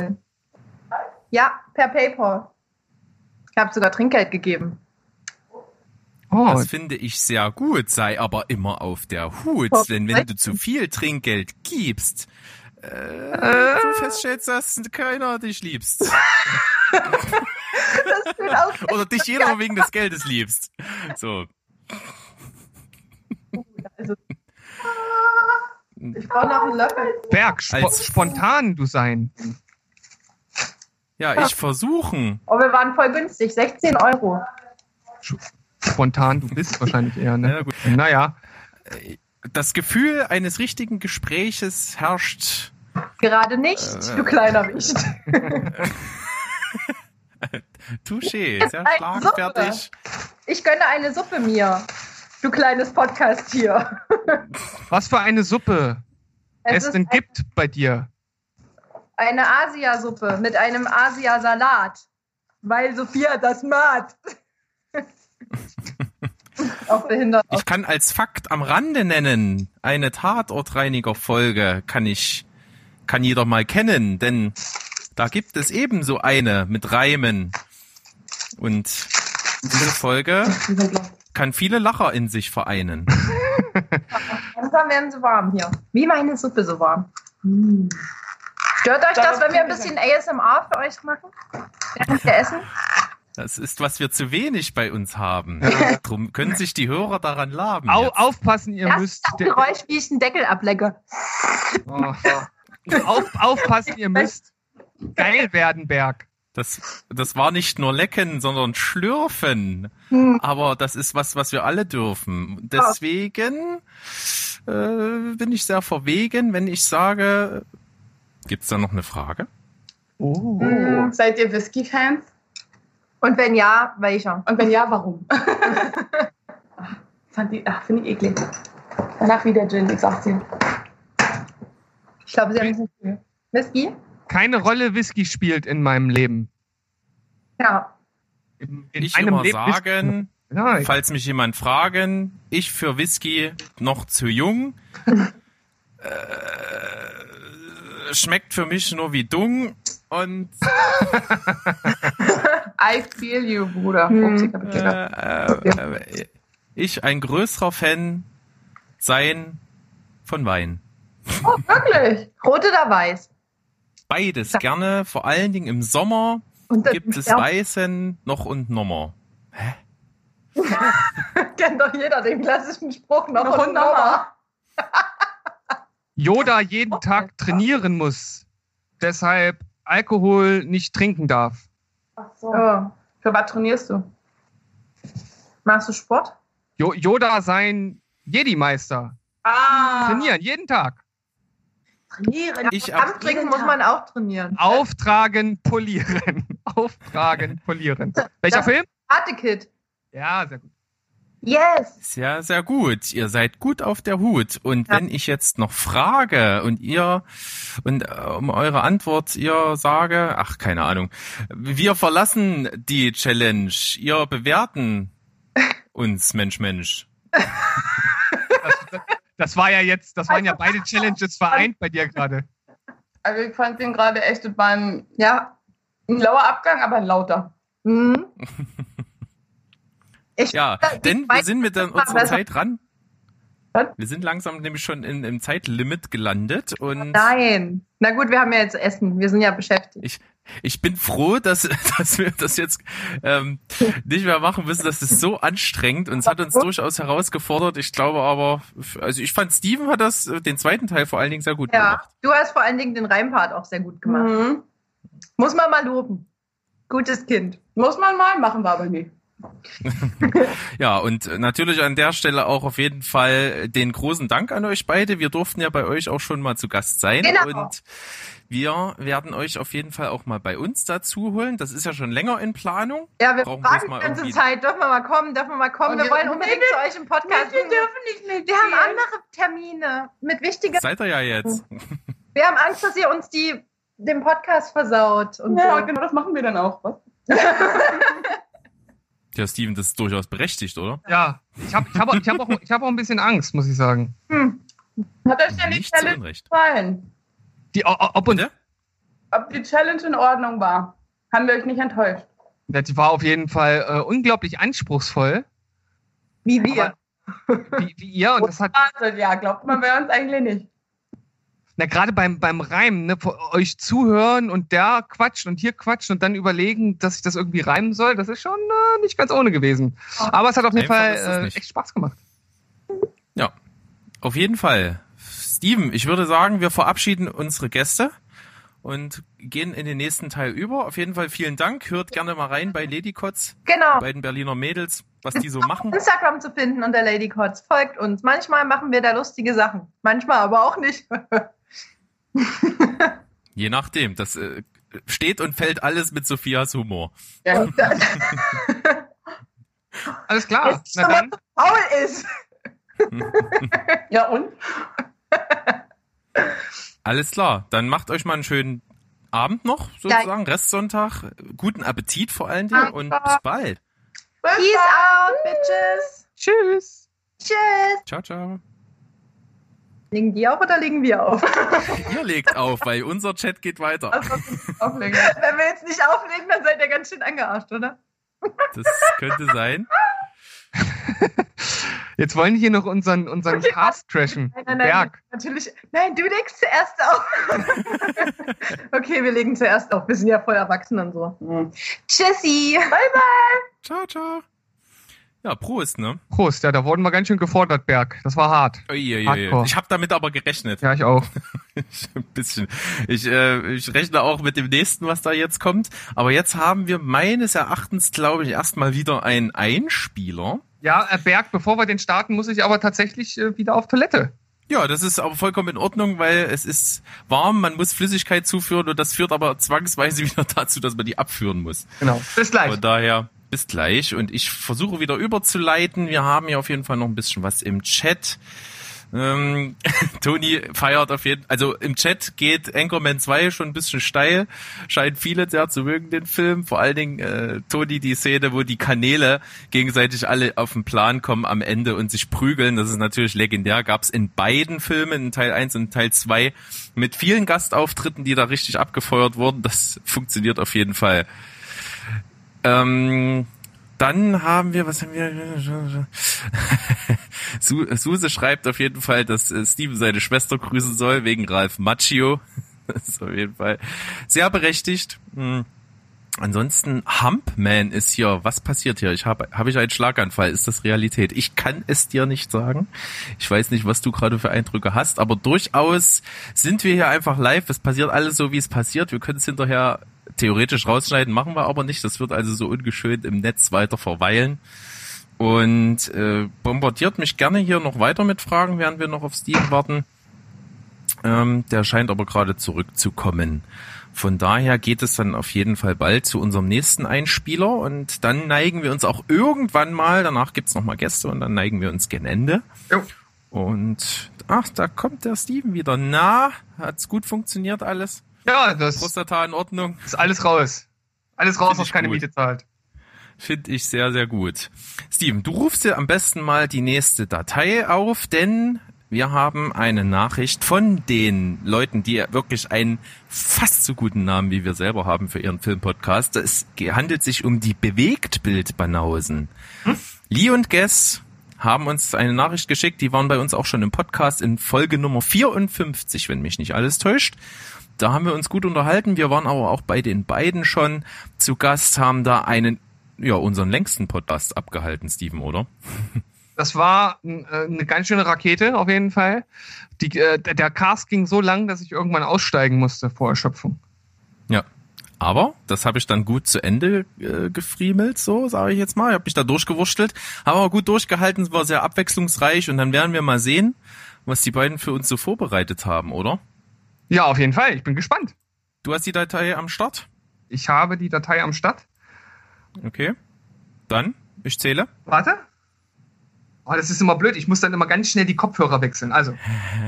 Ja, per PayPal. Ich habe sogar Trinkgeld gegeben. Oh, Das finde ich sehr gut, sei aber immer auf der Hut, denn wenn du zu viel Trinkgeld gibst, du feststellst, dass keiner dich liebst. *laughs* Oder dich jeder wegen des Geldes liebst. So. Also, ich brauche noch einen Löffel. Berg, spo Als- spontan du sein. Ja, ich versuchen. Oh, wir waren voll günstig. 16 Euro. Spontan du bist wahrscheinlich eher, Ja, ne? gut. Naja, Das Gefühl eines richtigen Gespräches herrscht. Gerade nicht, Äh. du kleiner Wicht. *laughs* Touché, sehr schlagfertig. Ich gönne eine Suppe mir. Du kleines Podcast-Tier. *laughs* was für eine Suppe es, ist denn gibt bei dir. eine Asiasuppe mit einem Asiasalat. Weil Sophia das mag. *laughs* auch behindert Ich kann als Fakt am Rande nennen, eine Tatortreiniger-Folge kann ich, kann jeder mal kennen, denn da gibt es ebenso eine mit Reimen. Und diese Folge kann viele Lacher in sich vereinen. *laughs* Langsam werden sie warm hier. Wie meine Suppe so warm. Stört euch das, wenn wir ein bisschen ASMR für euch machen? Während wir essen? Das ist, was wir zu wenig bei uns haben. Drum können sich die Hörer daran laben. Au, aufpassen, ihr Das müsst. ist das Geräusch, wie ich einen Deckel ablecke. Oh. Auf, aufpassen, ihr müsst. Geil werden, Berg. Das, das war nicht nur lecken, sondern schlürfen. Hm. Aber das ist was, was wir alle dürfen. Deswegen äh, bin ich sehr verwegen, wenn ich sage, gibt's da noch eine Frage? Oh. Hm, Seid ihr Whisky-Fans? Und wenn ja, welcher? Und wenn ja, warum? *laughs* Fand die, ach, finde ich eklig. Danach wieder Gin, ich sag's dir. Ich glaube, sie haben Whisky. Keine Rolle Whisky spielt in meinem Leben. Ja. In, in Ich meinem immer Leben sagen, Ja, ich, falls mich jemand fragen, ich für Whisky noch zu jung. *laughs* äh, schmeckt für mich nur wie Dung und *laughs* I feel you, Bruder. Hm. Äh, äh, ich ein größerer Fan sein von Wein. Oh, wirklich? Rot oder weiß? Beides gerne, vor allen Dingen im Sommer Und das gibt es ja, Weißen noch und Nummer. *laughs* kennt doch jeder den klassischen Spruch noch, Noch und und nochmal. Yoda jeden Tag trainieren muss. Deshalb Alkohol nicht trinken darf. Ach so. Oh. Für was trainierst du? Machst du Sport? Jo Yoda sein Jedi-Meister. Ah. Trainieren, jeden Tag. Trainieren. Ich Kampf ab- trinken muss man auch trainieren. Auftragen, polieren. *laughs* Auftragen, polieren. Welcher Das- Film? Karate Kid. Ja, sehr gut. Yes. Sehr, sehr gut. Ihr seid gut auf der Hut. Und Ja. wenn ich jetzt noch frage und ihr und äh, um eure Antwort ihr sage, ach keine Ahnung, wir verlassen die Challenge. Ihr bewerten *laughs* uns, Mensch, Mensch. Das war ja jetzt, das waren ja beide Challenges vereint bei dir gerade. Also ich fand den gerade echt, das war ein, Ja. ein lauer Abgang, aber ein lauter. Mhm. *laughs* Ich Ja, ich denn wir weiß, sind mit unserer. Zeit ran. Was? Wir sind langsam nämlich schon in, im Zeitlimit gelandet und Nein. Na gut, wir haben ja jetzt Essen. Wir sind ja beschäftigt. ich bin froh, dass, *laughs* dass wir das jetzt ähm, nicht mehr machen müssen. Das ist so anstrengend und es hat uns durchaus herausgefordert. Ich glaube aber, also ich fand, Steven hat das, äh, den zweiten Teil vor allen Dingen sehr gut Ja. gemacht. Du hast vor allen Dingen den Reimpart auch sehr gut gemacht. Mhm. Muss man mal loben. Gutes Kind. Muss man mal, machen wir aber nicht. Ja, und natürlich an der Stelle auch auf jeden Fall den großen Dank an euch beide. Wir durften ja bei euch auch schon mal zu Gast sein. Genau. Und wir werden euch auf jeden Fall auch mal bei uns dazu holen. Das ist ja schon länger in Planung. Ja, wir Brauchen fragen die ganze irgendwie- Zeit, dürfen wir mal kommen, dürfen wir mal kommen. Wir wir- wollen unbedingt zu euch im Podcast. Wir dürfen nicht mit. Wir haben andere Termine mit wichtiger. Seid ihr ja jetzt. *laughs* Wir haben Angst, dass ihr uns die den Podcast versaut. Und Ja, so. genau das machen wir dann auch. Was? *laughs* Ja, Steven, das ist durchaus berechtigt, oder? Ja, ich habe ich hab, auch- ich hab auch, ich hab auch ein bisschen Angst, muss ich sagen. Hm. Hat euch denn die Nicht Challenge Unrecht. gefallen? Die, ob Bitte? Ob die Challenge in Ordnung war? Haben wir euch nicht enttäuscht? die war auf jeden Fall äh, unglaublich anspruchsvoll, Wie wir. wie, wie ihr. Und das hat, ja, glaubt man bei uns eigentlich nicht. Na gerade beim, beim Reimen, ne, euch zuhören und der quatscht und hier quatscht und dann überlegen, dass ich das irgendwie reimen soll, das ist schon äh, nicht ganz ohne gewesen. Aber es hat auf jeden Einfach Fall äh, nicht. echt Spaß gemacht. Ja, auf jeden Fall. Steven, ich würde sagen, wir verabschieden unsere Gäste und gehen in den nächsten Teil über. Auf jeden Fall vielen Dank. Hört gerne mal rein bei Ladycots, Genau. beiden Berliner Mädels, was die so machen. Instagram zu finden unter Lady Kotz. Folgt uns. Manchmal machen wir da lustige Sachen. Manchmal aber auch nicht. *laughs* *laughs* Je nachdem. Das äh, steht und fällt alles mit Sophias Humor. Ja. *laughs* Alles klar. Jetzt Na dann, faul ist. *laughs* ja, und? Alles klar. Dann macht euch mal einen schönen Abend noch, sozusagen. Restsonntag. Guten Appetit vor allen Dingen und bis bald. Peace out, bitches. Tschüss. Tschüss. Ciao, ciao. Legen die auf oder legen wir auf? *laughs* Ihr legt auf, weil unser Chat geht weiter. Also. Wenn wir jetzt nicht auflegen, dann seid ihr ganz schön angearscht, oder? Das könnte sein. *laughs* Jetzt wollen die hier noch unseren, unseren Okay. Cast crashen. Nein, nein, nein. Berg. Natürlich. Nein, du legst zuerst auf. *laughs* okay, wir legen zuerst auf. Wir sind ja voll erwachsen und so. Hm. Tschüssi. Bye, bye. Ciao, ciao. Ja, Prost, ne? Prost, ja, da wurden wir ganz schön gefordert, Berg. Das war hart. Uiuiui. Hardcore. Ich habe damit aber gerechnet. Ja, ich auch. *laughs* Ein bisschen. Ich, äh, ich rechne auch mit dem nächsten, was da jetzt kommt. Aber jetzt haben wir meines Erachtens, glaube ich, erstmal wieder einen Einspieler. Ja, äh, Berg, bevor wir den starten, muss ich aber tatsächlich äh, wieder auf Toilette. Ja, das ist aber vollkommen in Ordnung, weil es ist warm, man muss Flüssigkeit zuführen und das führt aber zwangsweise *laughs* wieder dazu, dass man die abführen muss. Genau. Bis gleich. Von daher bis gleich und ich versuche wieder überzuleiten. Wir haben hier auf jeden Fall noch ein bisschen was im Chat. Ähm, *laughs* Toni feiert auf jeden also im Chat geht Anchorman 2 schon ein bisschen steil, scheint viele sehr zu mögen den Film, vor allen Dingen äh, Toni die Szene, wo die Kanäle gegenseitig alle auf den Plan kommen am Ende und sich prügeln, das ist natürlich legendär, gab's in beiden Filmen, in Teil 1 und Teil 2 mit vielen Gastauftritten, die da richtig abgefeuert wurden, das funktioniert auf jeden Fall. Ähm, dann haben wir, was haben wir? *laughs* Su- Suse schreibt auf jeden Fall, dass äh, Steven seine Schwester grüßen soll, wegen Ralph Macchio. *laughs* Das ist auf jeden Fall sehr berechtigt. Hm. Ansonsten, Humpman ist hier. Was passiert hier? Ich habe habe ich einen Schlaganfall? Ist das Realität? Ich kann es dir nicht sagen. Ich weiß nicht, was du gerade für Eindrücke hast, aber durchaus sind wir hier einfach live. Es passiert alles so, wie es passiert. Wir können es hinterher theoretisch rausschneiden, machen wir aber nicht. Das wird also so ungeschönt im Netz weiter verweilen. Und äh, bombardiert mich gerne hier noch weiter mit Fragen, während wir noch auf Steven warten. Ähm, der scheint aber gerade zurückzukommen. Von daher geht es dann auf jeden Fall bald zu unserem nächsten Einspieler und dann neigen wir uns auch irgendwann mal, danach gibt's noch mal Gäste und dann neigen wir uns gen Ende. Jo. Und ach, da kommt der Steven wieder. Na, hat's gut funktioniert alles? Ja, das Prostata in Ordnung? ist alles raus. Alles raus, was keine gut. Miete zahlt. Finde ich sehr, sehr gut. Steven, du rufst dir am besten mal die nächste Datei auf, denn wir haben eine Nachricht von den Leuten, die wirklich einen fast so guten Namen wie wir selber haben für ihren Filmpodcast. Es handelt sich um die Bewegtbild-Banausen. Lee und Guess haben uns eine Nachricht geschickt, die waren bei uns auch schon im Podcast in Folge Nummer 54, wenn mich nicht alles täuscht. Da haben wir uns gut unterhalten. Wir waren aber auch bei den beiden schon zu Gast, haben da einen, ja, unseren längsten Podcast abgehalten, Steven, oder? Das war äh, eine ganz schöne Rakete, auf jeden Fall. Die, äh, der Cast ging so lang, dass ich irgendwann aussteigen musste vor Erschöpfung. Ja. Aber das habe ich dann gut zu Ende äh, gefriemelt, so sage ich jetzt mal. Ich habe mich da durchgewurschtelt, habe aber gut durchgehalten, es war sehr abwechslungsreich und dann werden wir mal sehen, was die beiden für uns so vorbereitet haben, oder? Ja, auf jeden Fall. Ich bin gespannt. Du hast die Datei am Start? Ich habe die Datei am Start. Okay. Dann, ich zähle. Warte. Oh, das ist immer blöd. Ich muss dann immer ganz schnell die Kopfhörer wechseln. Also.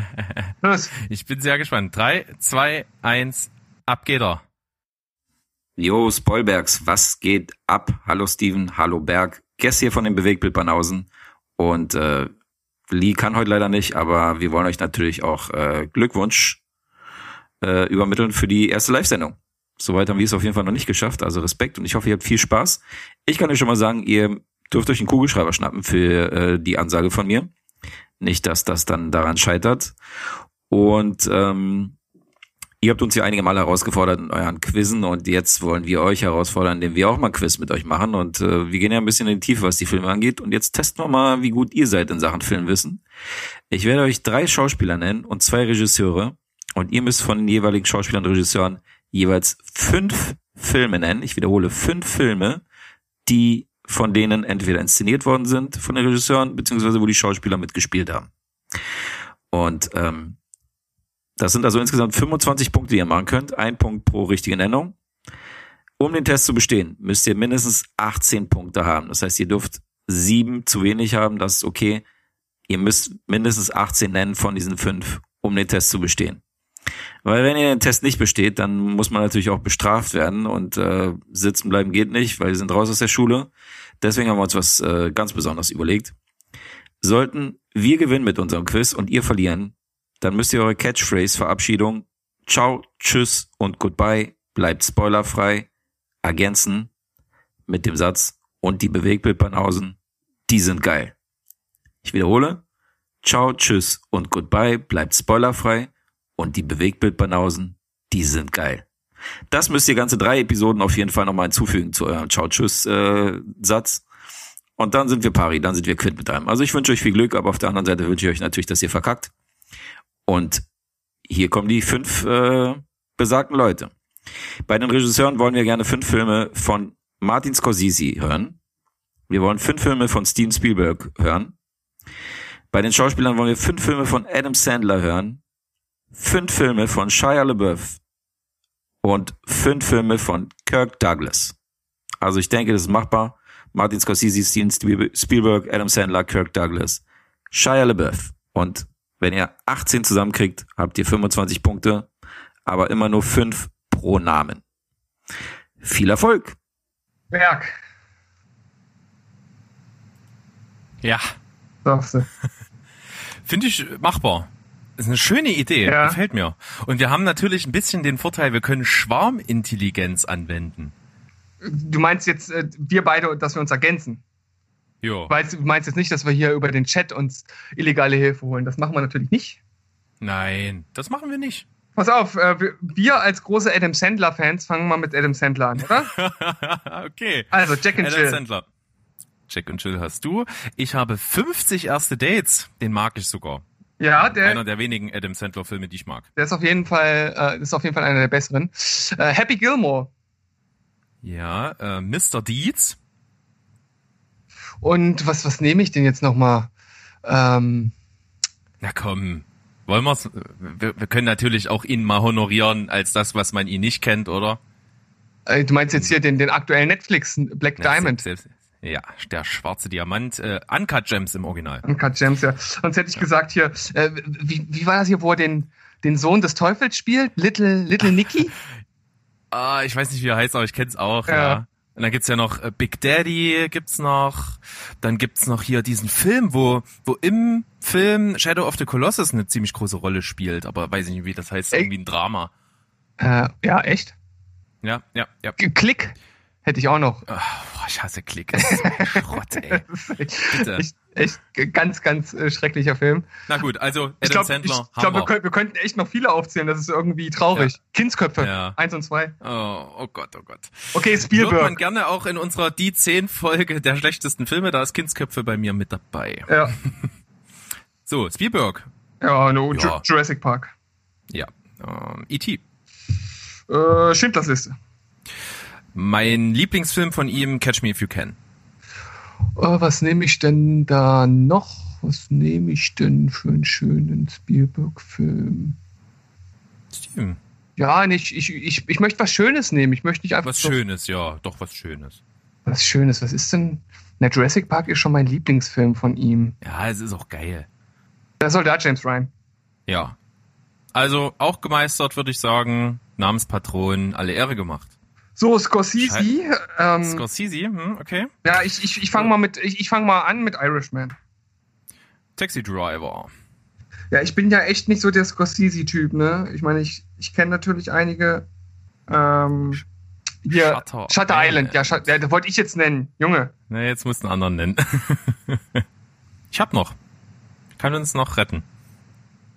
*laughs* Los. Ich bin sehr gespannt. Drei, zwei, eins, ab geht er. Jo, Spoilbergs, was geht ab? Hallo Steven, hallo Berg. Guess hier von den Bewegtbild Banausen. Und äh, Lee kann heute leider nicht, aber wir wollen euch natürlich auch äh, Glückwunsch äh, übermitteln für die erste Live-Sendung. Soweit haben wir es auf jeden Fall noch nicht geschafft, also Respekt und ich hoffe, ihr habt viel Spaß. Ich kann euch schon mal sagen, ihr dürft euch einen Kugelschreiber schnappen für äh, die Ansage von mir. Nicht, dass das dann daran scheitert. Und ähm, ihr habt uns ja einige Mal herausgefordert in euren Quizzen und jetzt wollen wir euch herausfordern, indem wir auch mal Quiz mit euch machen. Und äh, wir gehen ja ein bisschen in die Tiefe, was die Filme angeht. Und jetzt testen wir mal, wie gut ihr seid in Sachen Filmwissen. Ich werde euch drei Schauspieler nennen und zwei Regisseure. Und ihr müsst von den jeweiligen Schauspielern und Regisseuren jeweils fünf Filme nennen. Ich wiederhole, fünf Filme, die von denen entweder inszeniert worden sind von den Regisseuren, beziehungsweise wo die Schauspieler mitgespielt haben. Und ähm, das sind also insgesamt 25 Punkte, die ihr machen könnt. Ein Punkt pro richtige Nennung. Um den Test zu bestehen, müsst ihr mindestens 18 Punkte haben. Das heißt, ihr dürft sieben zu wenig haben, das ist okay. Ihr müsst mindestens 18 nennen von diesen fünf, um den Test zu bestehen. Weil wenn ihr den Test nicht besteht, dann muss man natürlich auch bestraft werden und äh, sitzen bleiben geht nicht, weil wir sind raus aus der Schule. Deswegen haben wir uns was äh, ganz Besonderes überlegt. Sollten wir gewinnen mit unserem Quiz und ihr verlieren, dann müsst ihr eure Catchphrase-Verabschiedung Ciao, Tschüss und Goodbye, bleibt spoilerfrei, ergänzen mit dem Satz und die Bewegbildbanausen, die sind geil. Ich wiederhole. Ciao, Tschüss und Goodbye, bleibt spoilerfrei und die Bewegbildbanausen, die sind geil. Das müsst ihr ganze drei Episoden auf jeden Fall nochmal hinzufügen zu eurem Ciao, Tschüss äh. Und dann sind wir pari, dann sind wir quitt mit einem. Also ich wünsche euch viel Glück, aber auf der anderen Seite wünsche ich euch natürlich, dass ihr verkackt. Und hier kommen die fünf äh, besagten Leute. Bei den Regisseuren wollen wir gerne fünf Filme von Martin Scorsese hören. Wir wollen fünf Filme von Steven Spielberg hören. Bei den Schauspielern wollen wir fünf Filme von Adam Sandler hören, fünf Filme von Shia LaBeouf und fünf Filme von Kirk Douglas. Also ich denke, das ist machbar. Martin Scorsese, Steven Spielberg, Adam Sandler, Kirk Douglas, Shia LaBeouf. Und wenn ihr 18 zusammenkriegt, habt ihr 25 Punkte, aber immer nur fünf pro Namen. Viel Erfolg! Berg. Ja. Sagst du. *laughs* Finde ich machbar. Ist eine schöne Idee, Ja. gefällt mir. Und wir haben natürlich ein bisschen den Vorteil, wir können Schwarmintelligenz anwenden. Du meinst jetzt, äh, wir beide, dass wir uns ergänzen. Jo. Du meinst, du meinst jetzt nicht, dass wir hier über den Chat uns illegale Hilfe holen. Das machen wir natürlich nicht. Nein, das machen wir nicht. Pass auf, äh, wir- wir als große Adam Sandler-Fans fangen mal mit Adam Sandler an, oder? *laughs* okay. Also, Jack and Adam Jill. Sandler. Jack und Jill hast du. Ich habe 50 erste Dates. Den mag ich sogar. Ja, der, Einer der wenigen Adam Sandler Filme, die ich mag. der ist auf jeden Fall, äh, ist auf jeden Fall einer der besseren. Äh, Happy Gilmore. Ja, äh, Mr. Deeds. Und was, was nehme ich denn jetzt nochmal? Ähm, Na komm. Wollen wir's? Wir, wir können natürlich auch ihn mal honorieren als das, was man ihn nicht kennt, oder? äh, du meinst jetzt hier den, den aktuellen Netflix Black Ja, Diamond. selbst- selbst- Ja, der schwarze Diamant. Äh, Uncut Gems im Original. Uncut Gems, ja. Sonst hätte ich gesagt hier, äh, wie, wie war das hier, wo er den, den Sohn des Teufels spielt? Little, Little Nicky? *laughs* Ah, ich weiß nicht, wie er heißt, aber ich kenn's auch, Ja. ja. Und dann gibt's ja noch äh, Big Daddy, gibt's noch. Dann gibt's noch hier diesen Film, wo, wo im Film Shadow of the Colossus eine ziemlich große Rolle spielt, aber weiß ich nicht, wie das heißt, irgendwie ein Drama. Äh, ja, echt? Ja, ja, ja. Klick hätte ich auch noch. Ah, boah, ich hasse Klick. Das ist *laughs* Schrott, ey. Bitte. echt, echt ganz, ganz äh, schrecklicher Film. Na gut, also Adam Ich glaube, Sandler, ich glaub, wir, Hammer. könnt, wir könnten echt noch viele aufzählen. Das ist irgendwie traurig. Kindsköpfe, Ja. eins und zwei. Oh, oh Gott, oh Gott. Okay, Wird man Spielberg. gerne auch in unserer Die 10 Folge der schlechtesten Filme, da ist Kindsköpfe bei mir mit dabei. Ja, *laughs* So, Spielberg. ja, no, Ja. Ju- Jurassic Park. Ja. Ähm, E.T. Äh, Schindlers Liste. Mein Lieblingsfilm von ihm, Catch Me If You Can. Äh, was nehme ich denn da noch? Was nehme ich denn für einen schönen Spielberg-Film? Steven. Ja, nicht, ich, ich, ich möchte was Schönes nehmen. Ich möchte nicht einfach Was Schönes, ja, doch was Schönes. Was Schönes. Was ist denn? Na, Jurassic Park ist schon mein Lieblingsfilm von ihm. Ja, es ist auch geil. Der Soldat James Ryan. Ja. Also auch gemeistert, würde ich sagen. Namenspatron, alle Ehre gemacht. So, Scorsese. Ähm, Scorsese, hm, okay. ja, ich, ich, ich fange mal mit, ich, ich fange mal an mit Irishman. Taxi Driver. Ja, ich bin ja echt nicht so der Scorsese-Typ, ne? Ich meine, ich, ich kenne natürlich einige. Ähm, hier, Shutter Shutter Island, Island. ja, Shut, ja, das wollte ich jetzt nennen. Junge. Na, jetzt musst du einen anderen nennen. *laughs* ich hab noch. Kann uns noch retten.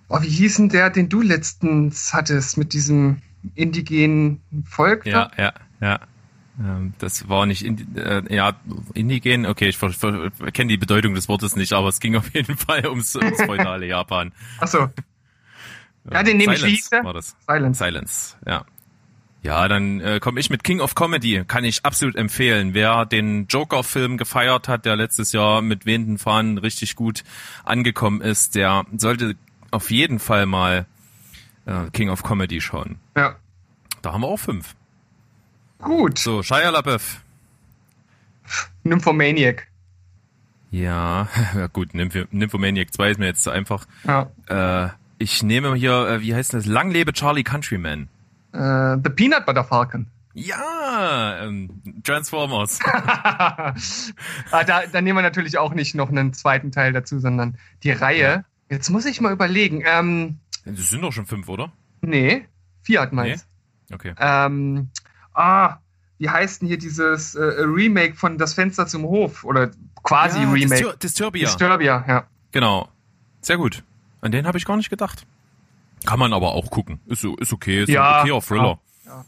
Oh, wie hieß denn der, den du letztens hattest mit diesem indigenen Volk? Ja, da? ja, ja. Ähm, Das war nicht, indi äh, ja, indigen, okay, ich kenne die Bedeutung des Wortes nicht, aber es ging auf jeden Fall ums, ums feudale Japan. Achso. Ja, den nehme ich. Wie Silence hieß der? war das. Silence. Silence, ja. Ja, dann äh, komme ich mit King of Comedy. Kann ich absolut empfehlen. Wer den Joker-Film gefeiert hat, der letztes Jahr mit wehenden Fahnen richtig gut angekommen ist, der sollte auf jeden Fall mal äh, King of Comedy schauen. Ja. Da haben wir auch fünf. Gut. So, Shia LaBeouf. Nymphomaniac. Ja, *laughs* ja gut, Nymph Nymphomaniac 2 ist mir jetzt zu einfach. Ja. Äh, ich nehme hier, äh, wie heißt das? Lang lebe Charlie Countryman. Äh, The Peanut Butter Falcon. Ja, ähm, Transformers. *laughs* *laughs* ah, da, da nehmen wir natürlich auch nicht noch einen zweiten Teil dazu, sondern die Reihe. Jetzt muss ich mal überlegen. Ähm, Das sind doch schon fünf, oder? nee, Fiat meinst Okay. Ähm, ah, wie heißt denn hier dieses äh, Remake von Das Fenster zum Hof? Oder quasi ja, Remake. Distur Disturbia. Disturbia, ja. Genau. Sehr gut. An den habe ich gar nicht gedacht. Kann man aber auch gucken. Ist, ist okay. Ist Ja, ein okayer Thriller. ja, ja.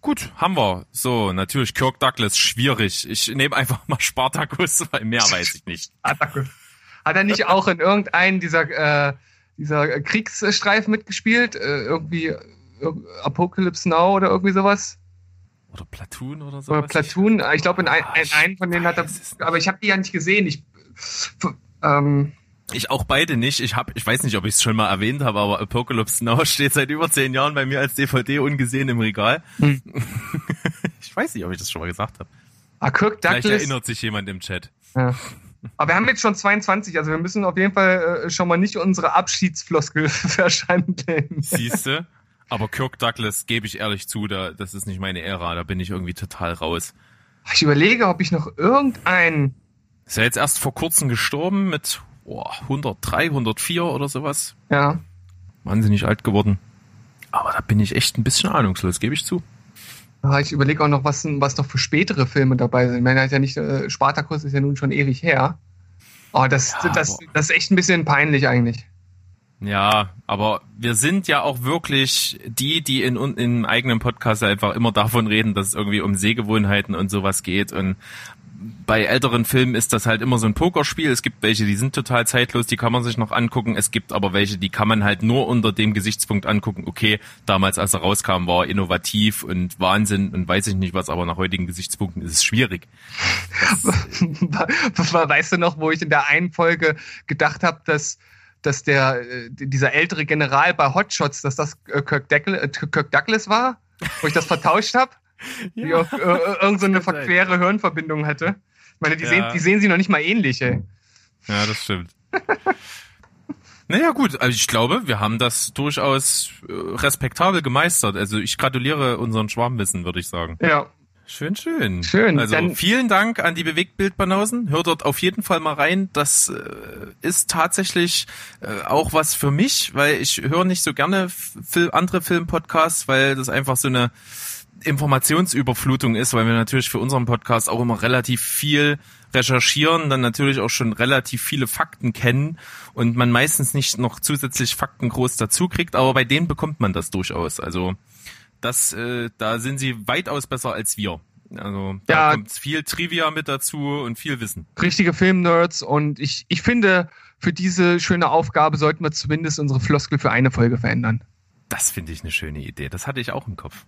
Gut, haben wir. So, natürlich Kirk Douglas, schwierig. Ich nehme einfach mal Spartacus, *laughs* weil mehr weiß ich nicht. Hat er nicht auch in irgendeinem dieser, äh, dieser Kriegsstreifen mitgespielt? Äh, irgendwie äh, Apocalypse Now oder irgendwie sowas? Oder Platoon oder so. Oder Platoon? Ich glaube, in, ein, Ah, in ich einen von denen hat er. Aber ich habe die ja nicht gesehen. Ich, ähm, Ich auch beide nicht. Ich hab, ich weiß nicht, ob ich es schon mal erwähnt habe, aber Apocalypse Now *laughs* steht seit über zehn Jahren bei mir als DVD ungesehen im Regal. Hm. *laughs* ich weiß nicht, ob ich das schon mal gesagt habe. ah, Kirk Vielleicht Douglas. erinnert sich jemand im Chat. Ja. Aber wir haben jetzt schon 22, also wir müssen auf jeden Fall äh, schon mal nicht unsere Abschiedsfloskel *laughs* verschandeln. Siehste? Aber Kirk Douglas, gebe ich ehrlich zu, da, das ist nicht meine Ära, da bin ich irgendwie total raus. Ich überlege, ob ich noch irgendeinen. Ist ja jetzt erst vor kurzem gestorben mit oh, 103, 104 oder sowas. Ja. Wahnsinnig alt geworden. Aber da bin ich echt ein bisschen ahnungslos, gebe ich zu. Ich überlege auch noch, was, was noch für spätere Filme dabei sind. Ich meine, er hat ja nicht, äh, Spartacus ist ja nun schon ewig her. Oh, das, Ja, das, das ist echt ein bisschen peinlich eigentlich. Ja, aber wir sind ja auch wirklich die, die in im eigenen Podcast einfach immer davon reden, dass es irgendwie um Sehgewohnheiten und sowas geht. Und bei älteren Filmen ist das halt immer so ein Pokerspiel. Es gibt welche, die sind total zeitlos, die kann man sich noch angucken. Es gibt aber welche, die kann man halt nur unter dem Gesichtspunkt angucken. Okay, damals, als er rauskam, war innovativ und Wahnsinn und weiß ich nicht was, aber nach heutigen Gesichtspunkten ist es schwierig. *laughs* weißt du noch, wo ich in der einen Folge gedacht habe, dass, dass der, äh, dieser ältere General bei Hotshots, dass das äh, Kirk, Douglas, äh, Kirk Douglas war? Wo ich das vertauscht habe? Die auch, äh, äh, irgend so eine kann sein. verquere Hirnverbindung hatte. Ich meine, die, Ja. sehen, die sehen sie noch nicht mal ähnlich, ey. Ja, das stimmt. *laughs* naja, gut, also ich glaube, wir haben das durchaus äh, respektabel gemeistert. Also ich gratuliere unseren Schwarmwissen, würde ich sagen. Ja. Schön, schön. Schön, Also dann- vielen Dank an die Bewegtbildbanausen. Hört dort auf jeden Fall mal rein. Das äh, ist tatsächlich äh, auch was für mich, weil ich höre nicht so gerne andere Filmpodcasts, weil das einfach so eine Informationsüberflutung ist, weil wir natürlich für unseren Podcast auch immer relativ viel recherchieren, dann natürlich auch schon relativ viele Fakten kennen und man meistens nicht noch zusätzlich Fakten groß dazu kriegt, aber bei denen bekommt man das durchaus. Also das, äh, da sind sie weitaus besser als wir. Also da Ja. kommt viel Trivia mit dazu und viel Wissen. richtige Filmnerds und ich, ich finde, für diese schöne Aufgabe sollten wir zumindest unsere Floskel für eine Folge verändern. Das finde ich eine schöne Idee. Das hatte ich auch im Kopf.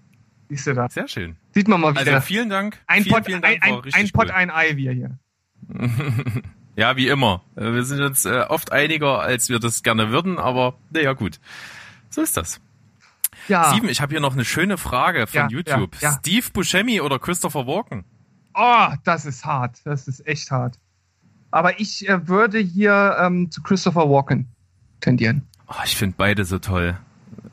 Siehst du da? Sehr schön. Sieht man mal wieder. Also vielen Dank. ein vielen, Pott, vielen ein, Dank. ein, ein Pott, cool. ein Ei, wir hier. *laughs* Ja, wie immer. Äh, Wir sind uns äh, oft einiger, als wir das gerne würden, aber naja, gut. So ist das. Ja. Steven, ich habe hier noch eine schöne Frage von Ja, YouTube. ja, ja. Steve Buscemi oder Christopher Walken? Oh, das ist hart. Das ist echt hart. Aber ich äh, würde hier ähm, zu Christopher Walken tendieren. Oh, ich finde beide so toll.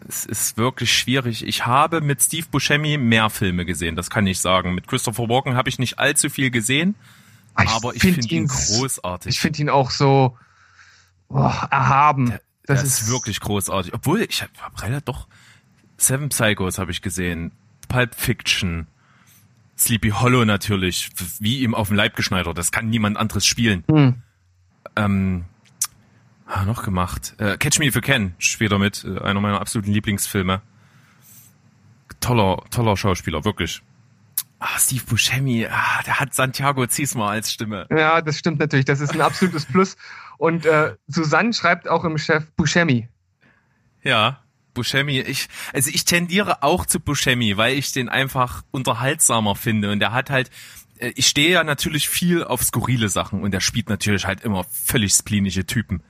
Es ist wirklich schwierig. Ich habe mit Steve Buscemi mehr Filme gesehen, das kann ich sagen. Mit Christopher Walken habe ich nicht allzu viel gesehen, aber ich find finde ihn großartig. Ich finde ihn auch so oh, erhaben. Das, Das ist, ist wirklich großartig. Obwohl, ich habe hab leider doch Seven Psychos habe ich gesehen, Pulp Fiction, Sleepy Hollow natürlich, wie ihm auf dem Leib geschneidert. Das kann niemand anderes spielen. Hm. Ähm, ah, noch gemacht. Äh, Catch Me If You Can spielt er mit, äh, einer meiner absoluten Lieblingsfilme. Toller, toller Schauspieler, wirklich. Ah, Steve Buscemi, ah, der hat Santiago Ziesmer als Stimme. Ja, das stimmt natürlich. Das ist ein absolutes *laughs* Plus. Und äh, Susanne schreibt auch im Chef Buscemi. Ja, Buscemi, ich, also ich tendiere auch zu Buscemi, weil ich den einfach unterhaltsamer finde und der hat halt, äh, ich stehe ja natürlich viel auf skurrile Sachen und der spielt natürlich halt immer völlig splinische Typen.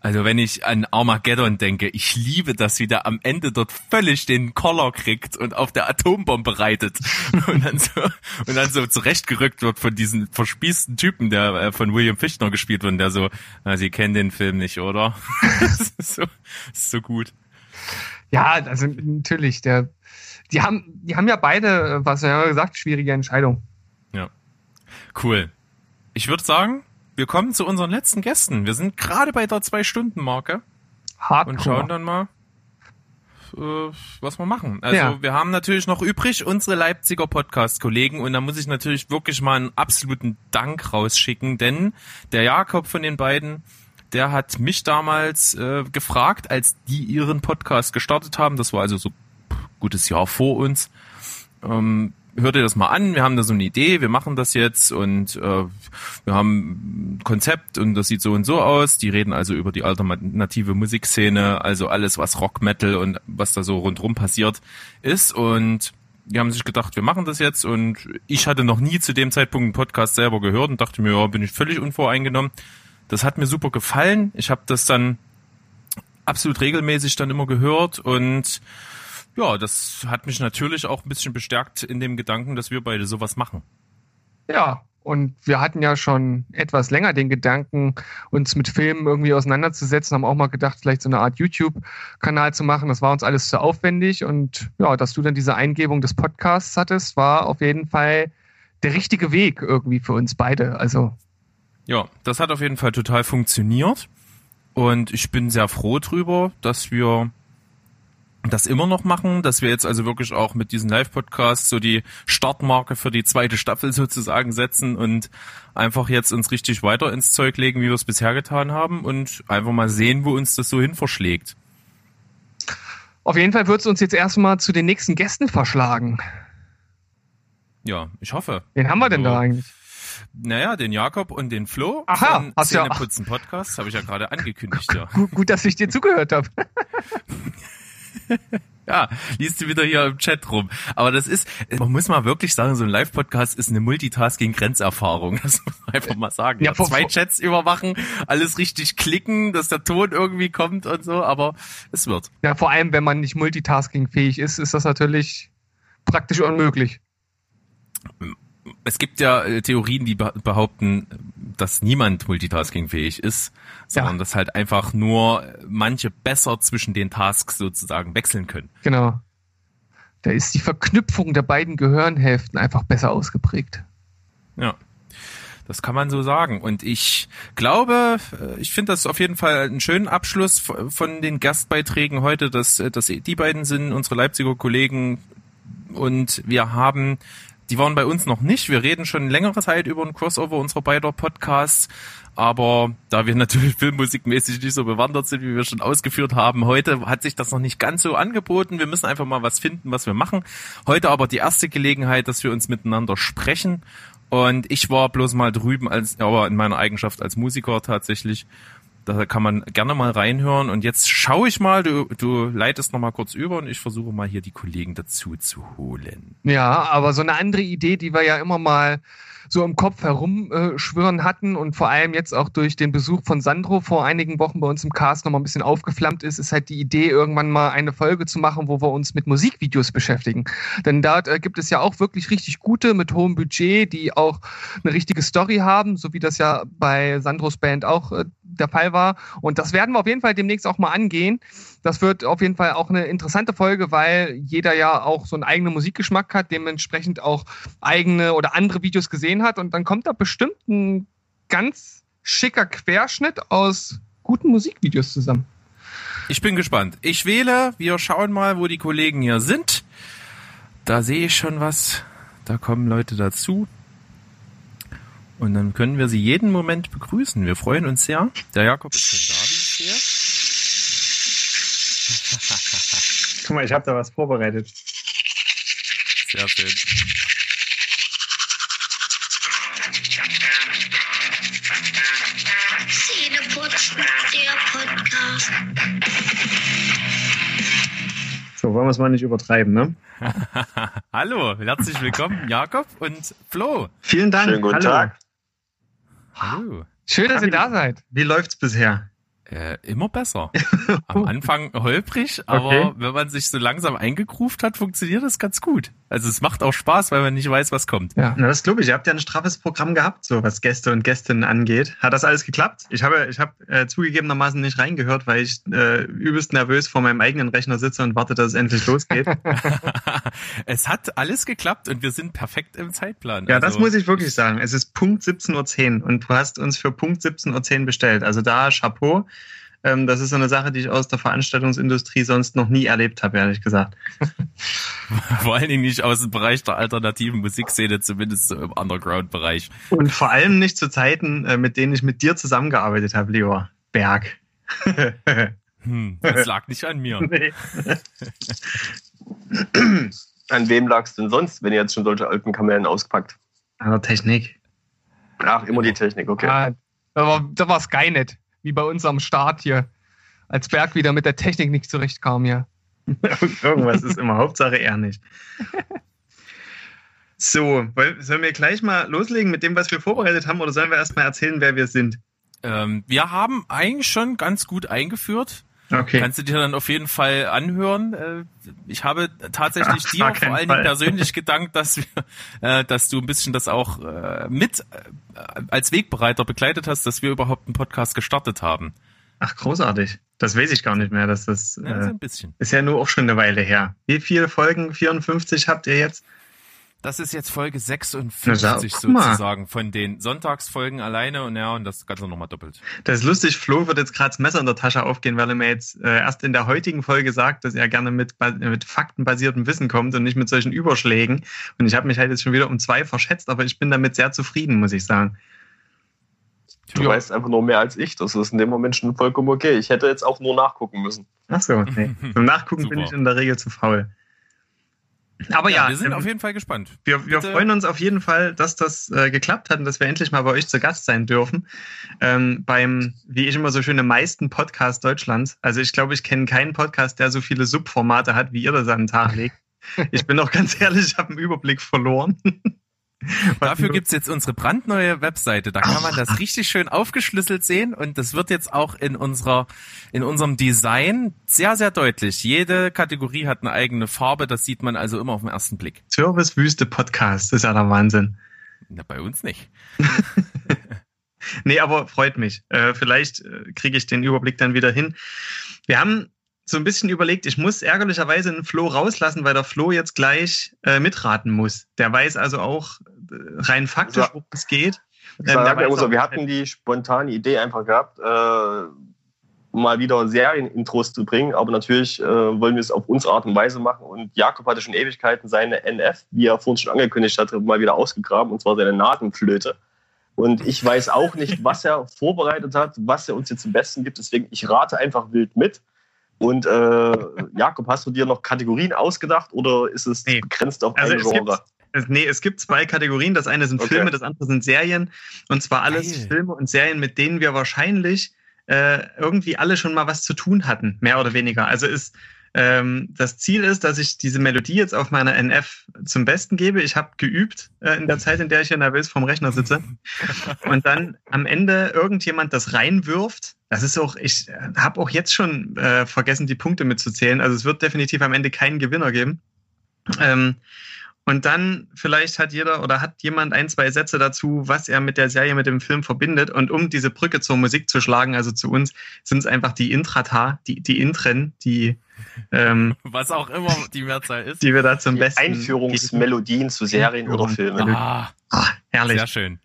Also wenn ich an Armageddon denke, ich liebe das, wie der am Ende dort völlig den Koller kriegt und auf der Atombombe reitet *laughs* und dann so, und dann so zurechtgerückt wird von diesen verspießten Typen, der äh, von William Fichtner gespielt wird, und der so, na, Sie kennen den Film nicht, oder? *laughs* das ist so, das ist so gut. Ja, also natürlich, der die haben, die haben ja beide, äh, was ja gesagt, schwierige Entscheidung. Cool. Ich würde sagen, wir kommen zu unseren letzten Gästen. Wir sind gerade bei der Zwei-Stunden-Marke und schauen Hardcore. dann mal, äh, was wir machen. Also Ja. wir haben natürlich noch übrig unsere Leipziger Podcast-Kollegen und da muss ich natürlich wirklich mal einen absoluten Dank rausschicken, denn der Jakob von den beiden, der hat mich damals äh, gefragt, als die ihren Podcast gestartet haben. Das war also so gutes Jahr vor uns. Ähm, hört ihr das mal an, wir haben da so eine Idee, wir machen das jetzt und äh, wir haben ein Konzept und das sieht so und so aus. Die reden also über die alternative Musikszene, also alles, was Rock, Metal und was da so rundrum passiert ist. Und die haben sich gedacht, wir machen das jetzt und ich hatte noch nie zu dem Zeitpunkt einen Podcast selber gehört und dachte mir, ja, bin ich völlig unvoreingenommen. Das hat mir super gefallen. Ich habe das dann absolut regelmäßig dann immer gehört und ja, das hat mich natürlich auch ein bisschen bestärkt in dem Gedanken, dass wir beide sowas machen. Ja, und wir hatten ja schon etwas länger den Gedanken, uns mit Filmen irgendwie auseinanderzusetzen, haben auch mal gedacht, vielleicht so eine Art YouTube-Kanal zu machen. Das war uns alles zu aufwendig und ja, dass du dann diese Eingebung des Podcasts hattest, war auf jeden Fall der richtige Weg irgendwie für uns beide. Also Ja, das hat auf jeden Fall total funktioniert und ich bin sehr froh drüber, dass wir das immer noch machen, dass wir jetzt also wirklich auch mit diesen Live-Podcasts so die Startmarke für die zweite Staffel *laughs* sozusagen setzen und einfach jetzt uns richtig weiter ins Zeug legen, wie wir es bisher getan haben und einfach mal sehen, wo uns das so hin verschlägt. auf jeden Fall wird es uns jetzt erstmal zu den nächsten Gästen verschlagen. Ja, ich hoffe. Wen haben wir denn So. da eigentlich? Naja, den Jakob und den Flo Aha, von hast ja- Zähneputzen Podcast, habe ich ja gerade angekündigt, ja. Gut, gut, dass ich dir zugehört habe. *laughs* *laughs* Ja, liest du wieder hier im Chat rum. Aber das ist, man muss mal wirklich sagen, so ein Live-Podcast ist eine Multitasking-Grenzerfahrung. *laughs* Das muss man einfach mal sagen. Ja, Ja, zwei Chats überwachen, alles richtig klicken, dass der Ton irgendwie kommt und so, aber es wird. Ja, vor allem, wenn man nicht multitaskingfähig ist, ist das natürlich praktisch unmöglich. Es gibt ja äh, Theorien, die be- behaupten, dass niemand multitaskingfähig ist, sondern Ja. dass halt einfach nur manche besser zwischen den Tasks sozusagen wechseln können. Genau. Da ist die Verknüpfung der beiden Gehirnhälften einfach besser ausgeprägt. Ja. Das kann man so sagen. Und ich glaube, äh, ich finde das auf jeden Fall einen schönen Abschluss von den Gastbeiträgen heute, dass, äh, dass die beiden sind, unsere Leipziger Kollegen. Und wir haben, die waren bei uns noch nicht. Wir reden schon längere Zeit über ein Crossover unserer beider Podcasts. Aber da wir natürlich *laughs* filmmusikmäßig nicht so bewandert sind, wie wir schon ausgeführt haben, heute hat sich das noch nicht ganz so angeboten. Wir müssen einfach mal was finden, was wir machen. Heute aber die erste Gelegenheit, dass wir uns miteinander sprechen. Und ich war bloß mal drüben als, aber in meiner Eigenschaft als Musiker tatsächlich. Da kann man gerne mal reinhören. Und jetzt schaue ich mal, du, du leitest noch mal kurz über und ich versuche mal hier die Kollegen dazu zu holen. Ja, aber so eine andere Idee, die wir ja immer mal so im Kopf herumschwirren hatten und vor allem jetzt auch durch den Besuch von Sandro vor einigen Wochen bei uns im Cast noch mal ein bisschen aufgeflammt ist, ist halt die Idee, irgendwann mal eine Folge zu machen, wo wir uns mit Musikvideos beschäftigen. Denn da äh, gibt es ja auch wirklich richtig gute mit hohem Budget, die auch eine richtige Story haben, so wie das ja bei Sandros Band auch äh, der Fall war. Und das werden wir auf jeden Fall demnächst auch mal angehen. Das wird auf jeden Fall auch eine interessante Folge, weil jeder ja auch so einen eigenen Musikgeschmack hat, dementsprechend auch eigene oder andere Videos gesehen hat. Und dann kommt da bestimmt ein ganz schicker Querschnitt aus guten Musikvideos zusammen. Ich bin gespannt. Ich wähle, wir schauen mal, wo die Kollegen hier sind. Da sehe ich schon was. Da kommen Leute dazu. Und dann können wir sie jeden Moment begrüßen. Wir freuen uns sehr. Der Jakob ist schon da, wie ich sehe. *laughs* Guck mal, ich habe da was vorbereitet. Sehr schön. Zähneputzen, der Podcast. So, wollen wir es mal nicht übertreiben, ne? *laughs* Hallo, herzlich willkommen, Jakob und Flo. Vielen Dank. Schönen guten Hallo. Tag. Schön, dass ihr da seid. Wie läuft's bisher? Äh, immer besser. *laughs* Am Anfang holprig, aber Okay. wenn man sich so langsam eingegruft hat, funktioniert das ganz gut. Also es macht auch Spaß, weil man nicht weiß, was kommt. Ja. Na, das glaube ich. Ihr habt ja ein straffes Programm gehabt, so was Gäste und Gästinnen angeht. Hat das alles geklappt? Ich habe, ich habe äh, zugegebenermaßen nicht reingehört, weil ich äh, übelst nervös vor meinem eigenen Rechner sitze und warte, dass es endlich losgeht. *laughs* *laughs* es hat alles geklappt und wir sind perfekt im Zeitplan. Ja, das Also, muss ich wirklich sagen. Es ist Punkt 17.10 Uhr und du hast uns für Punkt 17.10 Uhr bestellt. Also da Chapeau. Ähm, das ist so eine Sache, die ich aus der Veranstaltungsindustrie sonst noch nie erlebt habe, ehrlich gesagt. *laughs* Vor allen Dingen nicht aus dem Bereich der alternativen Musikszene, zumindest so im Underground-Bereich. Und vor allem nicht zu Zeiten, äh, mit denen ich mit dir zusammengearbeitet habe, Leo Berg. *laughs* Hm, das lag nicht an mir. Nee. *laughs* An wem lag's denn sonst, wenn ihr jetzt schon solche alten Kamellen auspackt? An der Technik. Ach, immer die Technik, okay. Ja, da war, da war Skynet, wie bei uns am Start hier. Als Berg wieder mit der Technik nicht zurechtkam hier. *laughs* Irgendwas ist immer Hauptsache er nicht. *laughs* So, sollen wir gleich mal loslegen mit dem, was wir vorbereitet haben, oder sollen wir erst mal erzählen, wer wir sind? Ähm, wir haben eigentlich schon ganz gut eingeführt. Okay. Kannst du dir dann auf jeden Fall anhören. Äh, Ich habe tatsächlich Auf dir vor allen Dingen persönlich gedankt, dass wir, äh, dass du ein bisschen das auch äh, mit als Wegbereiter begleitet hast, dass wir überhaupt einen Podcast gestartet haben. Ach, großartig. Das weiß ich gar nicht mehr. Dass das Ja, äh, ein bisschen. ist ja nur auch schon eine Weile her. Wie viele Folgen? 54 habt ihr jetzt? Das ist jetzt Folge Na, 56 da- guck mal. sozusagen von den Sonntagsfolgen alleine und ja, und das Ganze nochmal doppelt. Das ist lustig, Flo wird jetzt gerade das Messer in der Tasche aufgehen, weil er mir jetzt äh, erst in der heutigen Folge sagt, dass er gerne mit, mit faktenbasiertem Wissen kommt und nicht mit solchen Überschlägen. Und ich habe mich halt jetzt schon wieder um zwei verschätzt, aber ich bin damit sehr zufrieden, muss ich sagen. Du weißt einfach nur mehr als ich. Das ist in dem Moment schon vollkommen okay. Ich hätte jetzt auch nur nachgucken müssen. Ach so, nee. *laughs* Zum Nachgucken bin ich in der Regel zu faul. Aber ja, wir sind ähm, auf jeden Fall gespannt. wir, wir freuen uns auf jeden Fall, dass das äh, geklappt hat und dass wir endlich mal bei euch zu Gast sein dürfen. Ähm, beim, wie ich immer so schöne, meisten Podcast Deutschlands. Also ich glaube, ich kenne keinen Podcast, der so viele Subformate hat, wie ihr das an den Tag legt. Ich bin auch *laughs* ganz ehrlich, ich habe einen Überblick verloren. *laughs* Dafür gibt's jetzt unsere brandneue Webseite. Da kann man das richtig schön aufgeschlüsselt sehen und das wird jetzt auch in unserer, in unserem Design sehr, sehr deutlich. Jede Kategorie hat eine eigene Farbe. Das sieht man also immer auf den ersten Blick. Servicewüste Podcast, das ist ja der Wahnsinn. Na, bei uns nicht. *laughs* Nee, aber freut mich. Äh, vielleicht äh, kriege ich den Überblick dann wieder hin. Wir haben so ein bisschen überlegt, ich muss ärgerlicherweise einen Flo rauslassen, weil der Flo jetzt gleich äh, mitraten muss. Der weiß also auch äh, rein faktisch, worum es geht. Ähm, sag der ja weiß immer so, auch- wir hatten die spontane Idee einfach gehabt, äh, mal wieder Serienintros zu bringen, aber natürlich äh, wollen wir es auf unsere Art und Weise machen. Und Jakob hatte schon Ewigkeiten seine NF, wie er vorhin schon angekündigt hatte, mal wieder ausgegraben, und zwar seine Natenflöte. Und ich weiß auch nicht, was er *laughs* vorbereitet hat, was er uns jetzt zum Besten gibt. Deswegen, ich rate einfach wild mit. Und äh, Jakob, hast du dir noch Kategorien ausgedacht oder ist es begrenzt auf Also ein Genre? es, nee, es gibt zwei Kategorien. Das eine sind Okay. Filme, das andere sind Serien. Und zwar alles Geil. Filme und Serien, mit denen wir wahrscheinlich äh, irgendwie alle schon mal was zu tun hatten, mehr oder weniger. Also ist ähm, das Ziel ist, dass ich diese Melodie jetzt auf meiner NF zum Besten gebe. Ich habe geübt äh, in der Zeit, in der ich hier nervös vorm Rechner sitze. Und dann am Ende irgendjemand das reinwirft. Das ist auch, ich habe auch jetzt schon äh, vergessen, die Punkte mitzuzählen. Also es wird definitiv am Ende keinen Gewinner geben. Ähm, und dann vielleicht hat jeder oder hat jemand ein, zwei Sätze dazu, was er mit der Serie, mit dem Film verbindet. Und um diese Brücke zur Musik zu schlagen, also zu uns, sind es einfach die Intrata, die, die Intren, die, ähm, *laughs* Was auch immer die Mehrzahl ist. die wir da zum Die Besten. Einführungsmelodien zu Serien oder Filmen. Ah, Ah, herrlich. sehr schön.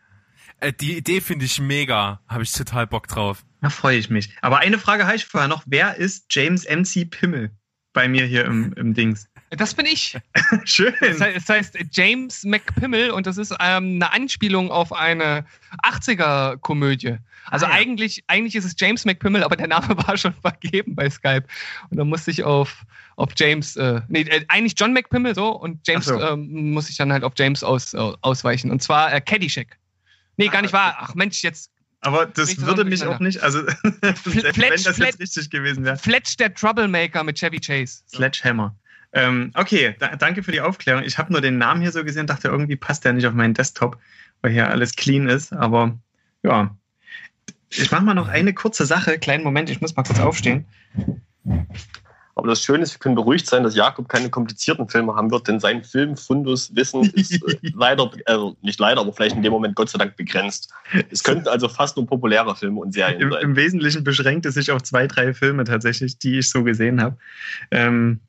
Äh, die Idee finde ich mega. Habe ich total Bock drauf. Da freue ich mich. Aber eine Frage habe ich vorher noch. Wer ist James MC Pimmel bei mir hier im, im Dings? Das bin ich. *laughs* Schön. Das heißt, das heißt James McPimmel und das ist ähm, eine Anspielung auf eine 80er-Komödie. Also Ah, ja. eigentlich, eigentlich ist es James McPimmel, aber der Name *laughs* war schon vergeben bei Skype. Und dann musste ich auf, auf James, äh, nee, äh, eigentlich John McPimmel so und James so. ähm, muss ich dann halt auf James aus, äh, ausweichen. Und zwar äh, Caddyshack. Nee, gar nicht wahr. Ach Mensch, jetzt Aber das würde mich auch nicht, also *laughs* wenn Fletch, das Fletch. jetzt richtig gewesen wäre. Fletch der Troublemaker mit Chevy Chase. Sledgehammer. Ähm, okay, da, danke für die Aufklärung. Ich habe nur den Namen hier so gesehen, dachte irgendwie passt der nicht auf meinen Desktop, weil hier alles clean ist. Aber ja, Ich mache mal noch eine kurze Sache. Kleinen Moment, ich muss mal kurz aufstehen. Aber das Schöne ist, wir können beruhigt sein, dass Jakob keine komplizierten Filme haben wird, denn sein Filmfundus-Wissen ist äh, *laughs* leider, also nicht leider, aber vielleicht in dem Moment Gott sei Dank begrenzt. Es könnten also fast nur populäre Filme und Serien Im, sein. Im Wesentlichen beschränkt es sich auf zwei, drei Filme tatsächlich, die ich so gesehen habe. Ähm,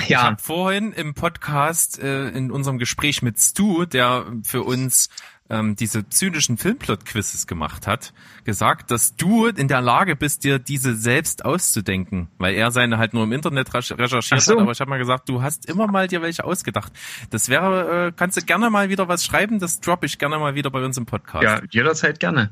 Ich ja, habe vorhin im Podcast äh, in unserem Gespräch mit Stu, der für uns ähm, diese zynischen Filmplot-Quizzes gemacht hat, gesagt, dass du in der Lage bist, dir diese selbst auszudenken, weil er seine halt nur im Internet recherchiert so. hat. Aber ich habe mal gesagt, du hast immer mal dir welche ausgedacht. Das wäre, äh, kannst du gerne mal wieder was schreiben. Das droppe ich gerne mal wieder bei uns im Podcast. ja, jederzeit gerne.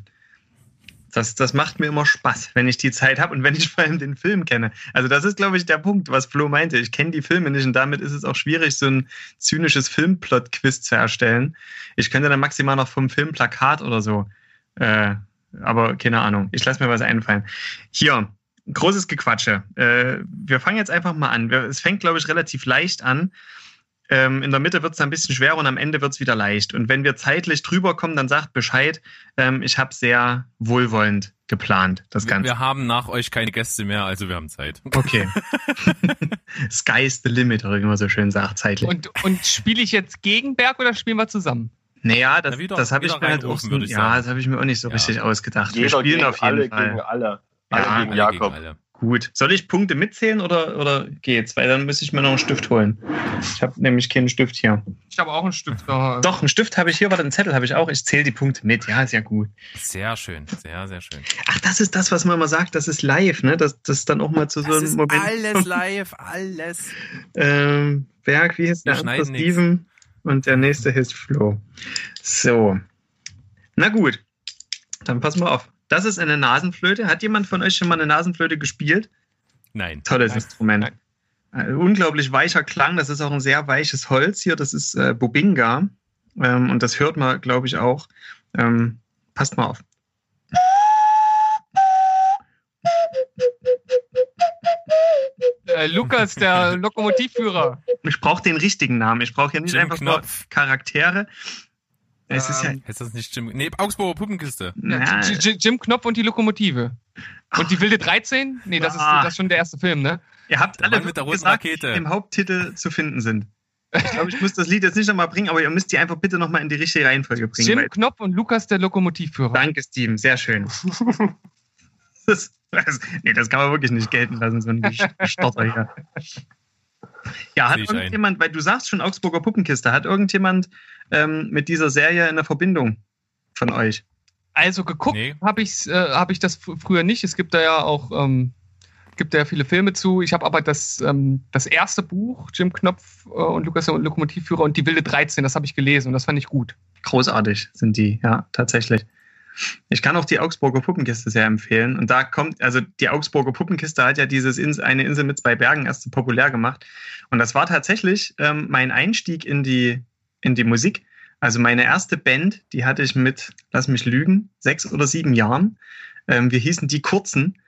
Das, das macht mir immer Spaß, wenn ich die Zeit habe und wenn ich *laughs* vor allem den Film kenne. Also das ist, glaube ich, der Punkt, was Flo meinte. Ich kenne die Filme nicht und damit ist es auch schwierig, so ein zynisches Filmplot-Quiz zu erstellen. Ich könnte dann maximal noch vom Filmplakat oder so. Äh, aber keine Ahnung. Ich lasse mir was einfallen. Hier, großes Gequatsche. Äh, wir fangen jetzt einfach mal an. Es fängt, glaube ich, relativ leicht an. Ähm, in der Mitte wird es ein bisschen schwer und am Ende wird es wieder leicht. Und wenn wir zeitlich drüber kommen, dann sagt Bescheid. Ähm, ich habe sehr wohlwollend geplant, das wir, Ganze. wir haben nach euch keine Gäste mehr, also wir haben Zeit. Okay. *laughs* Sky's the limit, oder wie man so schön sagt, zeitlich. Und, und spiele ich jetzt gegen Berg oder spielen wir zusammen? naja, das, Na, wieder- das habe ich mir halt auch ja, das habe ich mir auch nicht so Ja. richtig ausgedacht. wir Jeder spielen gegen auf jeden alle Fall. gegen alle. Alle Ja, gegen Alle Jakob. gegen alle. Gut. Soll ich Punkte mitzählen oder, oder geht's? Weil dann müsste ich mir noch einen Stift holen. Ich habe nämlich keinen Stift hier. Ich habe auch einen Stift da. Doch, einen Stift habe ich hier, warte, einen Zettel habe ich auch. Ich zähle die Punkte mit. Ja, sehr gut. Sehr schön, sehr, sehr schön. Ach, das ist das, was man immer sagt, das ist live, ne? Das, das dann auch mal zu so Das einem ist Moment. alles *laughs* live, alles. Ähm, Berg, wie heißt Wir der. Steven und der nächste heißt Flo. So. Na gut. Dann passen wir auf. Das ist eine Nasenflöte. Hat jemand von euch schon mal eine Nasenflöte gespielt? Nein. Tolles Nein. Instrument. Ein unglaublich weicher Klang. Das ist auch ein sehr weiches Holz hier. Das ist äh, Bobinga. Ähm, und das hört man, glaube ich, auch. Ähm, passt mal auf. Äh, Lukas, der *laughs* Lokomotivführer. Ich brauche den richtigen Namen. Ich brauche hier nicht Jim einfach Knopf. nur Charaktere. Es ist ja. Ähm, Heißt das nicht Jim? Nee, Augsburger Puppenkiste. Na, Jim Knopf und die Lokomotive. Und die wilde 13? Nee, das ist, Ah. das ist schon der erste Film, ne? ihr habt alle mit der roten gesagt, Rakete. die im Haupttitel zu finden sind. Ich glaube, ich muss das Lied jetzt nicht nochmal bringen, aber ihr müsst die einfach bitte nochmal in die richtige Reihenfolge bringen. Jim Knopf und Lukas, der Lokomotivführer. Danke, Steven, sehr schön. *laughs* Das, das, nee, das kann man wirklich nicht gelten lassen, so ein Stotter hier. Ja, hat irgendjemand, weil du sagst schon Augsburger Puppenkiste, hat irgendjemand ähm, mit dieser Serie eine Verbindung von euch? Also geguckt Nee. habe ich, äh, hab ich das fr- früher nicht. Es gibt da ja auch ähm, gibt da ja viele Filme zu. Ich habe aber das, ähm, das erste Buch, Jim Knopf äh, und Lukas der Lokomotivführer und die wilde 13, das habe ich gelesen und das fand ich gut. Großartig sind die, ja, tatsächlich. Ich kann auch die Augsburger Puppenkiste sehr empfehlen. Und da kommt, also die Augsburger Puppenkiste hat ja dieses Ins eine Insel mit zwei Bergen erst so populär gemacht. Und das war tatsächlich ähm, mein Einstieg in die, in die Musik. Also meine erste Band, die hatte ich mit, lass mich lügen, sechs oder sieben Jahren. Ähm, wir hießen die Kurzen.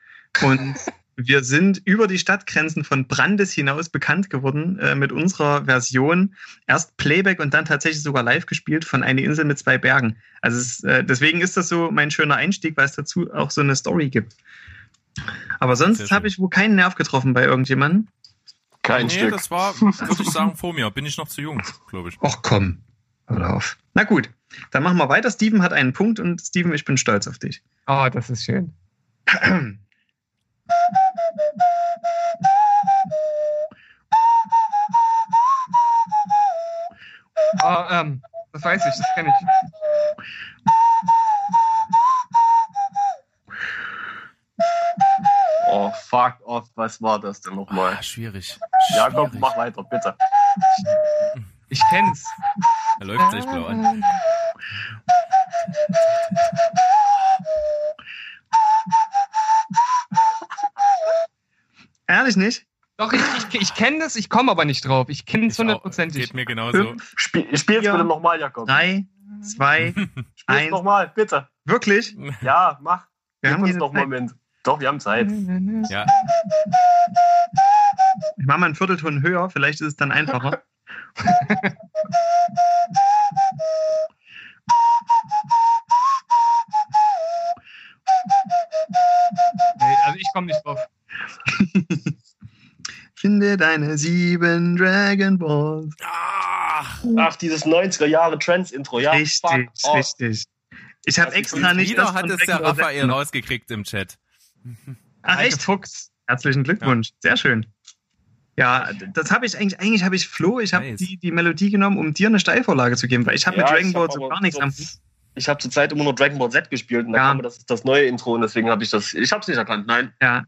Und *laughs* wir sind über die Stadtgrenzen von Brandes hinaus bekannt geworden äh, mit unserer Version. Erst Playback und dann tatsächlich sogar live gespielt von Eine Insel mit zwei Bergen. Also es, äh, deswegen ist das so mein schöner Einstieg, weil es dazu auch so eine Story gibt. Aber sonst habe ich wohl keinen Nerv getroffen bei irgendjemandem. Kein nee, Stück. das war, würde ich sagen, vor mir. Bin ich noch zu jung, glaube ich. Och komm, hör auf. Na gut, dann machen wir weiter. Steven hat einen Punkt und Steven, ich bin stolz auf dich. Ah, das ist schön. *clears throat* Ah, ähm, das weiß ich, das kenne ich. Oh, fuck off, was war das denn nochmal? Ah, schwierig. Jakob, Schwierig. mach weiter, bitte. Ich kenn's. Er läuft sich blau an. Ehrlich nicht? Doch, ich, ich, ich kenne das, ich komme aber nicht drauf. Ich kenne es hundertprozentig. Geht mir genauso. Spiel, spiel's Ja. bitte nochmal, Jakob. drei, zwei, *laughs* Spiel's eins. nochmal, bitte. Wirklich? Ja, mach. Wir Gib haben uns noch einen Zeit. Moment. Doch, wir haben Zeit. *laughs* Ja, Ich mache mal einen Viertelton höher, vielleicht ist es dann einfacher. *laughs* komme nicht drauf. *laughs* Finde deine sieben Dragon Balls. Ach, dieses 90er Jahre Trends-Intro, ja. richtig, fuck off. richtig. Ich habe extra nicht wieder das hat es der Raphael rausgekriegt im Chat. Ach, echt? Fuchs. Herzlichen Glückwunsch. Sehr schön. Ja, das habe ich eigentlich, eigentlich habe ich Flo, ich habe die, die Melodie genommen, um dir eine Steilvorlage zu geben, weil ich habe Ja, mit Dragon Ball so gar nichts so- am Ich habe zurzeit immer nur Dragon Ball Z gespielt und da kam mir das das neue Intro und deswegen habe ich das. Ich habe es nicht erkannt, nein. Ja,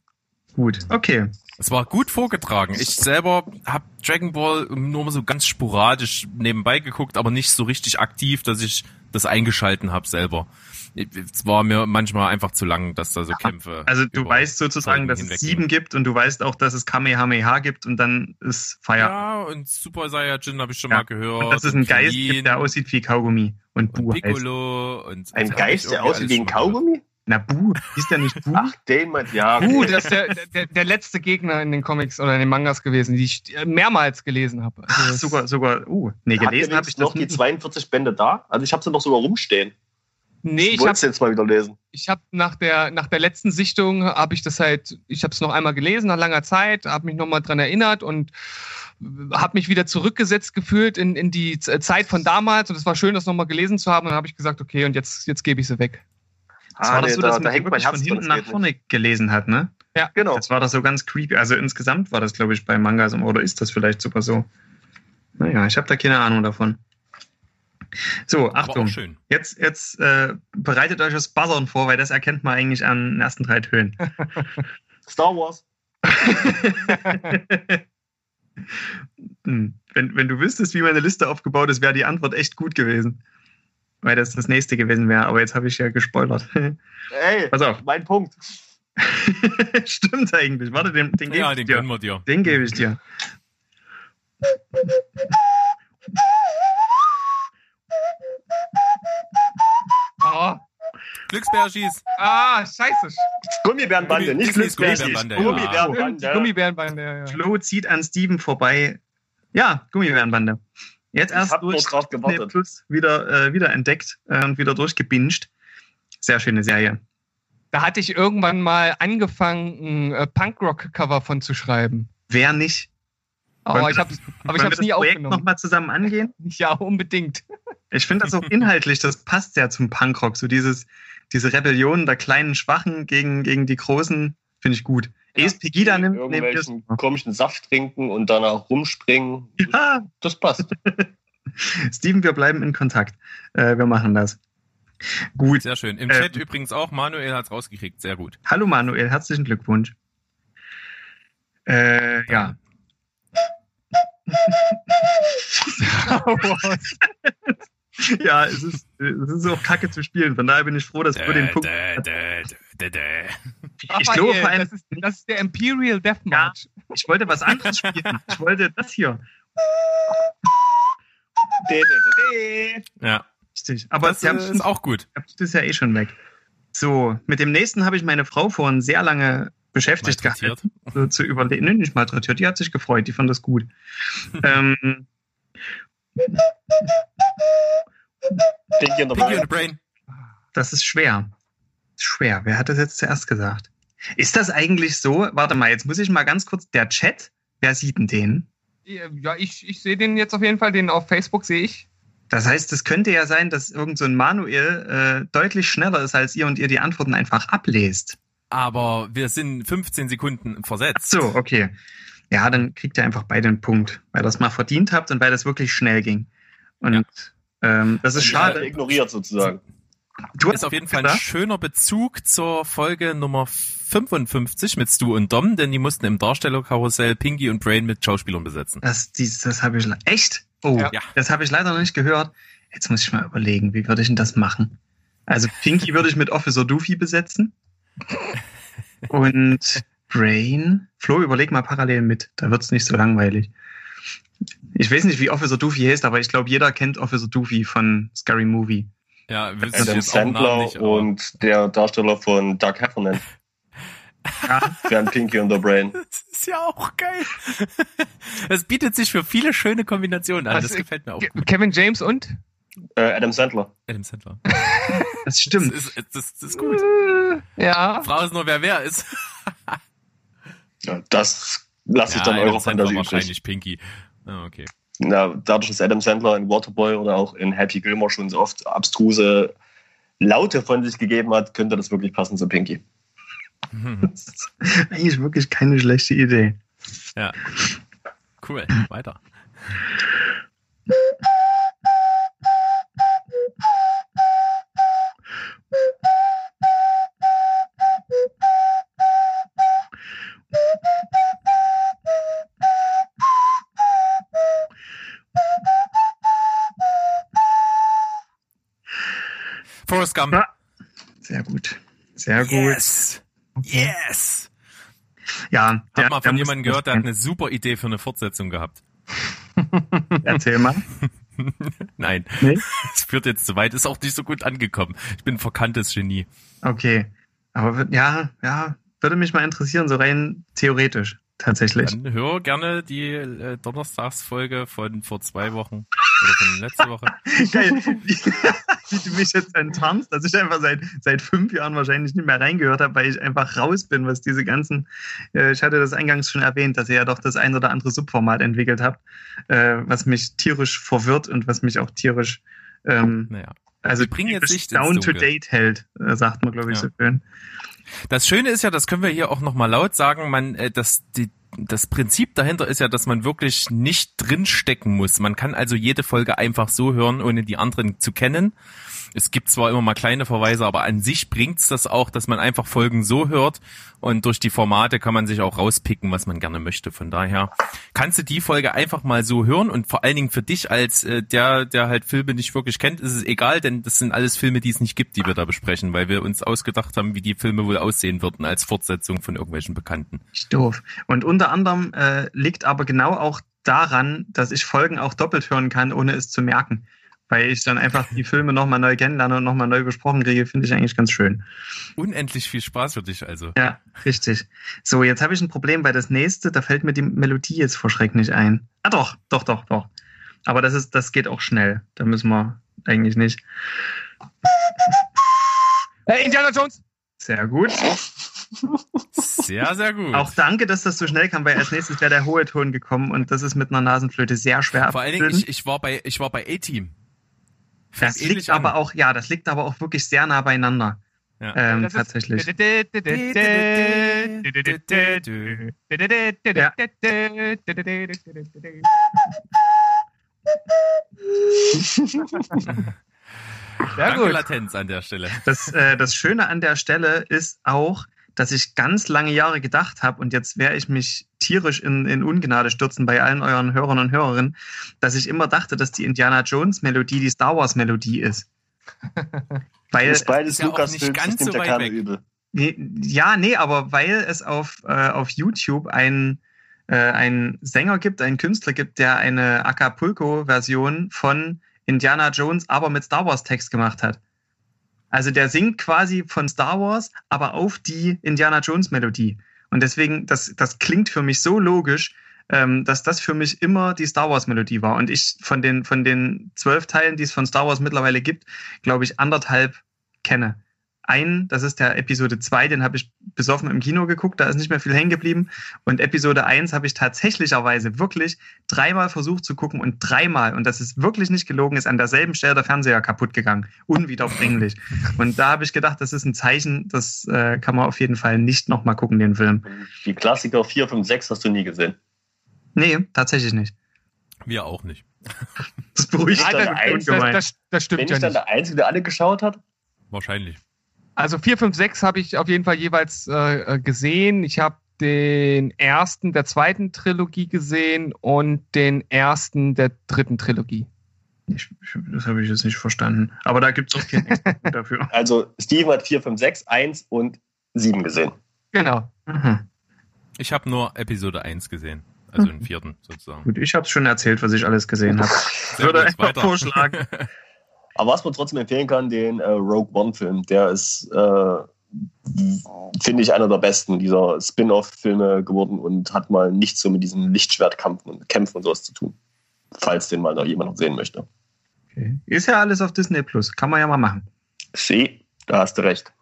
gut, okay. Es war gut vorgetragen. Ich selber habe Dragon Ball nur mal so ganz sporadisch nebenbei geguckt, aber nicht so richtig aktiv, dass ich das eingeschalten habe selber. Es war mir manchmal einfach zu lang, dass da so Kämpfe. Also du weißt sozusagen, dass es sieben gibt und du weißt auch, dass es Kamehameha gibt und dann ist Feierabend. Ja, und Super Saiyajin habe ich schon Ja. mal gehört. Und dass es einen Geist gibt, der aussieht wie Kaugummi und Bu heißt. Piccolo und Ein Geist, der aussieht wie ein mal. Kaugummi? Na Bu, ist der nicht Bu? Ach, den meint ja. okay. Uh, das ist der, der, der letzte Gegner in den Comics oder in den Mangas gewesen, die ich mehrmals gelesen habe. Also sogar, sogar, uh, nee, gelesen habe ich noch die nicht. 42 Bände da? Also ich habe sie noch sogar rumstehen. Nee, ich wollte habe es jetzt mal wieder lesen. ich hab nach der nach der letzten Sichtung habe ich das halt, ich habe es noch einmal gelesen nach langer Zeit, habe mich noch mal dran erinnert und habe mich wieder zurückgesetzt gefühlt in, in die Zeit von damals und es war schön, das noch mal gelesen zu haben. Und dann habe ich gesagt, okay, und jetzt jetzt gebe ich sie weg. Das Ah, war das nee, so, da- dass da man mein wirklich von Herz drin, hinten nach vorne gelesen hat, ne? Ja, genau. Das war das so ganz creepy. Also insgesamt war das, glaube ich, bei Mangas oder ist das vielleicht sogar so? Naja, ich habe da keine Ahnung davon. So, Aber Achtung. auch schön. Jetzt, jetzt äh, bereitet euch das Buzzern vor, weil das erkennt man eigentlich an den ersten drei Tönen. *laughs* Star Wars. Hm. wenn, wenn du wüsstest, wie meine Liste aufgebaut ist, wäre die Antwort echt gut gewesen. Weil das das nächste gewesen wäre. Aber jetzt habe ich ja gespoilert. *laughs* Ey, Pass auf. mein Punkt. *laughs* Stimmt eigentlich. Warte, den, den gebe Ja, ich den dir. gönnen wir dir. Den gebe ich dir. Oh, Glücksbärschieß. ah, scheiße. Gummibärenbande, nicht Glücksbärschieß. Gummibärenbande, ja. Gummibärenbande. Ja, ja. Flo zieht an Steven vorbei. Ja, Gummibärenbande. Jetzt Ich erst hab durch drauf Disney gewartet. Plus wieder, äh, wieder entdeckt äh, und wieder durchgebinged. Sehr schöne Serie. Da hatte ich irgendwann mal angefangen, ein äh, Punkrock-Cover von zu schreiben. Wer nicht? Aber Wollen ich habe das- aber ich hab's wir nie das Projekt aufgenommen. nochmal zusammen angehen? *laughs* Ja, unbedingt. Ich finde das auch *laughs* inhaltlich, das passt sehr zum Punkrock. So dieses, diese Rebellion der kleinen Schwachen gegen, gegen die Großen, finde ich gut. Ja. Es Pegida nimmt, Irgendwelchen komischen Saft trinken und danach rumspringen. Ja, Das passt. *laughs* Steven, wir bleiben in Kontakt. Äh, wir machen das. Gut. Sehr schön. Im Äh, Chat übrigens auch, Manuel hat's rausgekriegt. Sehr gut. Hallo Manuel, herzlichen Glückwunsch. Äh, ja. *laughs* *laughs* ja, es ist, es ist auch kacke zu spielen. Von daher bin ich froh, dass Flo den Punkt. Dä, dä, dä, dä. Ich glaube das, ist, das ist der Imperial Death March. ich wollte was anderes spielen. Ich wollte das hier. Dä, dä, dä, dä. Ja, Richtig. Aber das sie haben äh, ist auch gut. das ist ja eh schon weg. So, mit dem nächsten habe ich meine Frau vorhin sehr lange beschäftigt gehalten, so zu überlegen. Nee, nicht malträtiert, die hat sich gefreut, die fand das gut. *laughs* ähm, Pinky in the Pinky Brain. the Brain. das ist schwer. Schwer. Wer hat das jetzt zuerst gesagt? Ist das eigentlich so? Warte mal, jetzt muss ich mal ganz kurz. Der Chat, wer sieht denn den? Ja, ich, ich sehe den jetzt auf jeden Fall, den auf Facebook sehe ich. Das heißt, es könnte ja sein, dass irgend so ein Manuel äh, deutlich schneller ist als ihr und ihr die Antworten einfach ablest. Aber wir sind 15 Sekunden versetzt. So, okay. Ja, dann kriegt ihr einfach beide einen Punkt, weil ihr das mal verdient habt und weil das wirklich schnell ging. Und ähm, das ist Ich hatte schade. ignoriert sozusagen. Du ist auf jeden Fall ein schöner Bezug zur Folge Nummer 55 mit Stu und Dom, denn die mussten im Darstellerkarussell Pinky und Brain mit Schauspielern besetzen. das, dies, das habe ich echt. Oh, Ja. das habe ich leider noch nicht gehört. Jetzt muss ich mal überlegen, wie würde ich denn das machen? Also Pinky würde ich mit Officer Doofy besetzen. *laughs* Und Brain. Flo, überleg mal parallel mit. Da wird's nicht so langweilig. Ich weiß nicht, wie Officer Doofy heißt, aber ich glaube, jeder kennt Officer Doofy von Scary Movie. Ja, willst du Adam jetzt Sandler nicht, und der Darsteller von Doug Heffernan. Ja, Während Pinky und the Brain. *laughs* Das ist ja auch geil. Das bietet sich für viele schöne Kombinationen an. Was- Das gefällt mir auch gut. Kevin James und? Äh, Adam Sandler. Adam Sandler. das *laughs* Das stimmt. ist, das, das ist gut. Ja. Frage ist nur, wer wer ist. Ja, das lasse ich dann Adam eurer Sandler Fantasie übrig. wahrscheinlich Pinky. Ah, okay. Na, dadurch, dass Adam Sandler in Waterboy oder auch in Happy Gilmore schon so oft abstruse Laute von sich gegeben hat, könnte das wirklich passen zu Pinky. Das *laughs* ist eigentlich wirklich keine schlechte Idee. Ja. Cool. Weiter. *laughs* Forrest Gump. Ja. Sehr gut. Sehr gut. Yes. Yes. Ja, Hab mal von jemandem gehört, der hat eine super Idee für eine Fortsetzung gehabt. *laughs* Erzähl mal. *laughs* Nein. Nee? *laughs* Es führt jetzt zu weit, ist auch nicht so gut angekommen. Ich bin ein verkanntes Genie. Okay. Aber ja, ja, würde mich mal interessieren, so rein theoretisch, tatsächlich. Dann hör gerne die äh, Donnerstagsfolge von vor zwei Wochen oder von letzte Woche. *laughs* Geil, wie, wie *laughs* du mich jetzt enttarnst, dass ich einfach seit, seit fünf Jahren wahrscheinlich nicht mehr reingehört habe, weil ich einfach raus bin, was diese ganzen, äh, ich hatte das eingangs schon erwähnt, dass ihr ja doch das ein oder andere Subformat entwickelt habt, äh, was mich tierisch verwirrt und was mich auch tierisch, ähm, Naja. also Wir bringen jetzt down to date hält, äh, sagt man, glaube ich, Ja. so schön. Das Schöne ist ja, das können wir hier auch nochmal laut sagen, man, äh, das, die, das Prinzip dahinter ist ja, dass man wirklich nicht drinstecken muss. Man kann also jede Folge einfach so hören, ohne die anderen zu kennen. Es gibt zwar immer mal kleine Verweise, aber an sich bringt's das auch, dass man einfach Folgen so hört und durch die Formate kann man sich auch rauspicken, was man gerne möchte. Von daher kannst du die Folge einfach mal so hören und vor allen Dingen für dich als äh, der, der halt Filme nicht wirklich kennt, ist es egal, denn das sind alles Filme, die es nicht gibt, die wir da besprechen, weil wir uns ausgedacht haben, wie die Filme wohl aussehen würden als Fortsetzung von irgendwelchen Bekannten. Doof. Und unter anderem äh, liegt aber genau auch daran, dass ich Folgen auch doppelt hören kann, ohne es zu merken. Weil ich dann einfach die Filme nochmal neu kennenlerne und nochmal neu besprochen kriege, finde ich eigentlich ganz schön. Unendlich viel Spaß für dich also. Ja, richtig. So, jetzt habe ich ein Problem, weil das nächste, da fällt mir die Melodie jetzt vor Schreck nicht ein. Ah doch, doch, doch, doch. Aber das ist, das geht auch schnell. Da müssen wir eigentlich nicht. Äh, Indiana Jones. Sehr gut. Sehr, sehr gut. Auch danke, dass das so schnell kam, weil als nächstes wäre der hohe Ton gekommen und das ist mit einer Nasenflöte sehr schwer Vor allen Dingen, ich, ich war bei, ich war bei A-Team. Das liegt aber auch, ja, das liegt aber auch wirklich sehr nah beieinander. Ja. Ähm, Das ist- tatsächlich. *laughs* Sehr Danke gut. Latenz an der Stelle. Das, äh, das Schöne an der Stelle ist auch, dass ich ganz lange Jahre gedacht habe, und jetzt werde ich mich tierisch in, in Ungnade stürzen bei allen euren Hörern und Hörerinnen, dass ich immer dachte, dass die Indiana Jones Melodie die Star Wars Melodie ist. *laughs* Weil ist beides ist ja auch Lukas nicht ganz so ja weit weg. übel. Nee, Ja, nee, aber weil es auf, äh, auf YouTube einen, äh, einen Sänger gibt, einen Künstler gibt, der eine Acapulco-Version von Indiana Jones, aber mit Star Wars-Text gemacht hat. Also der singt quasi von Star Wars, aber auf die Indiana Jones-Melodie. Und deswegen, das, das klingt für mich so logisch, ähm, dass das für mich immer die Star Wars-Melodie war. Und ich von den, von den zwölf Teilen, die es von Star Wars mittlerweile gibt, glaube ich, anderthalb kenne. Einen, das ist der Episode 2, den habe ich besoffen im Kino geguckt, da ist nicht mehr viel hängen geblieben. Und Episode 1 habe ich tatsächlicherweise wirklich dreimal versucht zu gucken und dreimal, und das ist wirklich nicht gelogen, ist an derselben Stelle der Fernseher kaputt gegangen. Unwiederbringlich. und da habe ich gedacht, das ist ein Zeichen, das äh, kann man auf jeden Fall nicht nochmal gucken, den Film. Die Klassiker 4, 5, 6 hast du nie gesehen. Nee, tatsächlich nicht. Wir auch nicht. Das beruhigt Bin ich. Einzige, Das, das, das bin stimmt ich ja dann nicht. der Einzige, der alle geschaut hat? Wahrscheinlich. Also 4, 5, 6 habe ich auf jeden Fall jeweils äh, äh, gesehen. Ich habe den ersten der zweiten Trilogie gesehen und den ersten der dritten Trilogie. Ich, ich, das habe ich jetzt nicht verstanden. Aber da gibt es auch keinen Experten *laughs* dafür. Also Steven hat 4, 5, 6, 1 und 7 gesehen. Genau. Mhm. Ich habe nur Episode 1 gesehen. Also den vierten sozusagen. Gut, ich habe es schon erzählt, was ich alles gesehen habe. Sehr Würde einfach vorschlagen. *laughs* Aber was man trotzdem empfehlen kann, den äh, Rogue One-Film, der ist, äh, finde ich, einer der besten dieser Spin-off-Filme geworden und hat mal nichts so mit diesem Lichtschwertkämpfen und Kämpfen und sowas zu tun. Falls den mal noch jemand noch sehen möchte. Okay. Ist ja alles auf Disney Plus. Kann man ja mal machen. See, da hast du recht.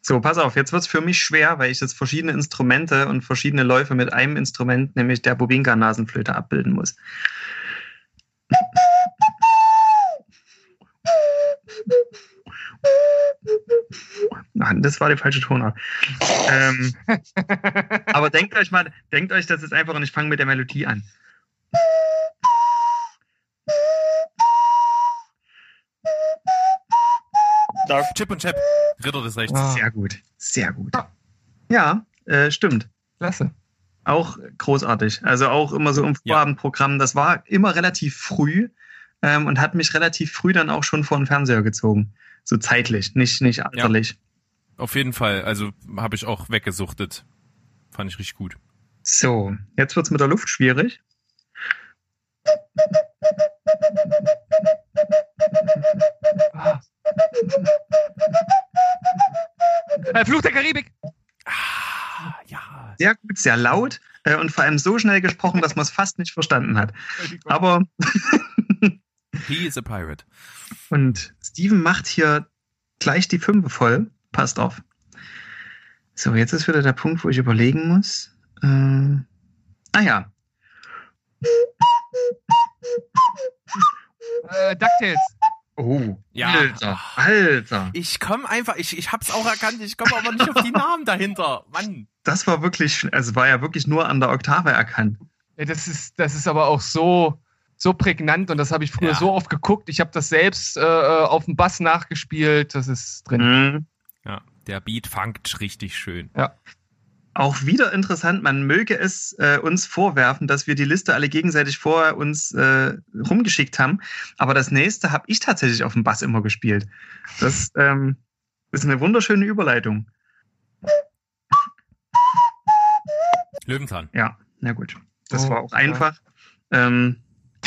So, pass auf, jetzt wird's für mich schwer, weil ich jetzt verschiedene Instrumente und verschiedene Läufe mit einem Instrument, nämlich der Bobinka-Nasenflöte, abbilden muss. Nein, das war die falsche Tonart. ähm, aber denkt euch mal, denkt euch das ist einfach und ich fange mit der Melodie an. Chip und Chap, Ritter des Rechts. Ah. Sehr gut, sehr gut. Ja, äh, stimmt. Klasse. Auch großartig. Also auch immer so im Vorabendprogramm. Das war immer relativ früh ähm, und hat mich relativ früh dann auch schon vor den Fernseher gezogen. So zeitlich, nicht, nicht alterlich. Auf jeden Fall. Also habe ich auch weggesuchtet. Fand ich richtig gut. So, jetzt wird's mit der Luft schwierig. Äh, Fluch der Karibik. Sehr gut, sehr laut äh, und vor allem so schnell gesprochen, dass man es fast nicht verstanden hat. Aber He is a pirate. Und Steven macht hier gleich die Fünfe voll. Passt auf. So, jetzt ist wieder der Punkt, wo ich überlegen muss. Äh, ah ja. Äh, DuckTales. Oh, Ja. Alter, Alter. Ich komme einfach, ich, ich hab's auch erkannt, ich komme aber nicht auf die Namen dahinter. Mann. Das war wirklich, also war ja wirklich nur an der Oktave erkannt. Ja, das ist, das ist aber auch so, so prägnant und das habe ich früher Ja. so oft geguckt. Ich habe das selbst äh, auf dem Bass nachgespielt. Das ist drin. Mhm. Ja, der Beat funkt richtig schön. Auch wieder interessant, man möge es äh, uns vorwerfen, dass wir die Liste alle gegenseitig vorher uns äh, rumgeschickt haben. Aber das nächste habe ich tatsächlich auf dem Bass immer gespielt. Das ähm, ist eine wunderschöne Überleitung. Löwenzahn. Ja, na gut. Das Oh, war auch ja. einfach. Ähm,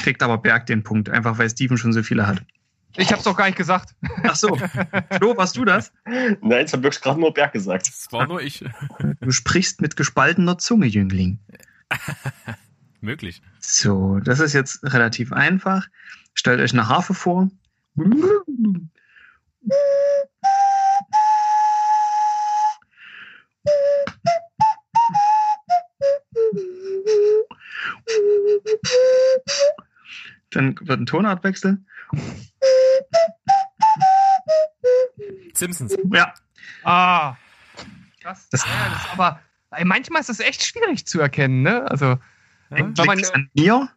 kriegt aber Berg den Punkt, einfach weil Steven schon so viele hat. Ich habe es doch gar nicht gesagt. Ach so. Flo, warst du das? Nein, es hat wirklich gerade nur Berg gesagt. Das war nur ich. Du sprichst mit gespaltener Zunge, Jüngling. *laughs* Möglich. So, das ist jetzt relativ einfach. Stellt euch eine Harfe vor. Dann wird ein Tonart wechseln. Simpsons. Ja, Ah. Krass. Das- ja, das ist aber ey, manchmal ist das echt schwierig zu erkennen, ne? Also, liegt wenn man, es an mir?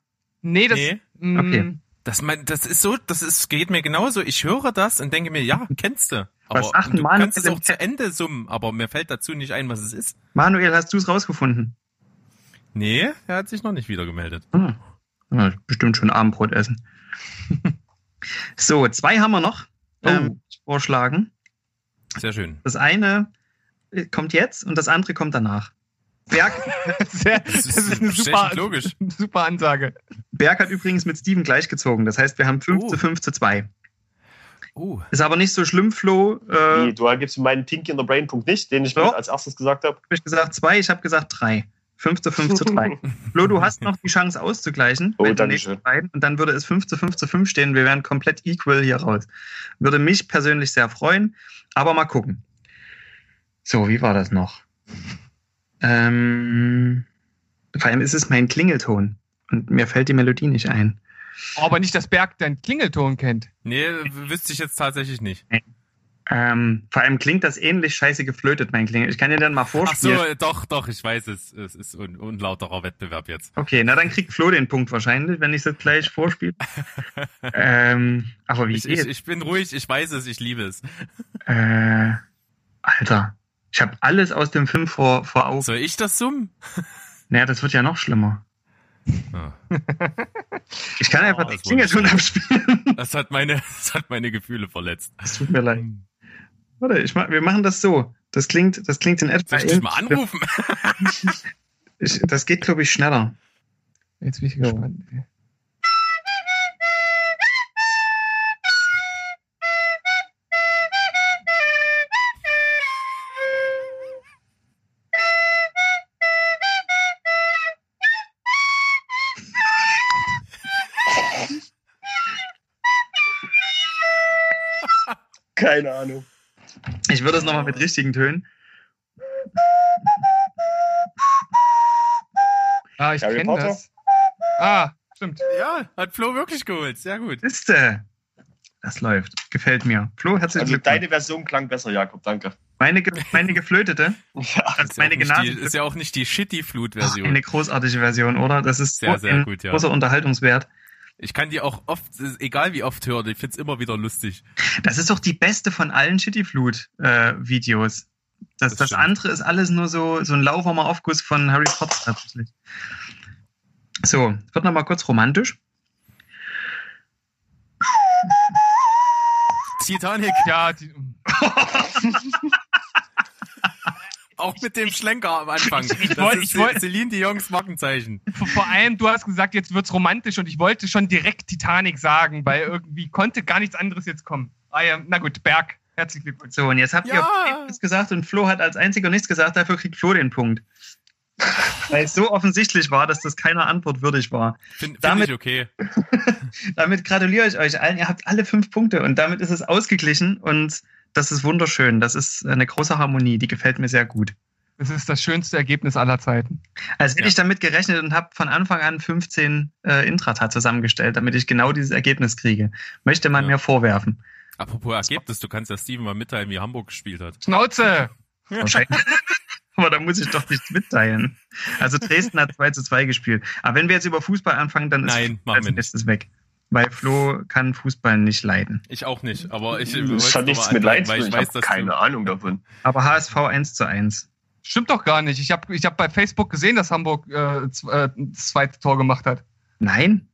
nee, das, Nee. mm, Okay. Das, mein, das ist so, das ist, geht mir genauso. Ich höre das und denke mir, ja, kennst du. Aber Was du Manuel kannst es auch zu Ende summen, aber mir fällt dazu nicht ein, was es ist. Manuel, hast du es rausgefunden? Nee, er hat sich noch nicht wieder gemeldet. Hm. Ja, bestimmt schon Abendbrot essen. *laughs* so, zwei haben wir noch. Ähm, vorschlagen. Sehr schön. Das eine äh, kommt jetzt und das andere kommt danach. Berg, *laughs* *laughs* sehr, Das das ist ist eine super, logisch. super Ansage. Berg hat übrigens mit Steven gleichgezogen. Das heißt, wir haben 5 Oh. zu 5 zu 2. Uh, Ist aber nicht so schlimm, Flo. Äh, Nee, du gibst meinen Pinky in the Brain Punkt nicht, den ich Doch. als erstes gesagt habe. habe ich gesagt 2, ich habe gesagt 3. 5 zu 5 zu 3. *laughs* Flo, du hast noch die Chance auszugleichen. Oh, danke nächsten schön. beiden. Und dann würde es 5 zu 5 zu 5 stehen. Wir wären komplett equal hier raus. Würde mich persönlich sehr freuen. Aber mal gucken. So, wie war das noch? Ähm, vor allem ist es mein Klingelton. Und mir fällt die Melodie nicht ein. Aber nicht, dass Berg deinen Klingelton kennt. nee, wüsste ich jetzt tatsächlich nicht. Ähm, vor allem klingt das ähnlich scheiße geflötet, mein Klingel. Ich kann dir dann mal Ach so, vorspielen. doch, doch, ich weiß es. Es ist un unlauterer Wettbewerb jetzt. Okay, na dann kriegt Flo den Punkt wahrscheinlich, wenn ich es jetzt gleich vorspiele. *laughs* ähm, aber wie Ich, ich, geht's? ich bin ruhig, ich weiß es, ich liebe es. Äh, Alter, ich habe alles aus dem Film vor, vor Augen. Soll ich das summen? Naja, das wird ja noch schlimmer. Ah, *laughs* Ich kann einfach Oh, das wurde Klingelton abspielen. Das hat meine, *laughs* das hat meine Gefühle verletzt. Es tut mir leid. Warte, ich mach, wir machen das so. Das klingt, das klingt in etwa. Soll ich dich mal anrufen? *laughs* Ich, das geht, glaube ich, schneller. Jetzt bin ich gespannt. Keine Ahnung. Ich würde es nochmal mit richtigen Tönen. Ah, ich kenne das. Ah, stimmt. Ja, hat Flo wirklich geholt. Sehr gut. Ist Das läuft. Gefällt mir. Flo, herzlichen Also Glückwunsch. deine Version klang besser, Jakob, danke. Meine, ge meine geflötete. *laughs* Ja, Ist ja, meine auch nicht Gnade. die, ist ja auch nicht die Shitty-Flut-Version. Eine großartige Version, oder? Das ist Sehr, sehr ein gut, ja. großer Unterhaltungswert. Ich kann die auch oft, egal wie oft hören, ich find's immer wieder lustig. Das ist doch die beste von allen Shitty-Flut-Videos. das, Das das, stimmt. andere ist alles nur so, so ein lauwarmer Aufguss von Harry Potter tatsächlich. So, wird nochmal kurz romantisch. Titanic. Ja, die, *laughs* *laughs* Auch mit dem Schlenker am Anfang. Ich- *laughs* ich das wollt- ist ich wollt- Celine Dion's Markenzeichen. vor- vor allem, du hast gesagt, jetzt wird's romantisch und ich wollte schon direkt Titanic sagen, weil irgendwie konnte gar nichts anderes jetzt kommen. Ah ja, na gut, Berg, herzlichen Glückwunsch. So, und jetzt habt ihr Ja. nichts gesagt und Flo hat als einziger nichts gesagt, dafür kriegt Flo den Punkt. Weil es so offensichtlich war, dass das keiner Antwort würdig war. Finde find Damit- ich okay. *laughs* Damit gratuliere ich euch allen. Ihr habt alle fünf Punkte und damit ist es ausgeglichen und das ist wunderschön. Das ist eine große Harmonie, die gefällt mir sehr gut. Das ist das schönste Ergebnis aller Zeiten. Also hätte Ja. ich damit gerechnet und habe von Anfang an 15 äh, Intrata zusammengestellt, damit ich genau dieses Ergebnis kriege. Möchte man Ja. mir vorwerfen. Apropos Ergebnis, du kannst ja Steven mal mitteilen, wie Hamburg gespielt hat. Schnauze! Wahrscheinlich. *laughs* Aber da muss ich doch nichts mitteilen. Also Dresden hat 2 zu 2 gespielt. Aber wenn wir jetzt über Fußball anfangen, dann ist Nein, machen wir nicht. nächstes weg. Weil Flo kann Fußball nicht leiden. Ich auch nicht, aber ich Das hat nichts mit Leid zu tun. Ich habe keine Ahnung davon. Aber HSV 1 zu 1. Stimmt doch gar nicht. Ich habe ich hab bei Facebook gesehen, dass Hamburg äh, äh, das zweite Tor gemacht hat. Nein,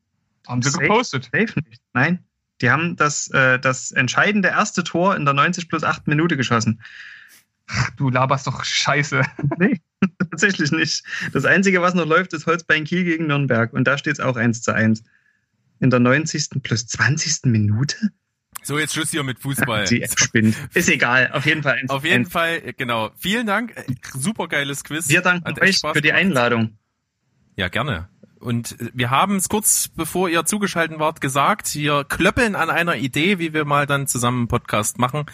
Haben sie Safe. gepostet. safe nicht. Nein. Die haben das, äh, das entscheidende erste Tor in der 90 plus 8 Minute geschossen. Du laberst doch Scheiße. *laughs* Nee, tatsächlich nicht. Das Einzige, was noch läuft, ist Holzbein Kiel gegen Nürnberg. Und da steht es auch 1 zu 1. In der 90. plus 20. Minute? So, jetzt Schluss hier mit Fußball. Die App spinnt. Ist egal. Auf jeden Fall 1 Auf jeden Fall, genau. Vielen Dank. Äh, Super geiles Quiz. Wir danken euch Spaß für die gemacht. Einladung. Ja, gerne. Und äh, wir haben es kurz bevor ihr zugeschaltet wart gesagt, wir klöppeln an einer Idee, wie wir mal dann zusammen einen Podcast machen,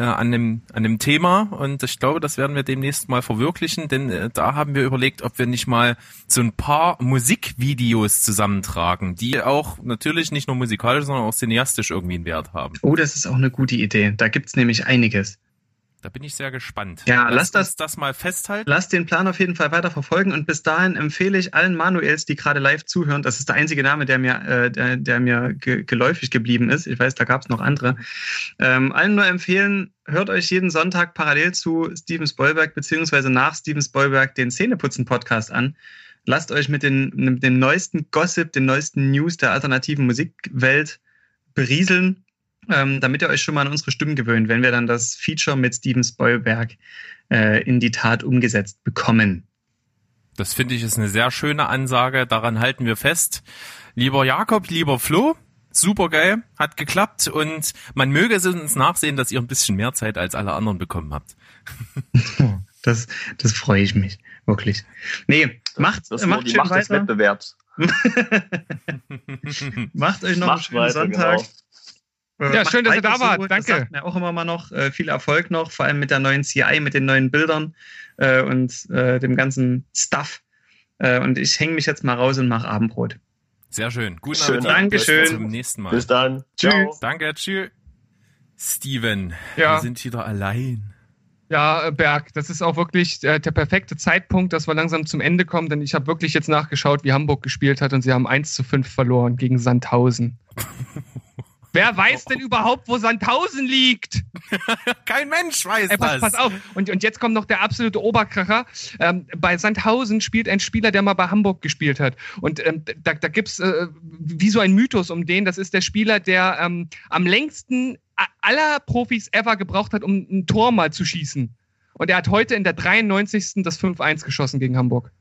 äh, an, dem, an dem Thema. Und ich glaube, das werden wir demnächst mal verwirklichen, denn äh, da haben wir überlegt, ob wir nicht mal so ein paar Musikvideos zusammentragen, die auch natürlich nicht nur musikalisch, sondern auch cineastisch irgendwie einen Wert haben. Oh, das ist auch eine gute Idee. Da gibt's nämlich einiges. Da bin ich sehr gespannt. Ja, lass Lasst das- uns das mal festhalten. Lasst den Plan auf jeden Fall weiter verfolgen und bis dahin empfehle ich allen Manuels, die gerade live zuhören, das ist der einzige Name, der mir, äh, der, der mir ge geläufig geblieben ist. Ich weiß, da gab es noch andere. Ähm, allen nur empfehlen, hört euch jeden Sonntag parallel zu Steven Spoilberg beziehungsweise nach Steven Spoilberg den Zähneputzen-Podcast an. Lasst euch mit, den, mit dem neuesten Gossip, den neuesten News der alternativen Musikwelt berieseln, ähm, damit ihr euch schon mal an unsere Stimmen gewöhnt, wenn wir dann das Feature mit Steven Spoilberg äh, in die Tat umgesetzt bekommen. Das finde ich ist eine sehr schöne Ansage. Daran halten wir fest. Lieber Jakob, lieber Flo, super geil, hat geklappt und man möge es uns nachsehen, dass ihr ein bisschen mehr Zeit als alle anderen bekommen habt. *laughs* Das, das freue ich mich, wirklich. Nee, macht, Das nur macht die schön Macht des weiter. Wettbewerbs. *laughs* *laughs* Macht euch noch einen Macht schönen weiter, Sonntag. genau. Äh, Ja, schön, dass ihr da wart. Das Danke. sagt mir auch immer mal noch äh, viel Erfolg noch, vor allem mit der neuen CI, mit den neuen Bildern äh, und äh, dem ganzen Stuff. Äh, und ich hänge mich jetzt mal raus und mache Abendbrot. Sehr schön. Guten Schön, Appetit. Dankeschön. Bis zum nächsten Mal. Bis dann. Tschüss. Ciao. Danke, tschüss. Steven, Ja. wir sind wieder allein. Ja, äh, Berg, das ist auch wirklich äh, der perfekte Zeitpunkt, dass wir langsam zum Ende kommen, denn ich habe wirklich jetzt nachgeschaut, wie Hamburg gespielt hat und sie haben 1 zu 5 verloren gegen Sandhausen. *laughs* Wer weiß denn überhaupt, wo Sandhausen liegt? *laughs* Kein Mensch weiß Ey, pass, das. pass auf. Und, und jetzt kommt noch der absolute Oberkracher. Ähm, bei Sandhausen spielt ein Spieler, der mal bei Hamburg gespielt hat. Und ähm, da, da gibt's äh, wie so ein Mythos um den. Das ist der Spieler, der ähm, am längsten aller Profis ever gebraucht hat, um ein Tor mal zu schießen. Und er hat heute in der 93. das 5-1 geschossen gegen Hamburg.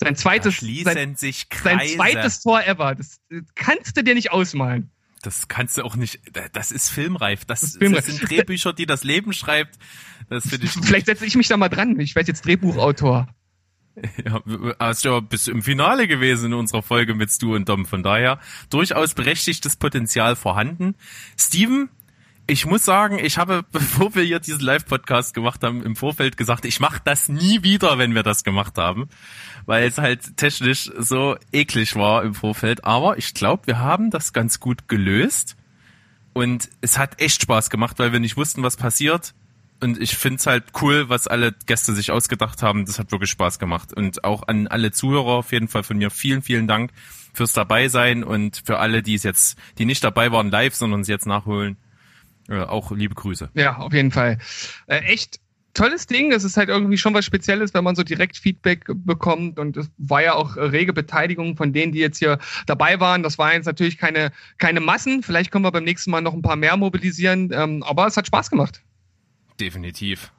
Sein zweites, sein, sich sein zweites Tor ever. Das kannst du dir nicht ausmalen. Das kannst du auch nicht. Das ist filmreif. Das, Das ist filmreif. sind Drehbücher, die das Leben schreibt. Das finde ich. *laughs* Vielleicht setze ich mich da mal dran. Ich werde jetzt Drehbuchautor. Ja, hast ja bis im Finale gewesen in unserer Folge mit Stu und Dom. Von daher durchaus berechtigtes Potenzial vorhanden. Steven, ich muss sagen, ich habe, *laughs* bevor wir hier diesen Live-Podcast gemacht haben, im Vorfeld gesagt, ich mache das nie wieder, wenn wir das gemacht haben, weil es halt technisch so eklig war im Vorfeld. Aber ich glaube, wir haben das ganz gut gelöst und es hat echt Spaß gemacht, weil wir nicht wussten, was passiert. Und ich find's halt cool, was alle Gäste sich ausgedacht haben. Das hat wirklich Spaß gemacht. Und auch an alle Zuhörer auf jeden Fall von mir vielen, vielen Dank fürs Dabeisein und für alle, die es jetzt, die nicht dabei waren live, sondern es jetzt nachholen. Äh, auch liebe Grüße. Ja, auf jeden Fall. Äh, echt tolles Ding. Es ist halt irgendwie schon was Spezielles, wenn man so direkt Feedback bekommt. Und es war ja auch rege Beteiligung von denen, die jetzt hier dabei waren. Das waren jetzt natürlich keine, keine Massen. Vielleicht können wir beim nächsten Mal noch ein paar mehr mobilisieren. Ähm, aber es hat Spaß gemacht. Definitiv.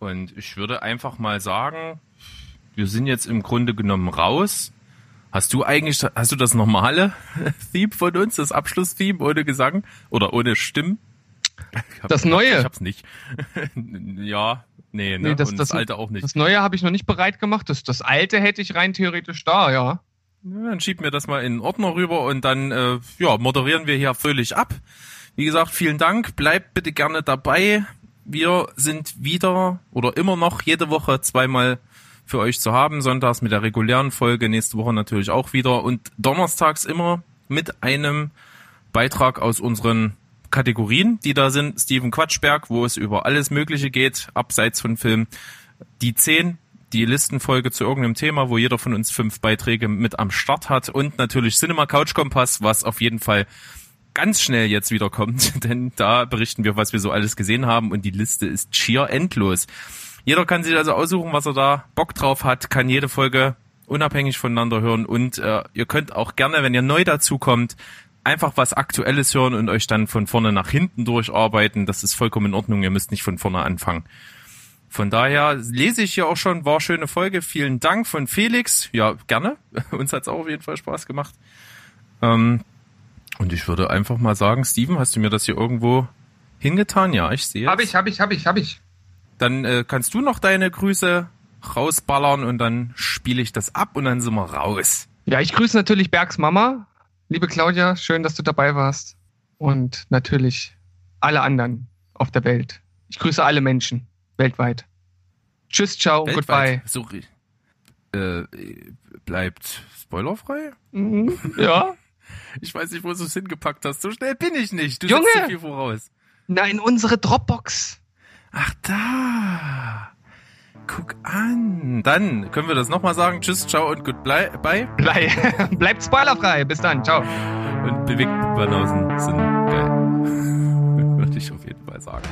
Und ich würde einfach mal sagen, wir sind jetzt im Grunde genommen raus. Hast du eigentlich, hast du das normale Theme von uns, das Abschlusstheme ohne Gesang oder ohne Stimmen? Das neue? Ich hab's nicht. *laughs* ja, nee, ne? Nee, das, Und das, das alte auch nicht. Das neue habe ich noch nicht bereit gemacht. Das, das alte hätte ich rein theoretisch da, ja. Ja, dann schieben wir das mal in den Ordner rüber und dann äh, ja, moderieren wir hier völlig ab. Wie gesagt, vielen Dank. Bleibt bitte gerne dabei. Wir sind wieder oder immer noch jede Woche zweimal für euch zu haben. Sonntags mit der regulären Folge, nächste Woche natürlich auch wieder und donnerstags immer mit einem Beitrag aus unseren Kategorien, die da sind. Steven Quatschberg, wo es über alles Mögliche geht, abseits von Film. Die 10, die Listenfolge zu irgendeinem Thema, wo jeder von uns fünf Beiträge mit am Start hat und natürlich Cinema Couch Kompass, was auf jeden Fall ganz schnell jetzt wieder kommt, *laughs* denn da berichten wir, was wir so alles gesehen haben und die Liste ist schier endlos. Jeder kann sich also aussuchen, was er da Bock drauf hat, kann jede Folge unabhängig voneinander hören und äh, ihr könnt auch gerne, wenn ihr neu dazu kommt, einfach was Aktuelles hören und euch dann von vorne nach hinten durcharbeiten. Das ist vollkommen in Ordnung, ihr müsst nicht von vorne anfangen. Von daher lese ich hier auch schon, war schöne Folge. Vielen Dank von Felix. Ja, gerne. *laughs* Uns hat's auch auf jeden Fall Spaß gemacht. Ähm, und ich würde einfach mal sagen, Steven, hast du mir das hier irgendwo hingetan? Ja, ich sehe. Hab ich, hab ich, hab ich, hab ich. Dann äh, kannst du noch deine Grüße rausballern und dann spiele ich das ab und dann sind wir raus. Ja, ich grüße natürlich Bergs Mama. Liebe Claudia, schön, dass du dabei warst. Und natürlich alle anderen auf der Welt. Ich grüße alle Menschen weltweit. Tschüss, ciao, und goodbye. Weltweit. So, äh, bleibt spoilerfrei? Mhm, *laughs* ja. Ich weiß nicht, wo du es hingepackt hast. So schnell bin ich nicht. Du Junge! zu viel voraus. Nein, unsere Dropbox. Ach da. Guck an. Dann können wir das nochmal sagen. Tschüss, ciao und goodbye. Bye. Blei *laughs* bleibt spoilerfrei. Bis dann. Ciao. Und bewegt Banausen sind geil. *laughs* Würde ich auf jeden Fall sagen.